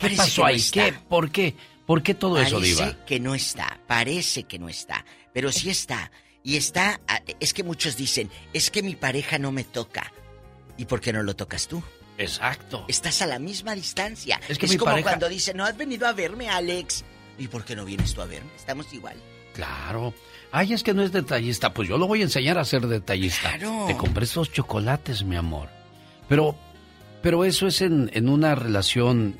¿qué pasó ahí? ¿Qué? ¿Por qué? ¿Por qué todo eso, Diva? Parece que no está, parece que no está, pero sí está. Y está, ah, es que muchos dicen, es que mi pareja no me toca. ¿Y por qué no lo tocas tú? Exacto. Estás a la misma distancia. Es, que es mi como pareja- cuando dicen, no has venido a verme, Alex. ¿Y por qué no vienes tú a verme? Estamos igual. Claro. Ay, es que no es detallista. Pues yo lo voy a enseñar a ser detallista. Claro. Te compré estos chocolates, mi amor. Pero, pero eso es en, en una relación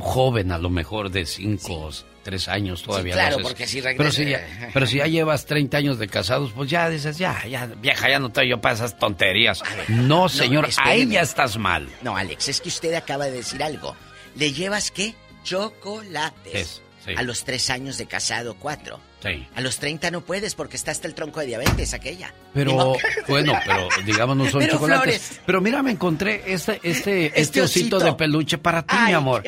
joven, a lo mejor de cinco, tres años todavía. Sí, claro, porque si pero regresa- si, ya, pero si ya llevas 30 años de casados, pues ya dices, ya, ya, vieja, ya no estoy yo para esas tonterías. No, señor, ahí espéreme. ya estás mal. No, Alex, es que usted acaba de decir algo. ¿Le llevas qué? Chocolates. Es, sí. A los tres años de casado, cuatro. Sí. A los 30 no puedes porque está hasta el tronco de diabetes, aquella. Pero, bueno, pero digamos no son Pero chocolates. flores. Pero mira, me encontré este, este, este, Este osito, osito. de peluche para ti, mi amor.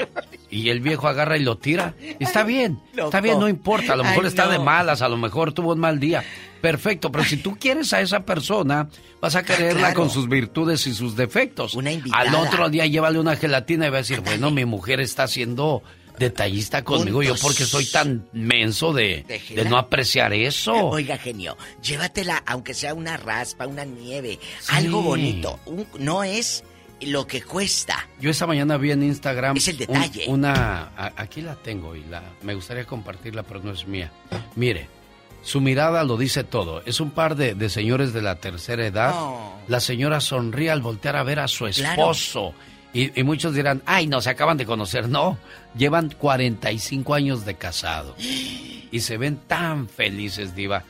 Y el viejo agarra y lo tira. Está bien, loco. está bien, no importa. A lo mejor Ay, está de malas, a lo mejor tuvo un mal día. Perfecto, pero si tú quieres a esa persona, vas a quererla claro. con sus virtudes y sus defectos. Una invitada. Al otro día llévale una gelatina y va a decir, bueno, mi mujer está siendo detallista conmigo. Yo porque soy tan menso de, de no apreciar eso. Oiga, genio, llévatela, aunque sea una raspa, una nieve, algo bonito. Un- no es lo que cuesta. Yo esta mañana vi en Instagram. Es el un- detalle. una. a- aquí la tengo y la. Me gustaría compartirla, pero no es mía. Mire, su mirada lo dice todo. Es un par de, de señores de la tercera edad. Oh. La señora sonríe al voltear a ver a su Claro. Y, y muchos dirán, ay, no, se acaban de conocer. No, llevan 45 años de casado. Y se ven tan felices, Diva.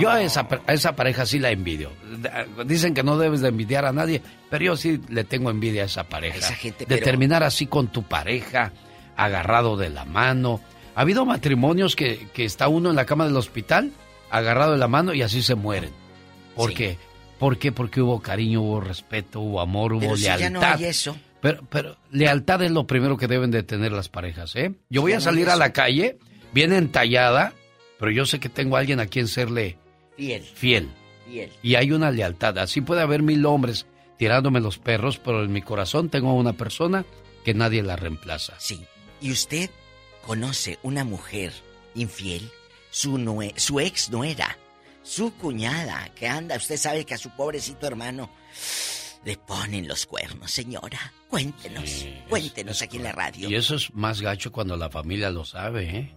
Yo a esa, a esa pareja sí la envidio. Dicen que no debes de envidiar a nadie, pero yo sí le tengo envidia a esa pareja. esa gente, de pero- terminar así con tu pareja, agarrado de la mano. Ha habido matrimonios que, que está uno en la cama del hospital, agarrado de la mano y así se mueren. ¿Por Sí. qué? ¿Por qué? Porque hubo cariño, hubo respeto, hubo amor, hubo Pero si lealtad. ya no hay eso. Pero, pero lealtad es lo primero que deben de tener las parejas, ¿eh? Yo voy a salir a la calle bien entallada, pero yo sé que tengo a alguien a quien serle Fiel. fiel. Fiel. Y hay una lealtad. Así puede haber mil hombres tirándome los perros, pero en mi corazón tengo una persona que nadie la reemplaza. Sí. ¿Y usted conoce una mujer infiel? Su, nue- su ex nuera, su cuñada, que anda, usted sabe que a su pobrecito hermano le ponen los cuernos, señora. Cuéntenos, cuéntenos aquí en la radio. Y eso es más gacho cuando la familia lo sabe, ¿eh?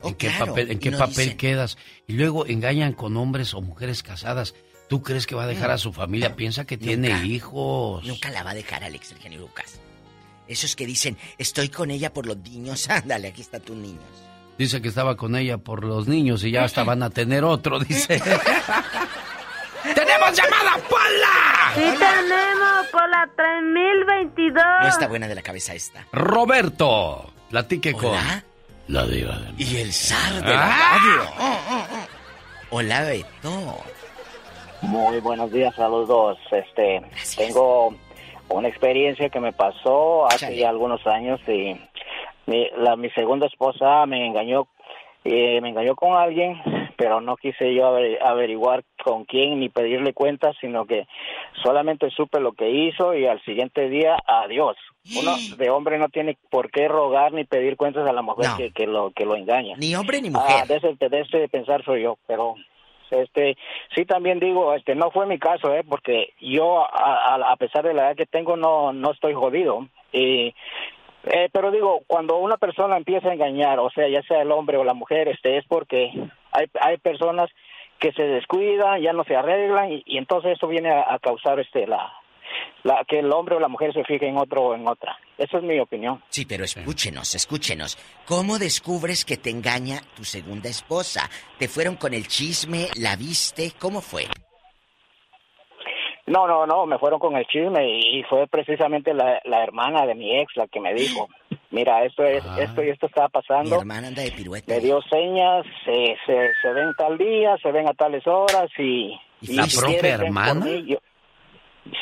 Oh, ¿En qué papel, en y qué no papel dicen. quedas? Y luego engañan con hombres o mujeres casadas. ¿Tú crees que va a dejar a su familia? Piensa que tiene hijos. Nunca la va a dejar Alex el genio Lucas. Esos que dicen, estoy con ella por los niños. Ándale, aquí está tus niños. Dice que estaba con ella por los niños y ya hasta van a tener otro, dice. ¡Tenemos llamada, Paula! Sí tenemos por la 3022. No está buena de la cabeza esta. Roberto, platique con Hola. la diva de Y el zar de la ¡Ah! radio. Oh, oh, oh. Hola, Beto. Muy buenos días a los dos. Este, tengo una experiencia que me pasó hace ya algunos años y mi, la, mi segunda esposa me engañó, eh, me engañó con alguien, pero no quise yo aver- averiguar con quién ni pedirle cuentas, sino que solamente supe lo que hizo y al siguiente día, adiós. Uno de hombre no tiene por qué rogar ni pedir cuentas a la mujer que, que lo que lo engaña. Ni hombre ni Ah, mujer. de, ese, de ese pensar soy yo, pero este sí también digo, este no fue mi caso, eh, porque yo a, a- a pesar de la edad que tengo no no estoy jodido y eh, pero digo, cuando una persona empieza a engañar, o sea, ya sea el hombre o la mujer, este es porque hay hay personas que se descuidan, ya no se arreglan y, entonces eso viene a, causar este la la que el hombre o la mujer se fije en otro o en otra. Esa es mi opinión. Sí, pero escúchenos, escúchenos. ¿Cómo descubres que te engaña tu segunda esposa? ¿Te fueron con el chisme? ¿La viste? ¿Cómo fue? No, no, no, me fueron con el chisme y fue precisamente la, la hermana de mi ex la que me dijo, mira, esto es, esto y esto está pasando. Mi hermana anda de pirueta. Me dio señas, se, se, se ven tal día, se ven a tales horas y... ¿Y la si propia hermana? mí, yo-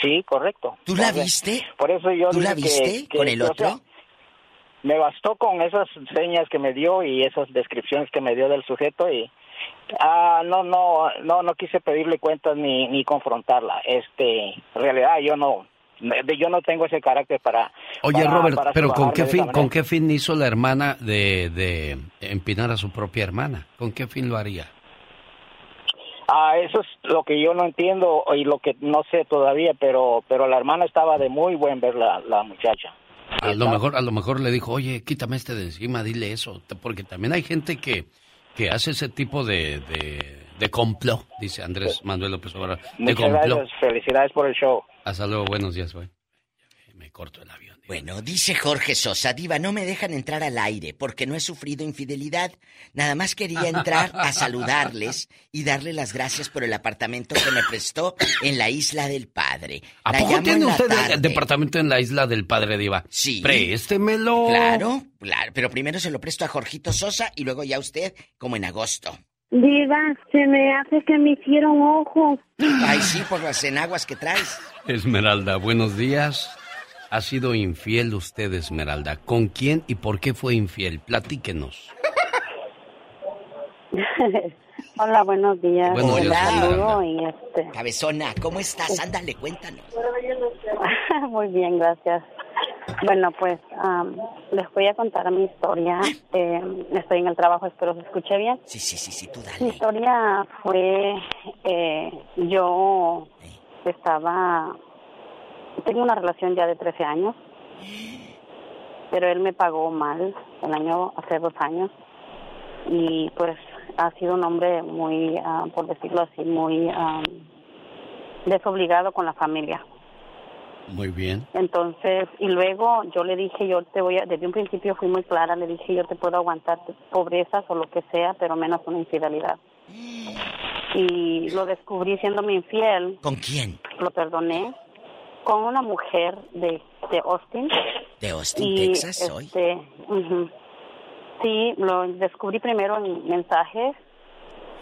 Sí, correcto. ¿Tú la viste? Por eso yo ¿Tú la que- viste que- con el o sea, otro? me bastó con esas señas que me dio y esas descripciones que me dio del sujeto y ah no no no no quise pedirle cuentas ni ni confrontarla este en realidad yo no yo no tengo ese carácter para Oye, para- Robert, para pero ¿con qué fin, con qué fin hizo la hermana de, de empinar a su propia hermana? ¿Con qué fin lo haría? Ah, eso es lo que yo no entiendo y lo que no sé todavía, pero pero la hermana estaba de muy buen ver la, la muchacha. A lo mejor, a lo mejor le dijo, oye, quítame este de encima, dile eso, porque también hay gente que, que hace ese tipo de, de, de complot, dice Andrés Manuel López Obrador, de Muchas complot. gracias, felicidades por el show. Hasta luego, buenos días, güey. Me corto el avión. Bueno, dice Jorge Sosa, Diva, no me dejan entrar al aire porque no he sufrido infidelidad. Nada más quería entrar a saludarles y darle las gracias por el apartamento que me prestó en la isla del padre. ¿A La poco tiene usted tarde. el departamento en la isla del Padre Diva? Sí. Préstemelo. Claro, claro, pero primero se lo presto a Jorgito Sosa y luego ya usted, como en agosto. Diva, se me hace que me hicieron ojo. Ay, sí, por las enaguas que traes. Esmeralda, buenos días. Ha sido infiel usted, Esmeralda. ¿Con quién y por qué fue infiel? Platíquenos. Hola, buenos días. Buenos días, y este. Cabezona, ¿cómo estás? Ándale, cuéntanos. Muy bien, gracias. Bueno, pues am, les voy a contar mi historia. Eh, estoy en el trabajo, espero se escuche bien. Sí, sí, sí, sí, tú Mi dale. historia fue, eh, yo estaba, tengo una relación ya de 13 años, pero él me pagó mal el año, hace dos años, y pues ha sido un hombre muy, ah, por decirlo así, muy ah, desobligado con la familia. Muy bien. Entonces, y luego yo le dije, yo te voy a, desde un principio fui muy clara, le dije, yo te puedo aguantar pobrezas o lo que sea, pero menos una infidelidad. Y lo descubrí siéndome infiel, ¿Con quién? lo perdoné, con una mujer de, de Austin. De Austin, y, Texas, hoy. este, ujú. Sí, lo descubrí primero en mensajes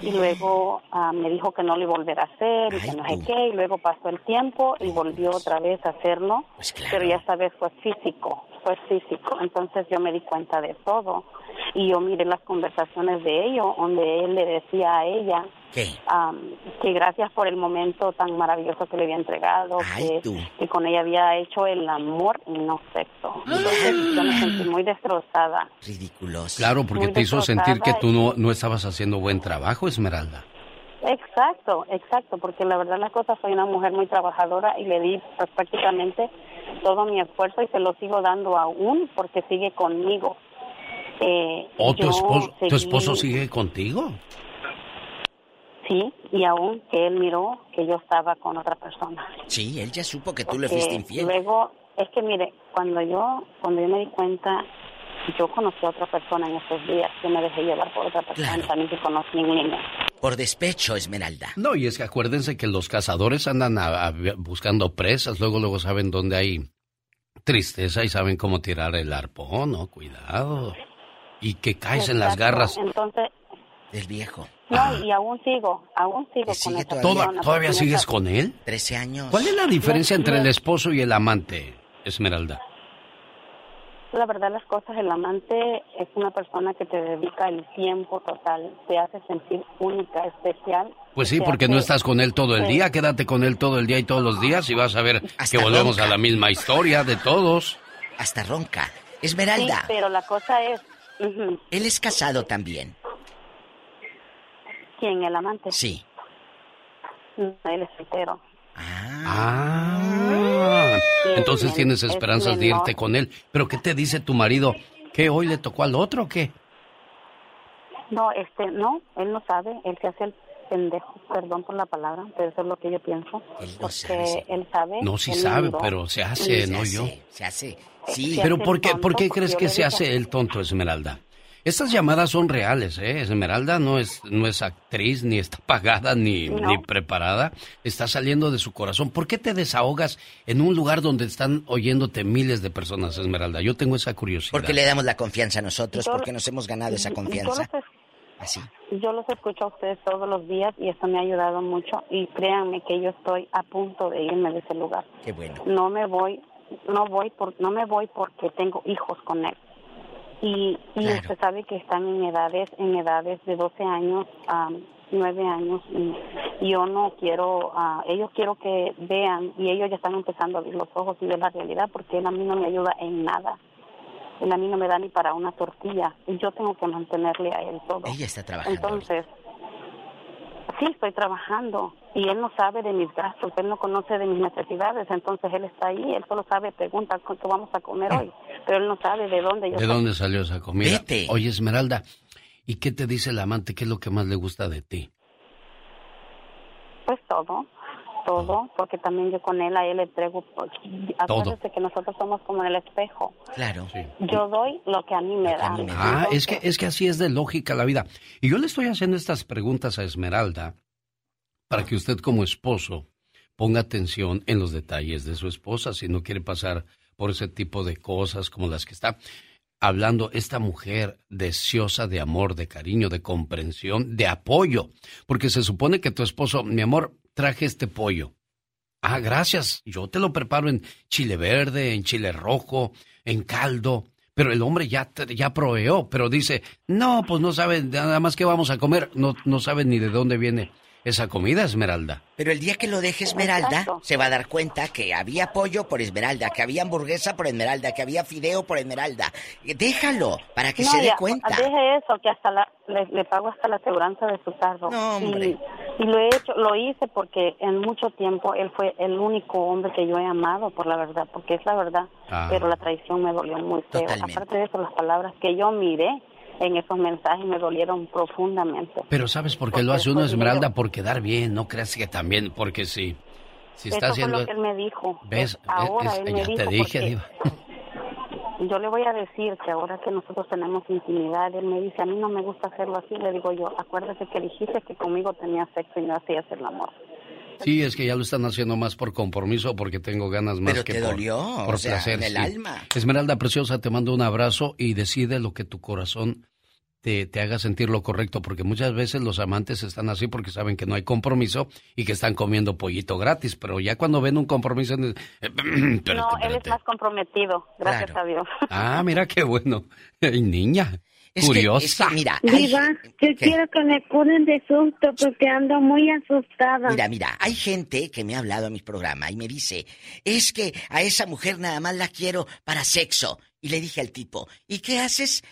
y luego ah, me dijo que no lo iba a volver a hacer y que no sé qué, y luego pasó el tiempo y volvió otra vez a hacerlo, Pues pero ya esta vez fue físico, fue físico, entonces yo me di cuenta de todo y yo miré las conversaciones de ellos donde él le decía a ella que gracias por el momento tan maravilloso que le había entregado, que, que con ella había hecho el amor y no sexo. Entonces yo me sentí muy destrozada. Ridículos. Claro, porque Muy te hizo sentir que tú no, no estabas haciendo buen trabajo, Esmeralda. Exacto, exacto, porque la verdad la cosa soy una mujer muy trabajadora y le di pues, prácticamente todo mi esfuerzo y se lo sigo dando aún porque sigue conmigo. Eh, ¿O tu yo esposo, tu seguí- esposo sigue contigo? Sí, y aún que él miró que yo estaba con otra persona. Sí, él ya supo que tú le Porque fuiste infiel. Luego, es que mire, cuando yo, cuando yo me di cuenta, yo conocí a otra persona en estos días, yo me dejé llevar por otra persona, también que conocí en línea. Por despecho, Esmeralda. No, y es que acuérdense que los cazadores andan a- a- buscando presas, luego luego saben dónde hay tristeza y saben cómo tirar el arpón, ¿no? Cuidado. Y que caes en las Exacto. garras. Entonces, Del viejo. No, y aún sigo, aún sigo con esa ¿Toda- persona, ¿Todavía porque sigues con él? 13 años. ¿Cuál es la diferencia No, entre no. el esposo y el amante, Esmeralda? La verdad las cosas, el amante es una persona que te dedica el tiempo total, te hace sentir única, especial. Pues sí, porque no hace- estás con él todo el Sí. día. Quédate con él todo el día y todos los días y vas a ver que volvemos ronca. a la misma historia de todos. Hasta ronca. Sí, Esmeralda, pero la cosa es, él es casado también. ¿quién? El amante. Sí. No, Él es soltero. Ah, entonces es tienes esperanzas de irte con él. ¿Pero qué te dice tu marido? ¿Que hoy le tocó al otro o qué? No, este, no, él no sabe, él se hace el pendejo, perdón por la palabra, pero eso es lo que yo pienso. porque él sabe. No, sí él sabe, miró. pero se hace, Se no hace, yo. Se hace. Sí. Pero hace ¿por qué, tonto ¿por qué crees que se dije- hace el tonto, Esmeralda? Estas llamadas son reales, ¿eh? Esmeralda no es, no es actriz, ni está pagada, ni, No. ni preparada. Está saliendo de su corazón. ¿Por qué te desahogas en un lugar donde están oyéndote miles de personas, Esmeralda? Yo tengo esa curiosidad. Porque le damos la confianza a nosotros, Yo- porque nos hemos ganado esa Yo confianza. los, Así. yo los escucho a ustedes todos los días y eso me ha ayudado mucho y créanme que yo estoy a punto de irme de ese lugar. Qué bueno. No me voy, no voy por, no me voy porque tengo hijos con él. Y, y usted sabe que están en edades, en edades de 12 años a 9 años y yo no quiero, ah, ellos quiero que vean y ellos ya están empezando a abrir los ojos y ver la realidad porque él a mí no me ayuda en nada. Él a mí no me da ni para una tortilla y yo tengo que mantenerle a él todo. Ella está trabajando. Entonces, sí, estoy trabajando y él no sabe de mis gastos, él no conoce de mis necesidades, entonces él está ahí, él solo sabe, pregunta cuánto vamos a comer hoy, pero él no sabe de dónde yo ¿De dónde salió esa comida? Oye, Esmeralda, ¿y qué te dice el amante? ¿Qué es lo que más le gusta de ti? Pues todo, todo, porque también yo con él, a él le entrego, pues, acuérdese que nosotros somos como en el espejo, Claro. yo doy lo que a mí me dan. Ah, es que, es que así es de lógica la vida. Y yo le estoy haciendo estas preguntas a Esmeralda para que usted como esposo ponga atención en los detalles de su esposa si no quiere pasar por ese tipo de cosas como las que está hablando esta mujer deseosa de amor, de cariño, de comprensión, de apoyo. Porque se supone que tu esposo, mi amor, traje este pollo. Ah, gracias. Yo te lo preparo en chile verde, en chile rojo, en caldo. Pero el hombre ya, ya proveó, pero dice, no, pues no sabe nada más que vamos a comer. No, no sabe ni de dónde viene esa comida, Esmeralda. Pero el día que lo deje Esmeralda, se va a dar cuenta que había pollo por Esmeralda, que había hamburguesa por Esmeralda, que había fideo por Esmeralda. Déjalo, para que No, se dé ya, cuenta. Deje eso, que hasta la, le, le pago hasta la aseguranza de su carro. No, hombre. Y, y lo he hecho, lo hice porque en mucho tiempo él fue el único hombre que yo he amado, por la verdad, porque es la verdad. Ah. Pero la traición me dolió muy feo. Aparte de eso, las palabras que yo miré en esos mensajes me dolieron profundamente. Pero ¿sabes por qué lo hace uno, Esmeralda? Por quedar bien, no creas que también, porque si, si está eso haciendo... fue lo que él me dijo. ¿Ves? Ahora Es- él me ya dijo te dije, porque- Diva. Yo le voy a decir que ahora que nosotros tenemos intimidad, él me dice, a mí no me gusta hacerlo así. Le digo yo, acuérdese que dijiste que conmigo tenía sexo y no hacías el amor. Sí, es que ya lo están haciendo más por compromiso porque tengo ganas más Pero que te por, dolió, por o sea, placer. en el sí. alma. Esmeralda Preciosa, te mando un abrazo y decide lo que tu corazón te, te haga sentir lo correcto, porque muchas veces los amantes están así porque saben que no hay compromiso y que están comiendo pollito gratis, pero ya cuando ven un compromiso... espérate, no, él es más comprometido, gracias a Dios. Ah, mira qué bueno. Ay, niña, Es que- curiosa. es que, mira, hay- Diva, yo ¿Qué? quiero que me curen de susto porque ando muy asustada. Mira, mira, hay gente que me ha hablado a mi programa y me dice, es que a esa mujer nada más la quiero para sexo. Y le dije al tipo, ¿y qué haces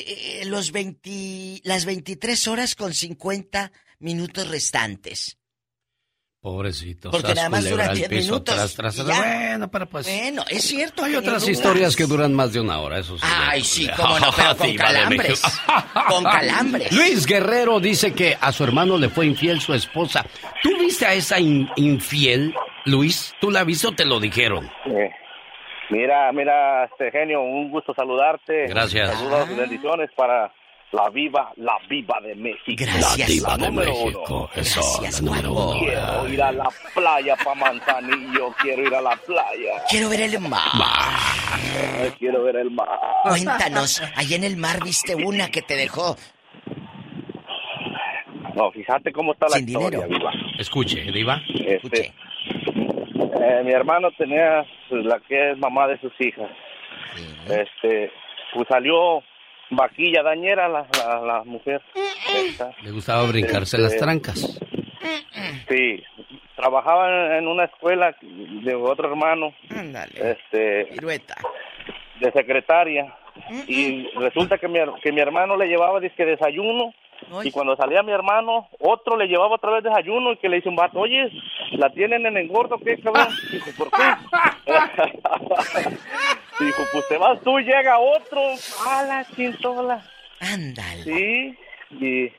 eh, los 20, las 23 horas con 50 minutos restantes? Pobrecito. Porque nada más al 10 piso, minutos tras, tras, tras. Bueno, pero pues... Bueno, es cierto. Hay otras historias que duran más de una hora, eso sí. Ay, sí, cómo no, pero con calambres. Con calambres. Luis Guerrero dice que a su hermano le fue infiel su esposa. ¿Tú viste a esa in- infiel, Luis? ¿Tú la viste o te lo dijeron? Eh, mira, mira, este genio, un gusto saludarte. Gracias. Saludos y bendiciones para la viva, la viva de México. La diva de número uno. México. Eso, la número uno. Quiero ir a la playa pa' Manzanillo, quiero ir a la playa. Quiero ver el mar. Quiero ver el mar. Cuéntanos, ahí en el mar viste una que te dejó. No, fíjate cómo está la Sin historia, dinero. Diva. Escuche, Diva. Este, eh, mi hermano tenía pues, la que es mamá de sus hijas. Este, pues salió vaquilla dañera la, la, la mujer. Esta. Le gustaba brincarse las Este, trancas. Sí, trabajaba en- una escuela de otro hermano. Este, de secretaria. Y resulta que mi, que mi hermano le llevaba disque desayuno. Y cuando salía mi hermano, otro le llevaba otra vez desayuno y que le dice un vato, oye, ¿la tienen en engordo qué, cabrón? Dijo, ¿por qué? Dijo, pues te vas tú, llega otro. A la chintola. Ándale. Sí, y,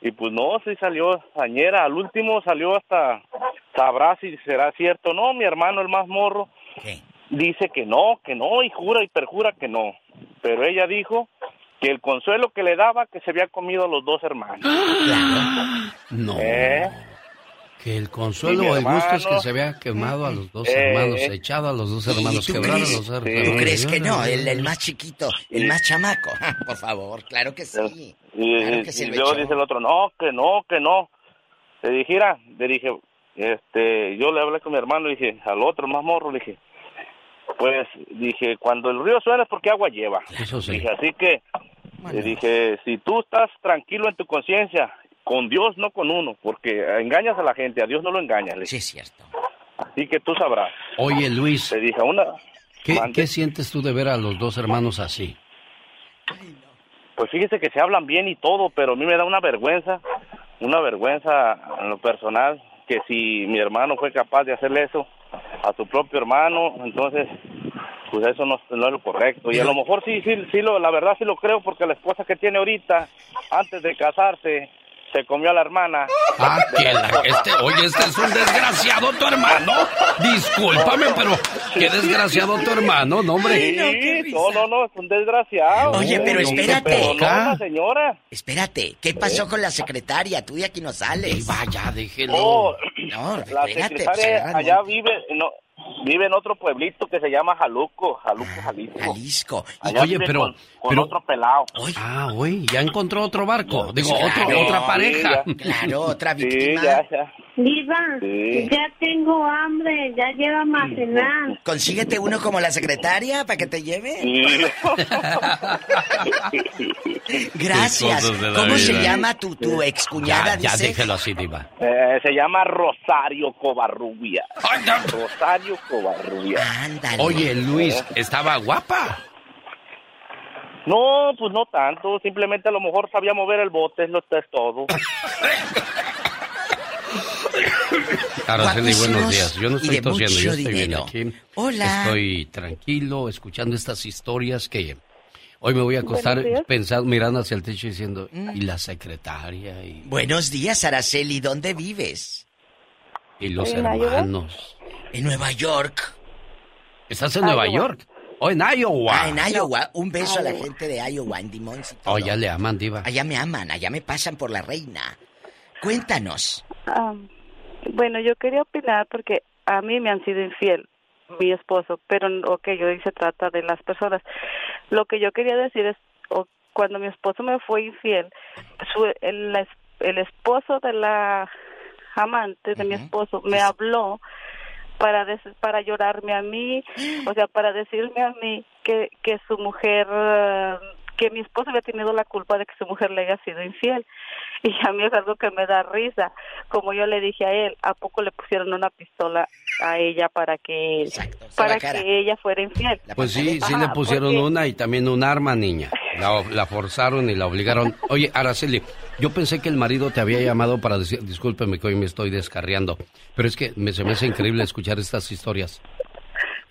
y pues no, sí salió añera. Al último salió hasta, sabrá si será cierto. No, mi hermano, el más morro, dice que no, que no, y jura y perjura que no. Pero ella dijo que el consuelo que le daba que se había comido a los dos hermanos. No. ¿Eh? Que el consuelo o el gusto es que se había quemado a los dos Eh, hermanos, echado a los dos hermanos, ¿Y tú quebrado a crees, los dos ¿Tú hermanos. crees que no? El, el más chiquito, el más chamaco. Por favor, claro que sí. Y, Claro que y luego dice el otro, no, que no, que no. Le dije, "Mira", le dije, este, yo le hablé con mi hermano, le dije, al otro más morro, le dije, pues, dije, cuando el río suena es porque agua lleva. Eso sí. Dije, así que, le dije, si tú estás tranquilo en tu conciencia, con Dios, no con uno, porque engañas a la gente, a Dios no lo engañas. Sí, es cierto. Así que tú sabrás. Oye, Luis. Le dije, una, ¿Qué, qué sientes tú de ver a los dos hermanos así? Pues fíjese que se hablan bien y todo, pero a mí me da una vergüenza, una vergüenza en lo personal, que si mi hermano fue capaz de hacerle eso a su propio hermano, entonces, pues eso no, no es lo correcto. Y a lo mejor sí, sí, sí, lo, la verdad sí lo creo, porque la esposa que tiene ahorita, antes de casarse, se comió a la hermana. Ah, que la- este, oye, este es un desgraciado tu hermano. Discúlpame, pero qué desgraciado tu hermano, no, hombre. Sí, no, no, no, es un desgraciado. Oye, pero espérate. pero no, la señora. Espérate, ¿qué pasó con la secretaria? Tú de aquí no sales. Vaya, déjelo. Oh, No, la espérate. secretaria allá vive, no, vive en otro pueblito que se llama Jaluco, Jaluco, Jalisco. Jalisco. Allá Oye, vive pero- con, con pero- otro pelado. Ah, güey, ya encontró otro barco. Digo, Claro. otro, otra pareja. Claro, otra Sí, víctima. ya, ya. Diva, Sí. ya tengo hambre, ya llévame a cenar. Consíguete uno como la secretaria para que te lleve. Gracias. ¿Cómo se vida. llama tu, tu excuñada? Ya, ya así, Diva. Eh, se llama Rosario Covarrubia. Rosario Covarrubia. Oye, Luis, ¿estaba guapa? No, pues no tanto, simplemente a lo mejor sabía mover el bote, lo es todo. Araceli, buenos días. Yo no estoy tosiendo, yo estoy bien aquí. Hola. Estoy tranquilo, escuchando estas historias que hoy me voy a acostar pensando, mirando hacia el techo y diciendo, ¿y la secretaria? ¿Y, Buenos días, Araceli. ¿Dónde vives? y los hermanos? En Nueva York. ¿Estás en Nueva. York? ¿O en Iowa? Ah, en Iowa. Un beso a la gente de Iowa, en Dimons. Oh, ya le aman, Diva. Allá me aman, allá me pasan por la reina. Cuéntanos. Ah, bueno, yo quería opinar porque a mí me han sido infiel mi esposo, pero ok, hoy se trata de las personas. Lo que yo quería decir es, cuando mi esposo me fue infiel, su, el, el esposo de la amante de mi esposo me habló para des- para llorarme a mí, o sea, para decirme a mí que que su mujer que mi esposo había tenido la culpa de que su mujer le haya sido infiel. Y a mí es algo que me da risa. Como yo le dije a él, ¿a poco le pusieron una pistola a ella para que para que ella fuera infiel? Pues sí, sí Ajá, le pusieron porque- una y también un arma, niña. La, la forzaron y la obligaron. Oye, Araceli, yo pensé que el marido te había llamado para decir, discúlpeme que hoy me estoy descarriando, pero es que me, se me hace increíble escuchar estas historias.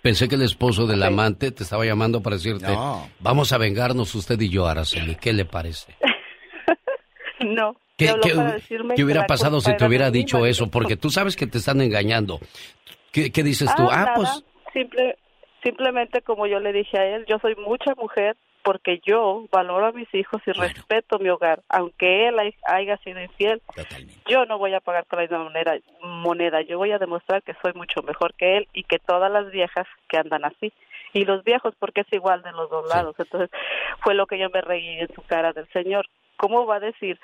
Pensé que el esposo del amante te estaba llamando para decirte, No. vamos a vengarnos usted y yo, Araceli. ¿Qué le parece? No. ¿Qué, hubiera pasado si te era hubiera dicho eso? Porque tú sabes que te están engañando. ¿Qué, qué dices tú? Ah, nada, pues simple, simplemente como yo le dije a él, yo soy mucha mujer porque yo valoro a mis hijos y respeto mi hogar, aunque él hay- haya sido infiel. Yo no voy a pagar con la misma moneda, moneda, yo voy a demostrar que soy mucho mejor que él y que todas las viejas que andan así y los viejos porque es igual de los dos lados. Entonces fue lo que yo me reí en su cara del señor. ¿Cómo va a decir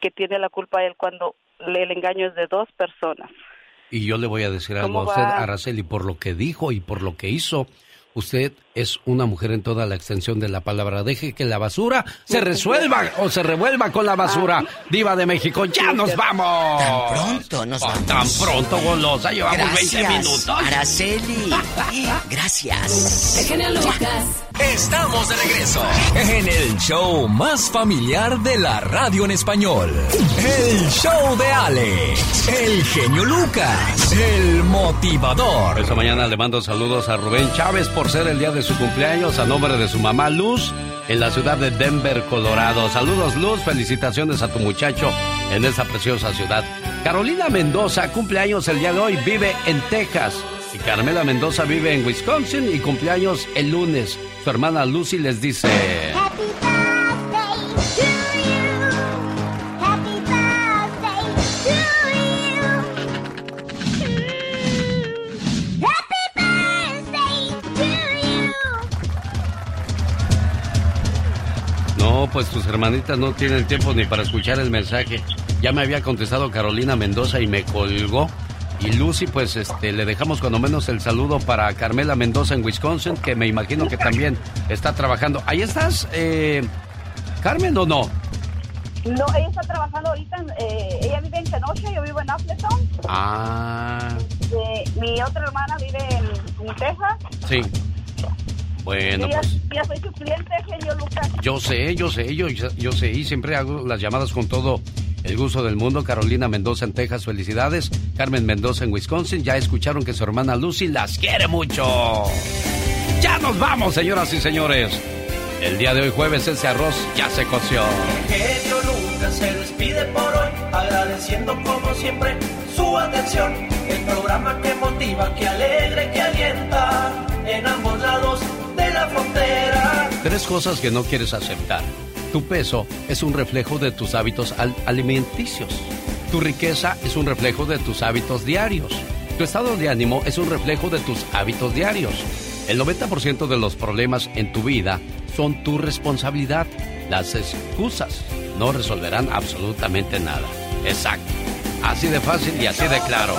que tiene la culpa él cuando el engaño es de dos personas. Y yo le voy a decir algo a usted, Araceli, por lo que dijo y por lo que hizo, Usted es una mujer en toda la extensión de la palabra. Deje que la basura se resuelva o se revuelva con la basura. Diva de México, ya nos vamos. Tan pronto nos vamos. Tan pronto, golosa. Llevamos 20 minutos. Araceli. Gracias. Lucas. Estamos de regreso en el show más familiar de la radio en español. El show de Alex, el genio Lucas, el motivador. Esta mañana le mando saludos a Rubén Chávez por ser el día de su cumpleaños a nombre de su mamá Luz en la ciudad de Denver, Colorado. Saludos Luz, felicitaciones a tu muchacho en esa preciosa ciudad. Carolina Mendoza, cumpleaños el día de hoy, vive en Texas. Carmela Mendoza vive en Wisconsin y cumpleaños el lunes. Su hermana Lucy les dice... No, pues tus hermanitas no tienen tiempo ni para escuchar el mensaje. Ya me había contestado Carolina Mendoza y me colgó. Y Lucy, pues este, le dejamos cuando menos el saludo para Carmela Mendoza en Wisconsin, que me imagino que también está trabajando. ¿Ahí estás, eh, Carmen, o no? No, ella está trabajando ahorita, eh, ella vive en Kenosha, yo vivo en Appleton. Ah. Eh, mi otra hermana vive en, Texas. Sí. Bueno, ya, pues. Ya soy su cliente, genio Lucas. Yo sé, yo sé, yo, yo sé, y siempre hago las llamadas con todo el gusto del mundo. Carolina Mendoza en Texas, felicidades. Carmen Mendoza en Wisconsin. Ya escucharon que su hermana Lucy las quiere mucho. Ya nos vamos, señoras y señores. El día de hoy jueves ese arroz ya se coció. Genio Lucas se despide por hoy, agradeciendo como siempre su atención. El programa que motiva, que alegra, que alienta en ambos lados de la frontera. Tres cosas que no quieres aceptar. Tu peso es un reflejo de tus hábitos alimenticios. Tu riqueza es un reflejo de tus hábitos diarios. Tu estado de ánimo es un reflejo de tus hábitos diarios. El 90% de los problemas en tu vida son tu responsabilidad. Las excusas no resolverán absolutamente nada. Exacto. Así de fácil y así de claro.